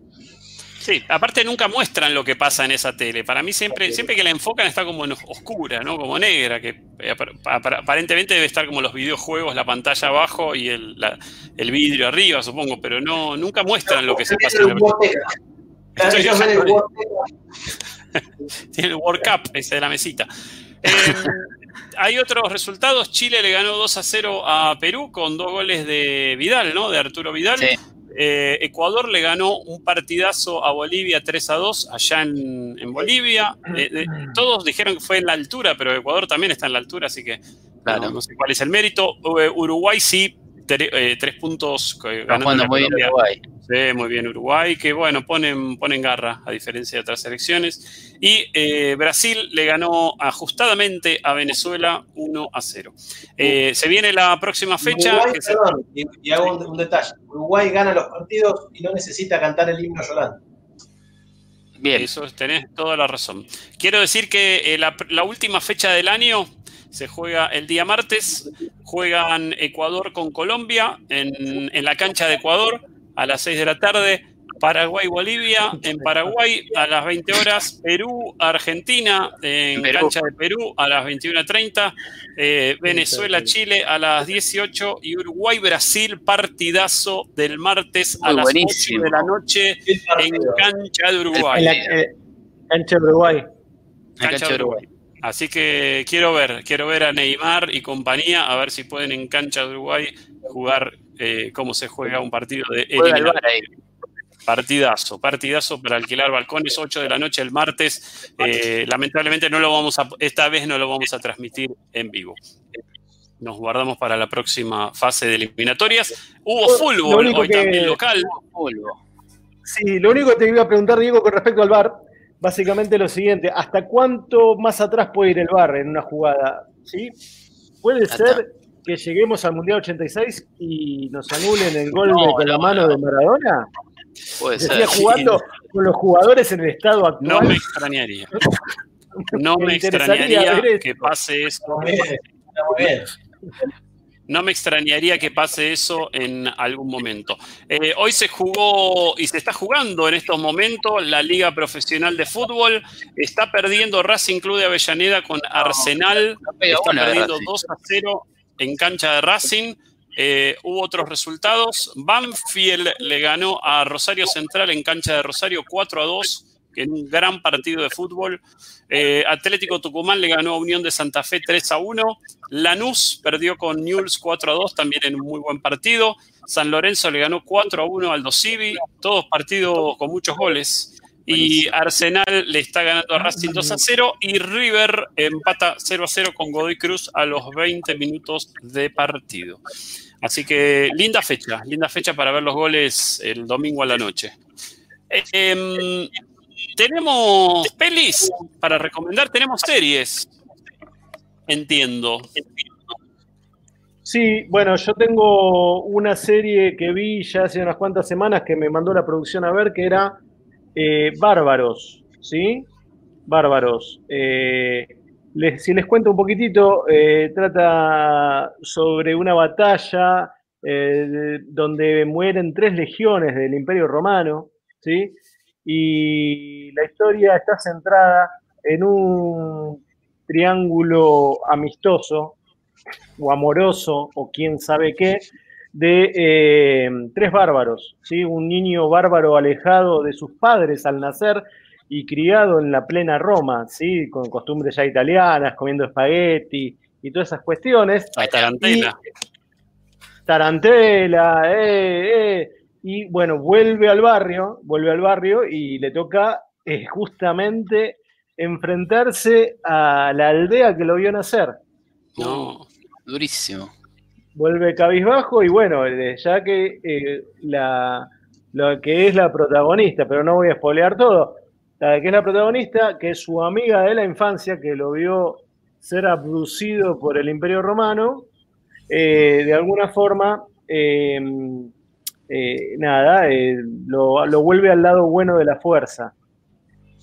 Sí, aparte nunca muestran lo que pasa en esa tele. Para mí siempre, siempre que la enfocan está como en oscura, ¿no? Como negra, que eh, aparentemente debe estar como los videojuegos, la pantalla abajo y el, el vidrio arriba, supongo, pero no, nunca muestran lo que se pasa en la Tiene el World Cup, ese de la mesita. Eh, hay otros resultados. Chile le ganó 2 a 0 a Perú con dos goles de Vidal, ¿no? De Arturo Vidal. Sí. Eh, Ecuador le ganó un partidazo a Bolivia 3 a 2 allá en, Bolivia. Eh, todos dijeron que fue en la altura, pero Ecuador también está en la altura, así que no, sé cuál es el mérito. Eh, Uruguay sí, tres puntos ganando muy bien Uruguay. Sí, muy bien Uruguay, que bueno, ponen, ponen garra a diferencia de otras selecciones. Y eh, Brasil le ganó ajustadamente a Venezuela 1 a 0. Eh, se viene la próxima fecha. y, hago un, detalle. Uruguay gana los partidos y no necesita cantar el himno llorando. Bien. Eso tenés toda la razón. Quiero decir que eh, la, la última fecha del año se juega el día martes. Juegan Ecuador con Colombia en, en la cancha de Ecuador a las 6 de la tarde. Paraguay-Bolivia en Paraguay a las 20 horas, Perú-Argentina en cancha de Perú a las 21.30, eh, Venezuela-Chile a las 18 y Uruguay-Brasil partidazo del martes a las 8 de la noche en cancha de Uruguay. cancha de Uruguay. Cancha de Uruguay. Así que quiero ver, quiero ver a Neymar y compañía, a ver si pueden en cancha de Uruguay jugar eh, cómo se juega un partido de Partidazo, partidazo para alquilar balcones, 8 de la noche el martes. Eh, lamentablemente no lo vamos a, esta vez no lo vamos a transmitir en vivo. Nos guardamos para la próxima fase de eliminatorias. Hubo fútbol hoy también local. Sí, lo único que te iba a preguntar, Diego, con respecto al VAR, básicamente lo siguiente, ¿hasta cuánto más atrás puede ir el VAR en una jugada? ¿Sí? ¿Puede ser que lleguemos al Mundial 86 y nos anulen el gol con la mano de Maradona? Puede ser. jugando con los jugadores en el estado actual. No me extrañaría. No me, extrañaría que pase esto. Muy bien. No me extrañaría que pase eso en algún momento. Eh, hoy se jugó y se está jugando en estos momentos la Liga Profesional de Fútbol. Está perdiendo Racing Club de Avellaneda con Arsenal. Está perdiendo 2 a 0 en cancha de Racing. Eh, hubo otros resultados. Banfield le ganó a Rosario Central en cancha de Rosario 4 a 2 en un gran partido de fútbol. Eh, Atlético Tucumán le ganó a Unión de Santa Fe 3 a 1. Lanús perdió con Newell's 4 a 2, también en un muy buen partido. San Lorenzo le ganó 4 a 1 al Dosivi, todos partidos con muchos goles. Y Arsenal le está ganando a Racing 2 a 0 y River empata 0 a 0 con Godoy Cruz a los 20 minutos de partido. Así que linda fecha, linda fecha para ver los goles el domingo a la noche. Eh, em, tenemos pelis para recomendar, tenemos series. Entiendo. Sí, bueno, yo tengo una serie que vi ya hace unas cuantas semanas que me mandó la producción a ver, que era eh, Bárbaros, ¿sí? Bárbaros. Eh, si les cuento un poquitito, eh, trata sobre una batalla donde mueren tres legiones del Imperio Romano, ¿sí? Y la historia está centrada en un triángulo amistoso o amoroso o quién sabe qué de eh, tres bárbaros, ¿sí? un niño bárbaro alejado de sus padres al nacer y criado en la plena Roma, ¿sí? con costumbres ya italianas, comiendo espagueti y todas esas cuestiones. tarantela. tarantela, eh, eh, y bueno, vuelve al barrio, vuelve al barrio y le toca eh, justamente enfrentarse a la aldea que lo vio nacer. No, durísimo. Vuelve cabizbajo y bueno, ya que eh, la, lo que es la protagonista, pero no voy a spoilear todo, la que es la protagonista, que es su amiga de la infancia, que lo vio ser abducido por el Imperio Romano, eh, de alguna forma eh, nada, eh, lo, vuelve al lado bueno de la fuerza.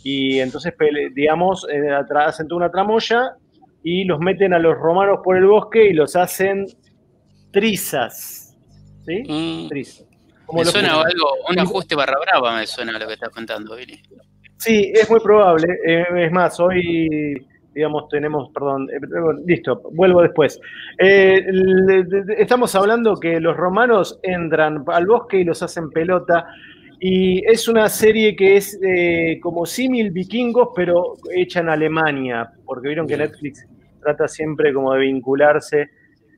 Y entonces, digamos, eh, hacen toda una tramoya y los meten a los romanos por el bosque y los hacen trizas. ¿Sí? Mm. Trizas. me suena algo, un ajuste barra brava me suena lo que estás contando, Billy. Sí, es muy probable. es más, hoy digamos, tenemos, perdón, eh, listo, vuelvo después. Eh, estamos hablando que los romanos entran al bosque y los hacen pelota. Y es una serie que es eh, como símil vikingos, pero hecha en Alemania, porque vieron que Netflix trata siempre como de vincularse.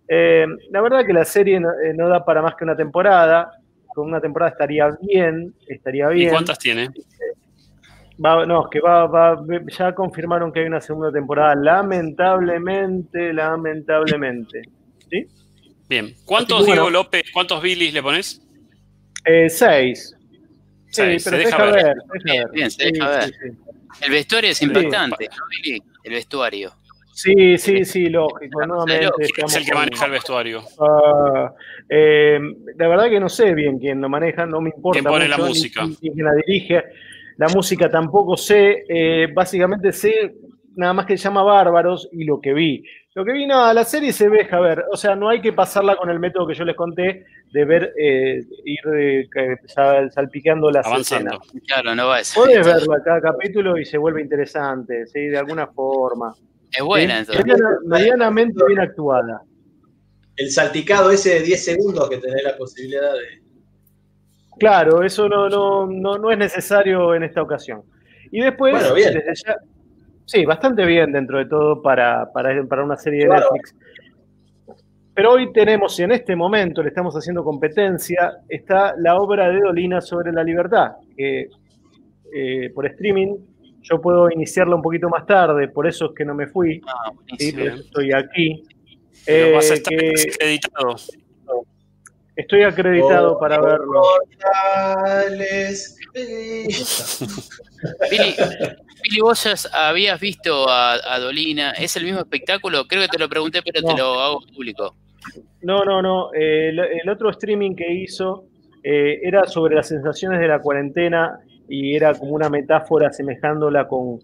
la verdad que la serie no, da para más que una temporada. Con una temporada estaría bien, estaría bien. ¿Y cuántas tiene? No, que va, va, ya confirmaron que hay una segunda temporada. Lamentablemente, lamentablemente. ¿Sí? Bien. ¿Cuántos Diego López, cuántos Billys le pones? Eh, seis. Sí, pero se deja, ver. Bien, se deja ver. El vestuario es impactante, ¿no, Billy? El vestuario. Sí, sí, sí, lógico. Nuevamente, es el que maneja el vestuario? Uh, eh, la verdad que no sé bien quién lo maneja, no me importa. ¿Quién pone la música? quién la dirige. La música tampoco sé, eh, básicamente sé nada más que se llama Bárbaros y lo que vi. Lo que vi, nada, la serie se ve, a ver, o sea, no hay que pasarla con el método que yo les conté de ver, eh, ir eh, salpicando las Avanzando. Claro, no va a Puedes verla cada capítulo y se vuelve interesante, ¿sí? De alguna forma. Es buena, entonces. medianamente bien actuada. El salpicado ese de 10 segundos que tenés la posibilidad de Claro, eso no, no, no, es necesario en esta ocasión. Y después, sí, bastante bien dentro de todo para, para, una serie de Netflix. Pero hoy tenemos, y en este momento le estamos haciendo competencia, está la obra de Dolina sobre la libertad, que eh, por streaming yo puedo iniciarla un poquito más tarde, por eso es que no me fui, ah, estoy aquí. Pero vas a eh, editado. Estoy acreditado para verlo. Billy, vos ya habías visto a, Dolina. ¿Es el mismo espectáculo? Creo que te lo pregunté, pero te lo hago público. No, no, no. el, otro streaming que hizo eh, era sobre las sensaciones de la cuarentena y era como una metáfora asemejándola con,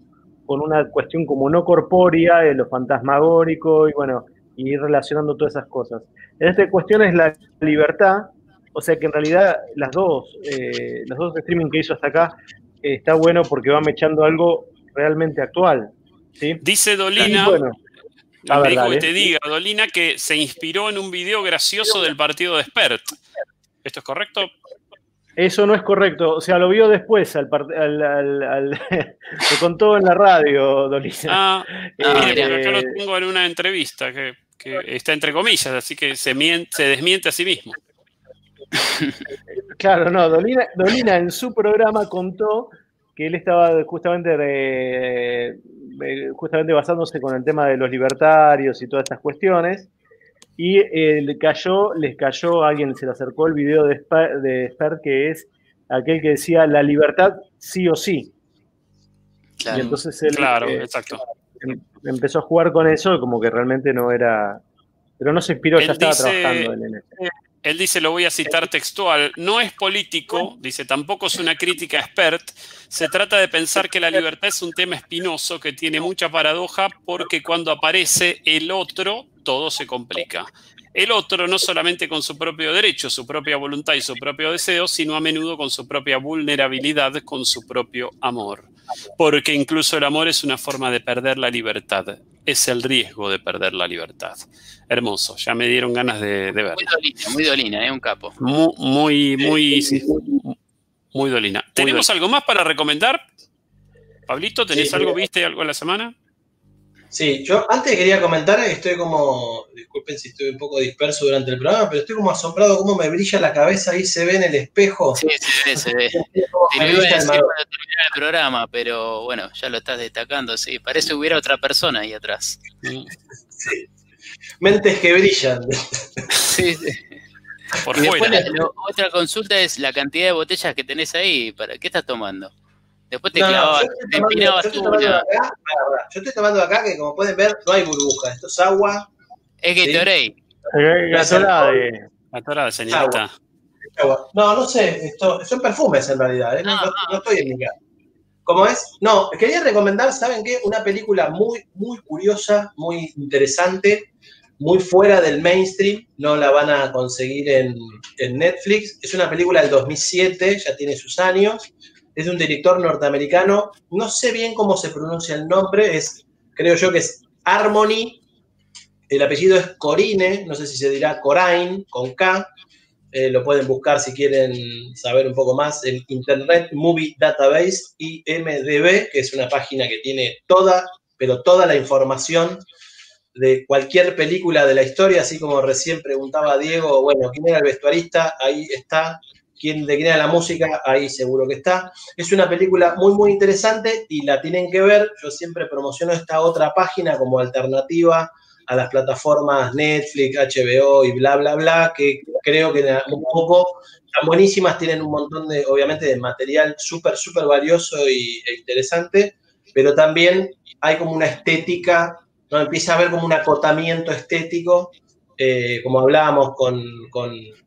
con una cuestión como no corpórea, de lo fantasmagórico y bueno, y ir relacionando todas esas cosas. En esta cuestión es la libertad, o sea que en realidad las dos, eh, los dos streaming que hizo hasta acá eh, está bueno porque va mechando algo realmente actual. ¿sí? Dice Dolina, que te diga, Dolina, que se inspiró en un video gracioso del partido de Spert. ¿Esto es correcto? Eso no es correcto. O sea, lo vio después, al, al, lo contó en la radio, Dolina. Ah, ah acá lo tengo en una entrevista que, está entre comillas, así que se, se desmiente a sí mismo. Claro, no, Dolina, Dolina en su programa contó que él estaba justamente, justamente basándose con el tema de los libertarios y todas estas cuestiones, y eh, le cayó, les cayó, alguien se le acercó el video de Spert, que es aquel que decía la libertad sí o sí. Claro, y entonces él claro, eh, exacto. Em, empezó a jugar con eso, como que realmente no era. Pero no se inspiró, ya estaba trabajando en eso. Él dice, lo voy a citar textual, no es político, dice, tampoco es una crítica expert, se trata de pensar que la libertad es un tema espinoso que tiene mucha paradoja porque cuando aparece el otro, todo se complica. El otro no solamente con su propio derecho, su propia voluntad y su propio deseo, sino a menudo con su propia vulnerabilidad, con su propio amor. Porque incluso el amor es una forma de perder la libertad, es el riesgo de perder la libertad hermoso. Ya me dieron ganas de, verlo. Muy dolina, muy dolina, ¿eh? un capo. Muy, muy, muy, dolina. ¿Tenemos algo más para recomendar? Pablito, ¿tenés algo, viste algo en la semana? Sí, yo antes quería comentar, estoy como, disculpen si estoy un poco disperso durante el programa, pero estoy como asombrado cómo me brilla la cabeza, ahí se ve en el espejo. Sí, sí, se ve. Te lo iba a decir cuando el programa, pero bueno, ya lo estás destacando, sí, parece que hubiera otra persona ahí atrás. Sí mentes que brillan. Sí, Por otra consulta es la cantidad de botellas que tenés ahí. ¿Para qué estás tomando? Después te clavabas, te empinabas yo, yo estoy tomando acá que como pueden ver no hay burbuja, esto es agua. Es Gatorade. Gatorade. Gatorade, señorita. No, no sé, esto, son perfumes en realidad, ¿eh? no, no, estoy en mi casa. ¿Cómo es? No, quería recomendar, ¿saben qué? Una película muy, muy curiosa, muy interesante, muy fuera del mainstream, no la van a conseguir en, Netflix. Es una película del 2007, ya tiene sus años. Es de un director norteamericano, no sé bien cómo se pronuncia el nombre, es, creo yo que es Harmony. El apellido es Corine, no sé si se dirá Corain, con K. Eh, lo pueden buscar si quieren saber un poco más en Internet Movie Database, IMDB, que es una página que tiene toda, pero toda la información de cualquier película de la historia, así como recién preguntaba Diego, bueno, ¿quién era el vestuarista? Ahí está. ¿Quién, ¿De quién era la música? Ahí seguro que está. Es una película muy, muy interesante y la tienen que ver. Yo siempre promociono esta otra página como alternativa a las plataformas Netflix, HBO y bla, bla, bla, que creo que un poco están buenísimas, tienen un montón de, obviamente, de material súper, súper valioso y, e interesante, pero también hay como una estética ¿no? Empieza a haber como un acotamiento estético, eh, como hablábamos con,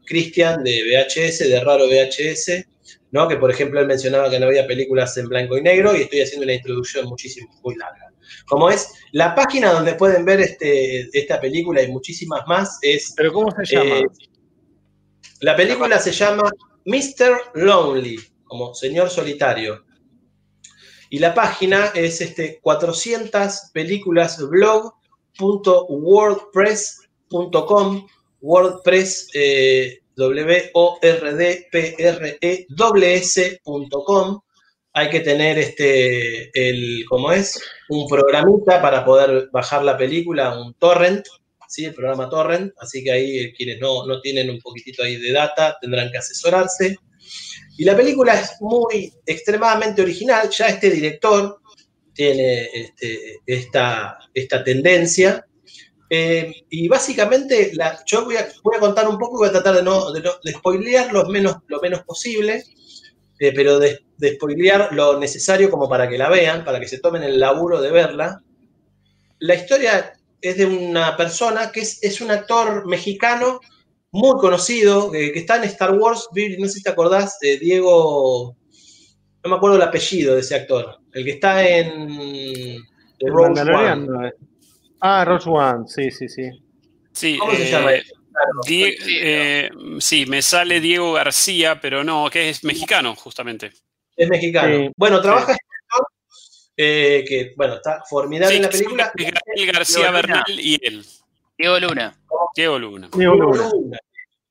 Cristian de VHS, de raro VHS, ¿no? que por ejemplo él mencionaba que no había películas en blanco y negro y estoy haciendo una introducción muchísimo, muy larga. Como es, la página donde pueden ver este, esta película y muchísimas más es... ¿Pero cómo se llama? Eh, la película se llama Mr. Lonely, como señor solitario. Y la página es este 400 películas blog.wordpress.com, WordPress, eh, w o r d p r e. Hay que tener este, el, ¿cómo es? Un programita para poder bajar la película, un torrent, ¿sí? El programa torrent. Así que ahí eh, quienes no, no tienen un poquitito ahí de data tendrán que asesorarse. Y la película es muy extremadamente original, ya este director tiene este, esta, esta, tendencia. Eh, y básicamente la, yo voy a, voy a, contar un poco, voy a tratar de no, de, spoilear lo menos, lo menos posible, eh, pero de, de, spoilear lo necesario como para que la vean, para que se tomen el laburo de verla. La historia es de una persona que es, es un actor mexicano muy conocido, que está en Star Wars, no sé si te acordás, de Diego, no me acuerdo el apellido de ese actor, el que está en Rogue One. Ah, Rogue One, sí, sí, sí. Sí, ¿Cómo se llama? eh, Die- eh, sí, me sale Diego García, pero no, que es mexicano, justamente. Es mexicano. Sí. Bueno, trabaja este actor, eh, que, bueno, está formidable Sí, en la película. es Gabriel García Diego Luna. Bernal y él, Diego Luna. Diego Luna. Diego. Luna.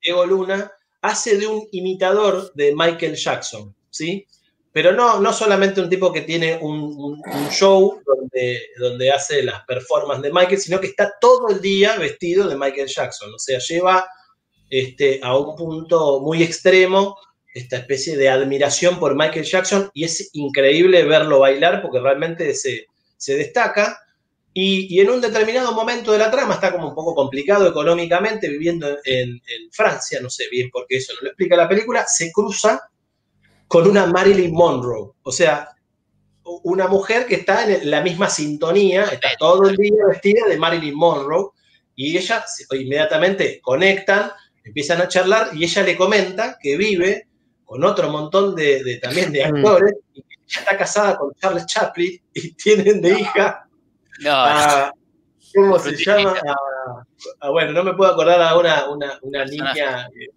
Diego Luna hace de un imitador de Michael Jackson, ¿sí? Pero no, no solamente un tipo que tiene un, show donde, donde hace las performances de Michael, sino que está todo el día vestido de Michael Jackson. O sea, lleva este, a un punto muy extremo esta especie de admiración por Michael Jackson y es increíble verlo bailar porque realmente se, se destaca. Y, y en un determinado momento de la trama está como un poco complicado económicamente, viviendo en, en Francia, no sé bien por qué eso no lo explica la película, se cruza con una Marilyn Monroe. O sea, una mujer que está en la misma sintonía, está todo el día vestida de Marilyn Monroe, y ella inmediatamente conectan, empiezan a charlar, y ella le comenta que vive con otro montón de, de- también de Mm. actores, y que ella está casada con Charles Chaplin, y tienen de hija No, a, ¿cómo se llama? A- a- bueno, no me puedo acordar ahora una, una niña eh,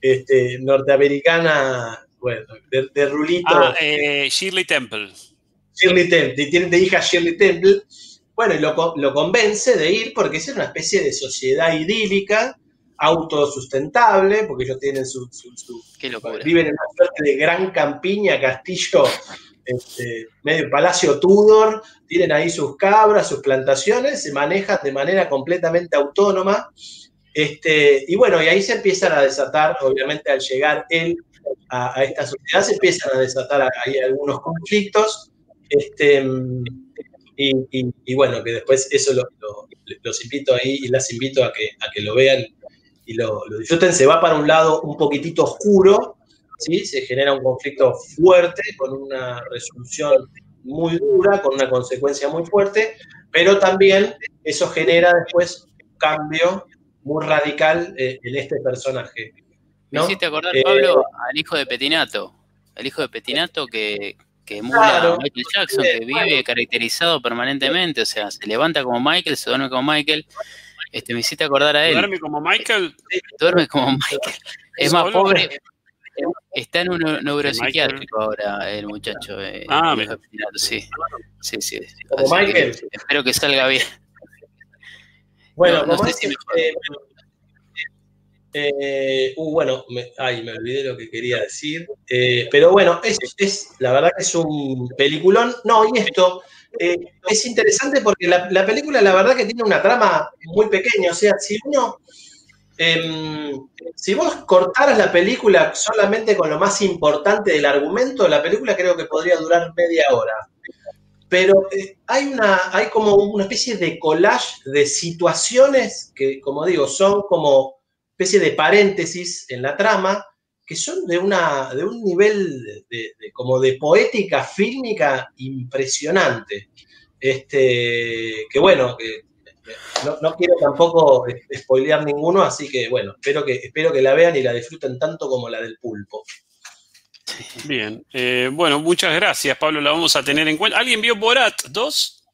este, norteamericana, bueno, de, de rulito, Ah, eh, Shirley Temple. Shirley Temple, y tienen de hija Shirley Temple, bueno, y lo, lo convence de ir porque es una especie de sociedad idílica, autosustentable, porque ellos tienen su, su- su- qué locura. viven en una suerte de gran campiña, castillo, este, medio palacio Tudor, tienen ahí sus cabras, sus plantaciones, se manejan de manera completamente autónoma. Este, y bueno, y ahí se empiezan a desatar, obviamente al llegar él a, a esta sociedad, se empiezan a desatar ahí algunos conflictos. Este, y, bueno, que después eso lo- lo- los invito ahí y las invito a que, a que lo vean y lo, lo disfruten. Se va para un lado un poquitito oscuro, ¿sí? se genera un conflicto fuerte con una resolución muy dura, con una consecuencia muy fuerte, pero también eso genera después un cambio muy radical eh, en este personaje. Me ¿no? hiciste acordar, Eh, Pablo, al hijo de Petinato. El hijo de Petinato que, que emula Claro. a Michael Jackson, que vive caracterizado permanentemente. O sea, se levanta como Michael, se duerme como Michael. Este, me hiciste acordar a él. Duerme como Michael. Duerme como Michael. Es más Solo. pobre. Está en un neu- neuropsiquiátrico ahora el muchacho. eh, Ah, el hijo de Petinato, sí. Sí, sí. Como Así que Michael. espero que salga bien. Bueno, No, no como sé si mejor. eh, eh, uh, bueno, me, ay, me olvidé lo que quería decir. Eh, pero bueno, es, es- la verdad que es un peliculón. No, y esto eh, es interesante porque la, la película, la verdad que tiene una trama muy pequeña. O sea, si uno. em, si vos cortaras la película solamente con lo más importante del argumento, la película creo que podría durar media hora. Pero hay, una, hay como una especie de collage de situaciones que, como digo, son como especie de paréntesis en la trama, que son de, una, de un nivel de, de- de- como de poética fílmica impresionante. Este, que bueno, que no, no quiero tampoco spoilear ninguno, así que bueno, espero que, espero que la vean y la disfruten tanto como la del pulpo. Bien. Eh, bueno, muchas gracias, Pablo. La vamos a tener en cuenta. ¿Alguien vio Borat 2?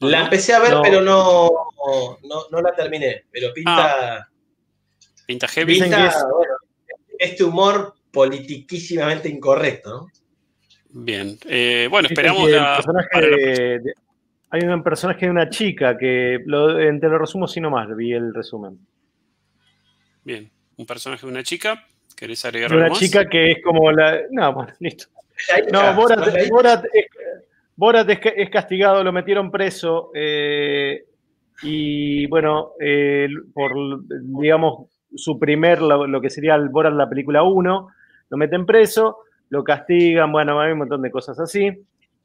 La empecé a ver, No. pero no, no, no la terminé. Pero pinta, Pinta heavy. Dicen pinta, que es- bueno, este humor politiquísimamente incorrecto, ¿no? Bien. Eh, bueno, esperamos que el la. personaje para la- de- de- hay un personaje de una chica que lo, eh, te lo resumo si nomás, vi el resumen. Bien. Un personaje de una chica. ¿Querés agregar De una más? chica que es como la. No, bueno, listo. No, Borat. Borat es, Borat es castigado, lo metieron preso eh, y bueno, eh, por, digamos, su primer, lo, lo que sería el Borat la película 1, lo meten preso, lo castigan, bueno, hay un montón de cosas así.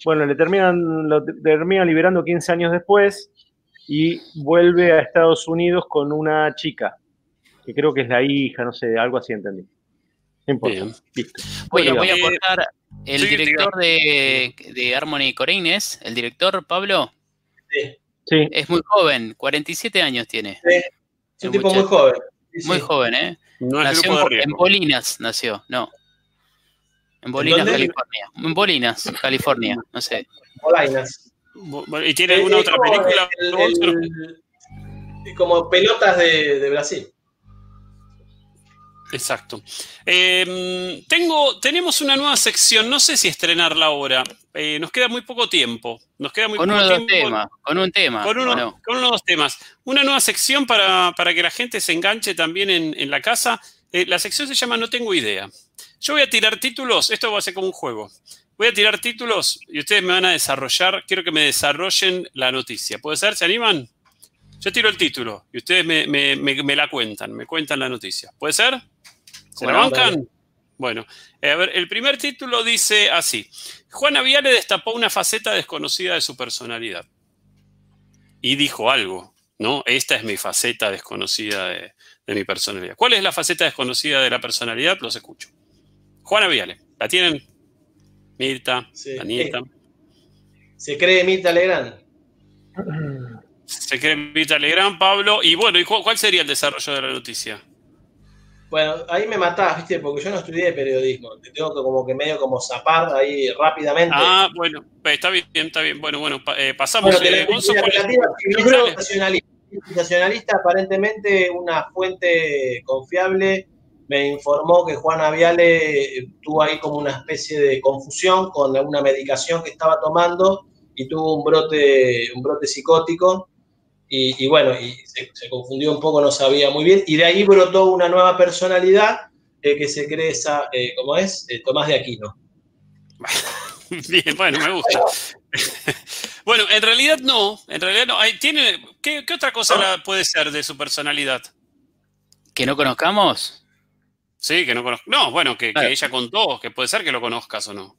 Bueno, le terminan, lo terminan liberando 15 años después y vuelve a Estados Unidos con una chica, que creo que es la hija, no sé, algo así entendí. No importa. Bien. Listo. Oye, Bueno, voy a contar, el sí, director de, de Harmony Corines, el director Pablo, Sí, Sí, es muy joven, 47 años tiene. es un tipo muy joven. Sí, Muy joven, ¿eh? No Nació de en. Bolinas, nació, no. En Bolinas? California. En Bolinas, California, no sé. Polainas. Bo- ¿Y tiene alguna Es otra película? el- Walter? el- como pelotas de, Brasil. Exacto. Em, tengo, tenemos una nueva sección, no sé si estrenarla ahora. Eh, nos queda muy poco tiempo. Nos queda muy con poco tiempo. Tema, con un tema. Con, uno, con unos dos temas. Una nueva sección para, que la gente se enganche también en, la casa. Eh, la sección se llama No tengo idea. Yo voy a tirar títulos, esto va a ser como un juego. Voy a tirar títulos y ustedes me van a desarrollar, quiero que me desarrollen la noticia. ¿Puede ser? ¿Se animan? Yo tiro el título y ustedes me, la cuentan, me cuentan la noticia. ¿Puede ser? ¿Se la bancan? Bueno, eh, a ver, el primer título dice así. Juana Viale destapó una faceta desconocida de su personalidad. Y dijo algo, ¿no? Esta es mi faceta desconocida de, de mi personalidad. ¿Cuál es la faceta desconocida de la personalidad? Los escucho. Juana Viale, ¿la tienen? Mirta, Anita. Se cree Mirta Legrand. Se cree Mirta Legrand, Pablo. Y bueno, ¿y cuál sería el desarrollo de la noticia? Bueno, ahí me matás, ¿viste? Porque yo no estudié periodismo. Te tengo que como que medio como zapar ahí rápidamente. Ah, bueno, pues, está bien, está bien. Bueno, bueno, eh, pasamos. Bueno, eh, sensacionalista, aparentemente una fuente confiable me informó que Juana Viale tuvo ahí como una especie de confusión con alguna medicación que estaba tomando y tuvo un brote, un brote psicótico. Y, bueno, y se, confundió un poco, no sabía muy bien. Y de ahí brotó una nueva personalidad eh, que se cree esa, eh, ¿cómo es? Eh, Tomás de Aquino. Bien, bueno, me gusta. bueno, en realidad no, en realidad no. ¿Tiene, ¿qué, otra cosa puede ser de su personalidad? ¿Que no conozcamos? Sí, que no conozco. No, bueno, que, ella contó, que puede ser que lo conozcas o no.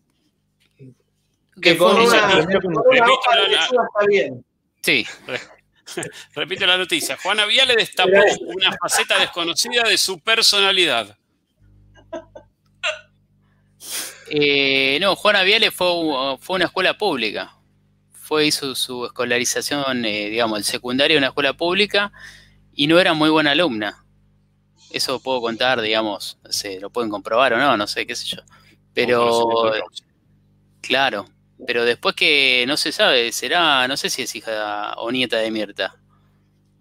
Que con una, está bien. Sí. Repito la noticia. Juana le destapó una faceta desconocida de su personalidad. Eh, no, Juana Viale fue, fue una escuela pública. Fue, hizo su escolarización, eh, digamos, el secundario en una escuela pública y no era muy buena alumna. Eso puedo contar, digamos, no sé, lo pueden comprobar o no, no sé, qué sé yo. Pero, claro, pero después que no se sabe, será, no sé si es hija o nieta de Mirta.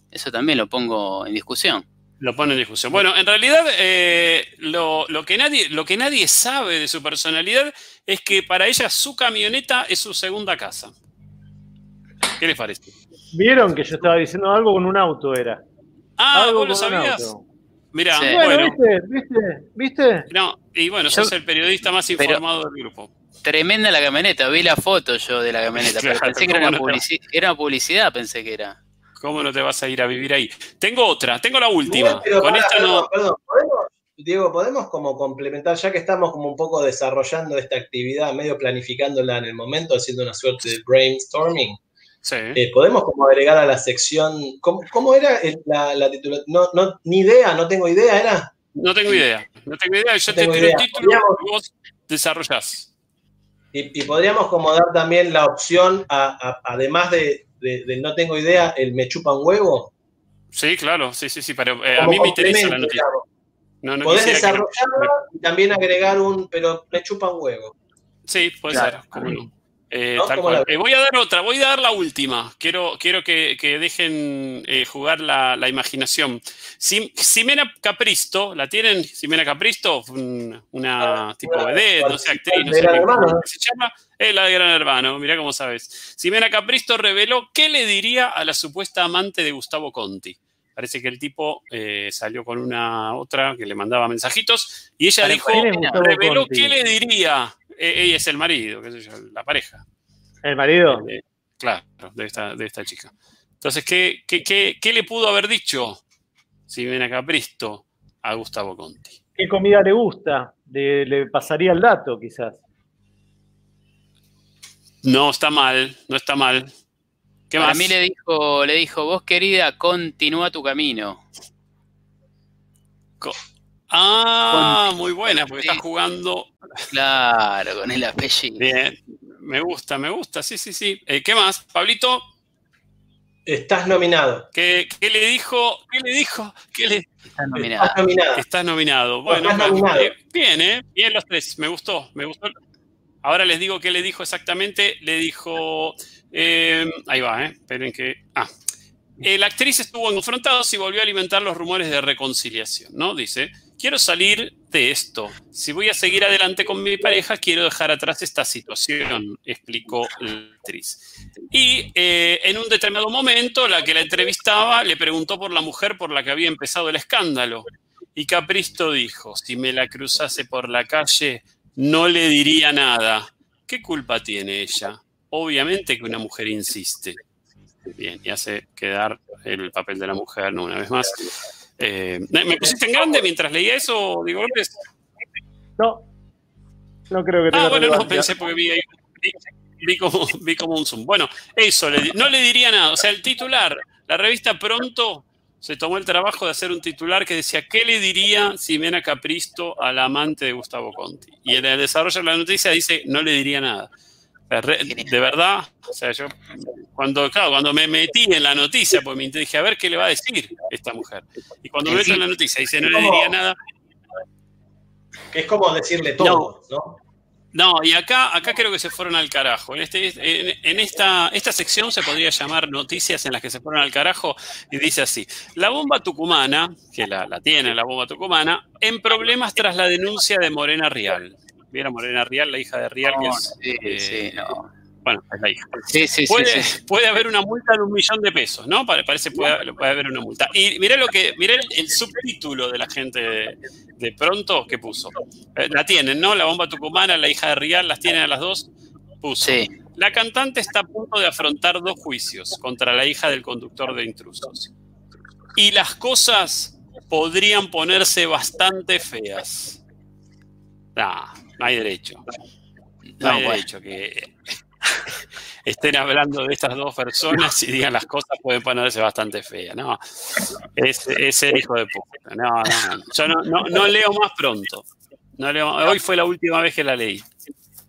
Eso también lo pongo en discusión. Lo pone en discusión. Bueno, en realidad eh, lo, que nadie, lo que nadie sabe de su personalidad es que para ella su camioneta es su segunda casa. ¿Qué les parece? Vieron que yo estaba diciendo algo con un auto, era. Ah, ¿vos lo sabías? Mira, bueno, ¿viste? ¿Viste? ¿Viste? No, y bueno, sos el periodista más informado del grupo. Tremenda la camioneta, vi la foto yo de la camioneta, pero pensé que era una, publicidad, pensé que era. ¿Cómo no te vas a ir a vivir ahí? Tengo otra, tengo la última. Con esta no. Perdón, ¿podemos, Diego, ¿podemos como complementar, ya que estamos como un poco desarrollando esta actividad, medio planificándola en el momento, haciendo una suerte de brainstorming? Eh, Podemos como agregar a la sección, ¿cómo, era la, la No, no, ni idea, no tengo idea, ¿era? No tengo idea, no tengo idea, yo te tiro el título y vos desarrollás. Y, podríamos como dar también la opción, además de, no tengo idea, el me chupa un huevo. Sí, claro, sí, sí, sí, pero eh, a mí me interesa la noticia. No, no Podés desarrollarla y también agregar un, pero me chupa un huevo. Sí, puede ser, como eh, eh, voy a dar otra, voy a dar la última. Quiero, quiero que, dejen eh, jugar la, imaginación. Simena Capristo, ¿la tienen? Simena Capristo, una ah, tipo de no sé, actriz, no sé cómo se llama. Es la de Gran Hermano, mirá cómo sabes. Simena Capristo reveló qué le diría a la supuesta amante de Gustavo Conti. Parece que el tipo salió con una otra que le mandaba mensajitos y ella dijo, reveló qué le diría ella es el marido, qué sé yo, la pareja. ¿El marido? Eh, claro, de esta, de esta chica. Entonces, ¿qué, qué, le pudo haber dicho si viene acá Pristo a Gustavo Conti? ¿Qué comida le gusta? Le, pasaría el dato, quizás. No, está mal, no está mal. ¿Qué más? A mí le dijo, le dijo, vos querida, continúa tu camino. Ah, muy buena, porque está jugando. Claro, con el apellido. Bien, me gusta, me gusta, sí, sí, sí. Eh, ¿Qué más, Pablito? Estás nominado. ¿Qué, le dijo? ¿Qué le dijo? ¿Qué le... Estás nominado. Estás nominado. Estás nominado. Bueno, bien, ¿eh? Bien los tres, me gustó, me gustó. Ahora les digo qué le dijo exactamente. Le dijo, eh, ahí va, ¿eh? Esperen que... Ah, la actriz estuvo confrontada y volvió a alimentar los rumores de reconciliación, ¿no? Dice, quiero salir de esto. Si voy a seguir adelante con mi pareja, quiero dejar atrás esta situación, explicó la actriz. Y eh, en un determinado momento, la que la entrevistaba le preguntó por la mujer por la que había empezado el escándalo. Y Capristo dijo, si me la cruzase por la calle, no le diría nada. ¿Qué culpa tiene ella? Obviamente que una mujer insiste. Bien, y hace quedar el papel de la mujer, una vez más. Eh, ¿Me pusiste en grande mientras leía eso, Diego López? No, no creo que tenga Ah, bueno, no, pensé porque vi, vi, como, vi como un zoom. Bueno, eso, no le diría nada. O sea, el titular, la revista Pronto se tomó el trabajo de hacer un titular que decía, ¿qué le diría Ximena Capristo al amante de Gustavo Conti? Y en el desarrollo de la noticia dice, no le diría nada. De verdad, o sea, yo cuando, cuando me metí en la noticia, pues me dije, a ver qué le va a decir esta mujer. Y cuando me meto en la noticia, dice, no le diría nada. Que es como decirle todo, ¿no? ¿no? y acá, acá creo que se fueron al carajo. En, este, en, esta, esta sección se podría llamar noticias en las que se fueron al carajo y dice así, la bomba tucumana, que la, la tiene la bomba tucumana, en problemas tras la denuncia de Morena Rial. ¿Vieron Morena Rial, la hija de Rial? que es, sí, sí, eh, no. Bueno, es la hija. Sí, sí, puede, sí, puede haber una multa de un millón de pesos, ¿no? Parece puede, puede haber una multa. Y mirá lo que, mirá el, subtítulo de la gente de, pronto que puso. Eh, la tienen, ¿no? La bomba tucumana, la hija de Rial, las tienen a las dos. Puso. Sí. La cantante está a punto de afrontar dos juicios contra la hija del conductor de intrusos. Y las cosas podrían ponerse bastante feas. Nah, no hay derecho. No, hay derecho que estén hablando de estas dos personas y digan las cosas pueden ponerse bastante feas. No, es, el hijo de puta. No, no, yo no, no, leo más pronto. No leo, hoy fue la última vez que la leí.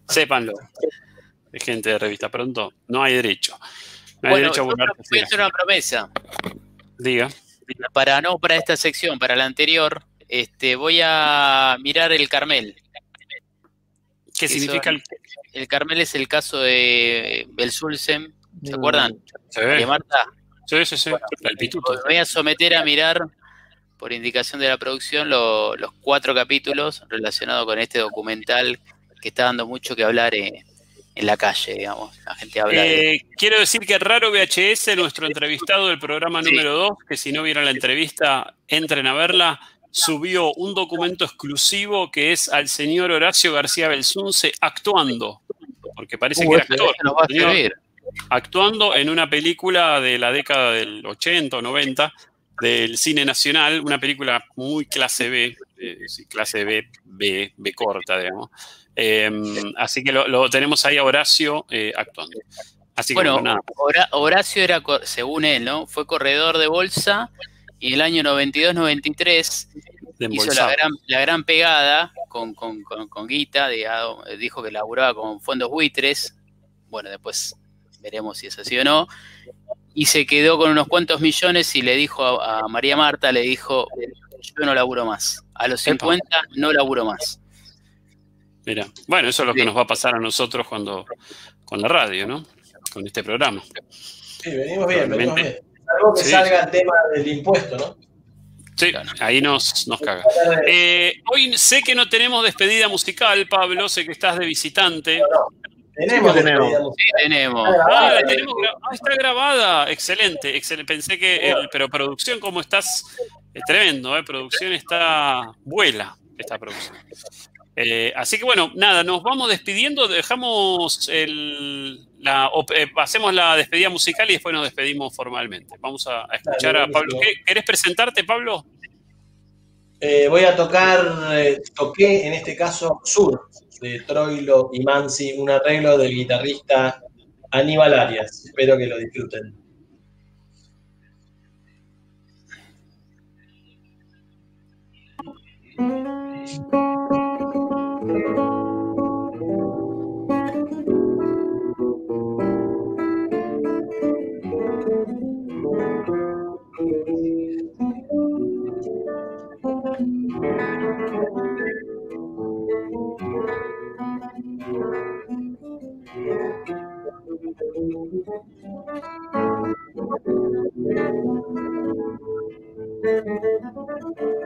Sépanlo. Gente de revista pronto, no hay derecho. No hay derecho a a hacer una promesa. Diga. Para no para esta sección, para la anterior, este, voy a mirar el Carmel. ¿Qué significa el... el Carmel? es el caso de Belsulcem, ¿se acuerdan? Sí. De Marta. Sí, sí, sí. pituto. voy a someter a mirar, por indicación de la producción, los cuatro capítulos relacionados con este documental que está dando mucho que hablar en, la calle, digamos. La gente habla. Eh, quiero decir que Raro VHS, nuestro entrevistado del programa número 2, que si no vieron la entrevista, entren a verla subió un documento exclusivo que es al señor Horacio García Belsunce actuando, porque parece que era actor. actuando en una película de la década del 80 o 90 del cine nacional, una película muy clase B, eh, clase B, B, B corta, digamos. Em, así que lo, tenemos ahí a Horacio eh, actuando. Así bueno, Horacio era, según él, ¿no? Fue corredor de bolsa y el año 92-93 hizo la gran, la gran pegada con, con, con, Guita, dijo que laburaba con fondos buitres, bueno, después veremos si es así o no, y se quedó con unos cuantos millones y le dijo a, María Marta, le dijo, yo no laburo más, a los 50 no laburo más. Mira, bueno, eso es lo que nos va a pasar a nosotros cuando con la radio, ¿no? Con este programa. Sí, venimos bien, venimos bien. Algo que salga el tema del impuesto, ¿no? Sí, ahí nos, nos caga. Eh, hoy sé que no tenemos despedida musical, Pablo, sé que estás de visitante. Tenemos, tenemos. Sí, tenemos. Ah, la tenemos ah, está grabada. Excelente, excelente. Pensé que, pero producción, ¿cómo estás? Es tremendo, ¿eh? Producción está, vuela esta producción. Eh, así que bueno, nada, nos vamos despidiendo, dejamos el, la, eh, hacemos la despedida musical y después nos despedimos formalmente. Vamos a, escuchar a Pablo. ¿Querés presentarte, Pablo? Eh, voy a tocar, toqué en este caso Sur, de Troilo y Mansi, un arreglo del guitarrista Aníbal Arias. Espero que lo disfruten. Thank you.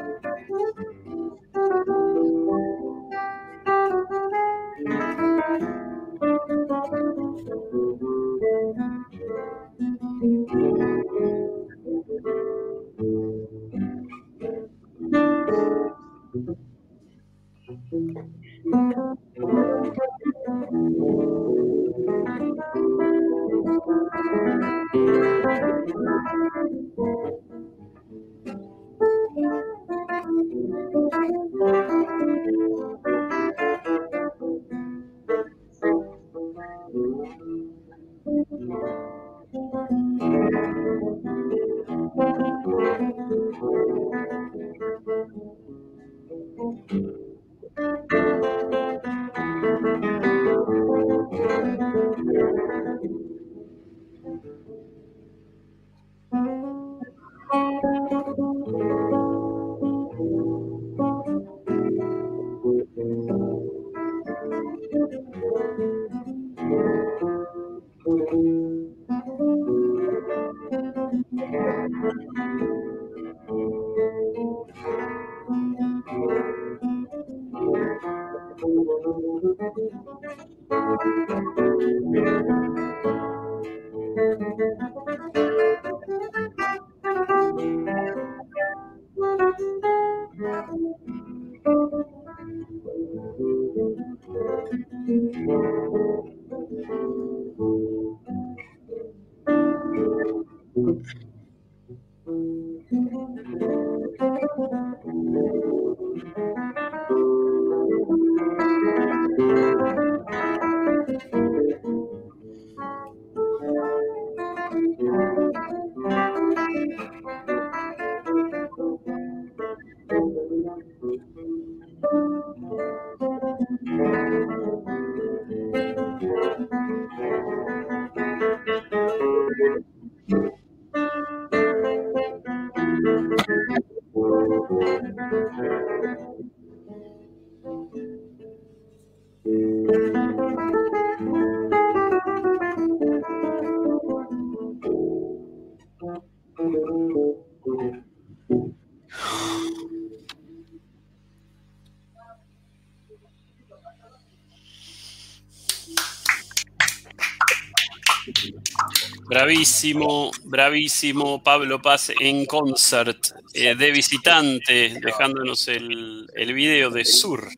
Bravísimo, bravísimo Pablo Paz en concert eh, de visitante, dejándonos el, el video de Sur.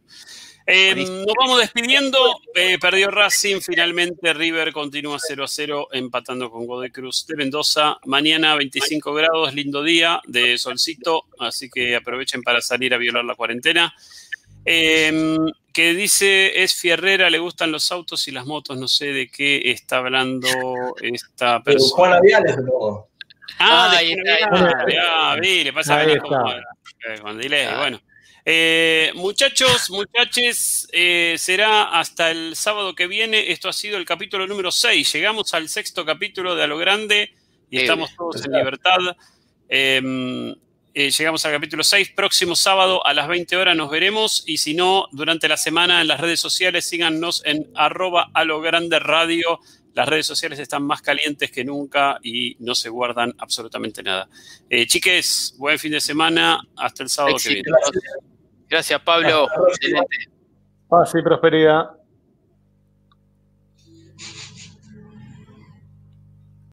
Eh, nos vamos despidiendo. Eh, perdió Racing. Finalmente River continúa 0 a 0, empatando con Godoy Cruz de Mendoza. Mañana 25 grados, lindo día de solcito. Así que aprovechen para salir a violar la cuarentena. Que dice es Fierrera, le gustan los autos y las motos, no sé de qué está hablando esta persona. Juan Viales, no. Ah, de Ah, vi, le pasa a eh, con delay, Ah. bueno. Eh, muchachos, muchaches, eh, será hasta el sábado que viene. Esto ha sido el capítulo número 6. Llegamos al sexto capítulo de A lo Grande y Sí, estamos todos en libertad. Eh, eh, llegamos al capítulo 6. Próximo sábado a las 20 horas nos veremos. Y si no, durante la semana en las redes sociales, síganos en arroba a lo grande radio. Las redes sociales están más calientes que nunca y no se guardan absolutamente nada. Eh, chiques, buen fin de semana. Hasta el sábado que viene. Gracias, Pablo. Excelente. Paz y prosperidad.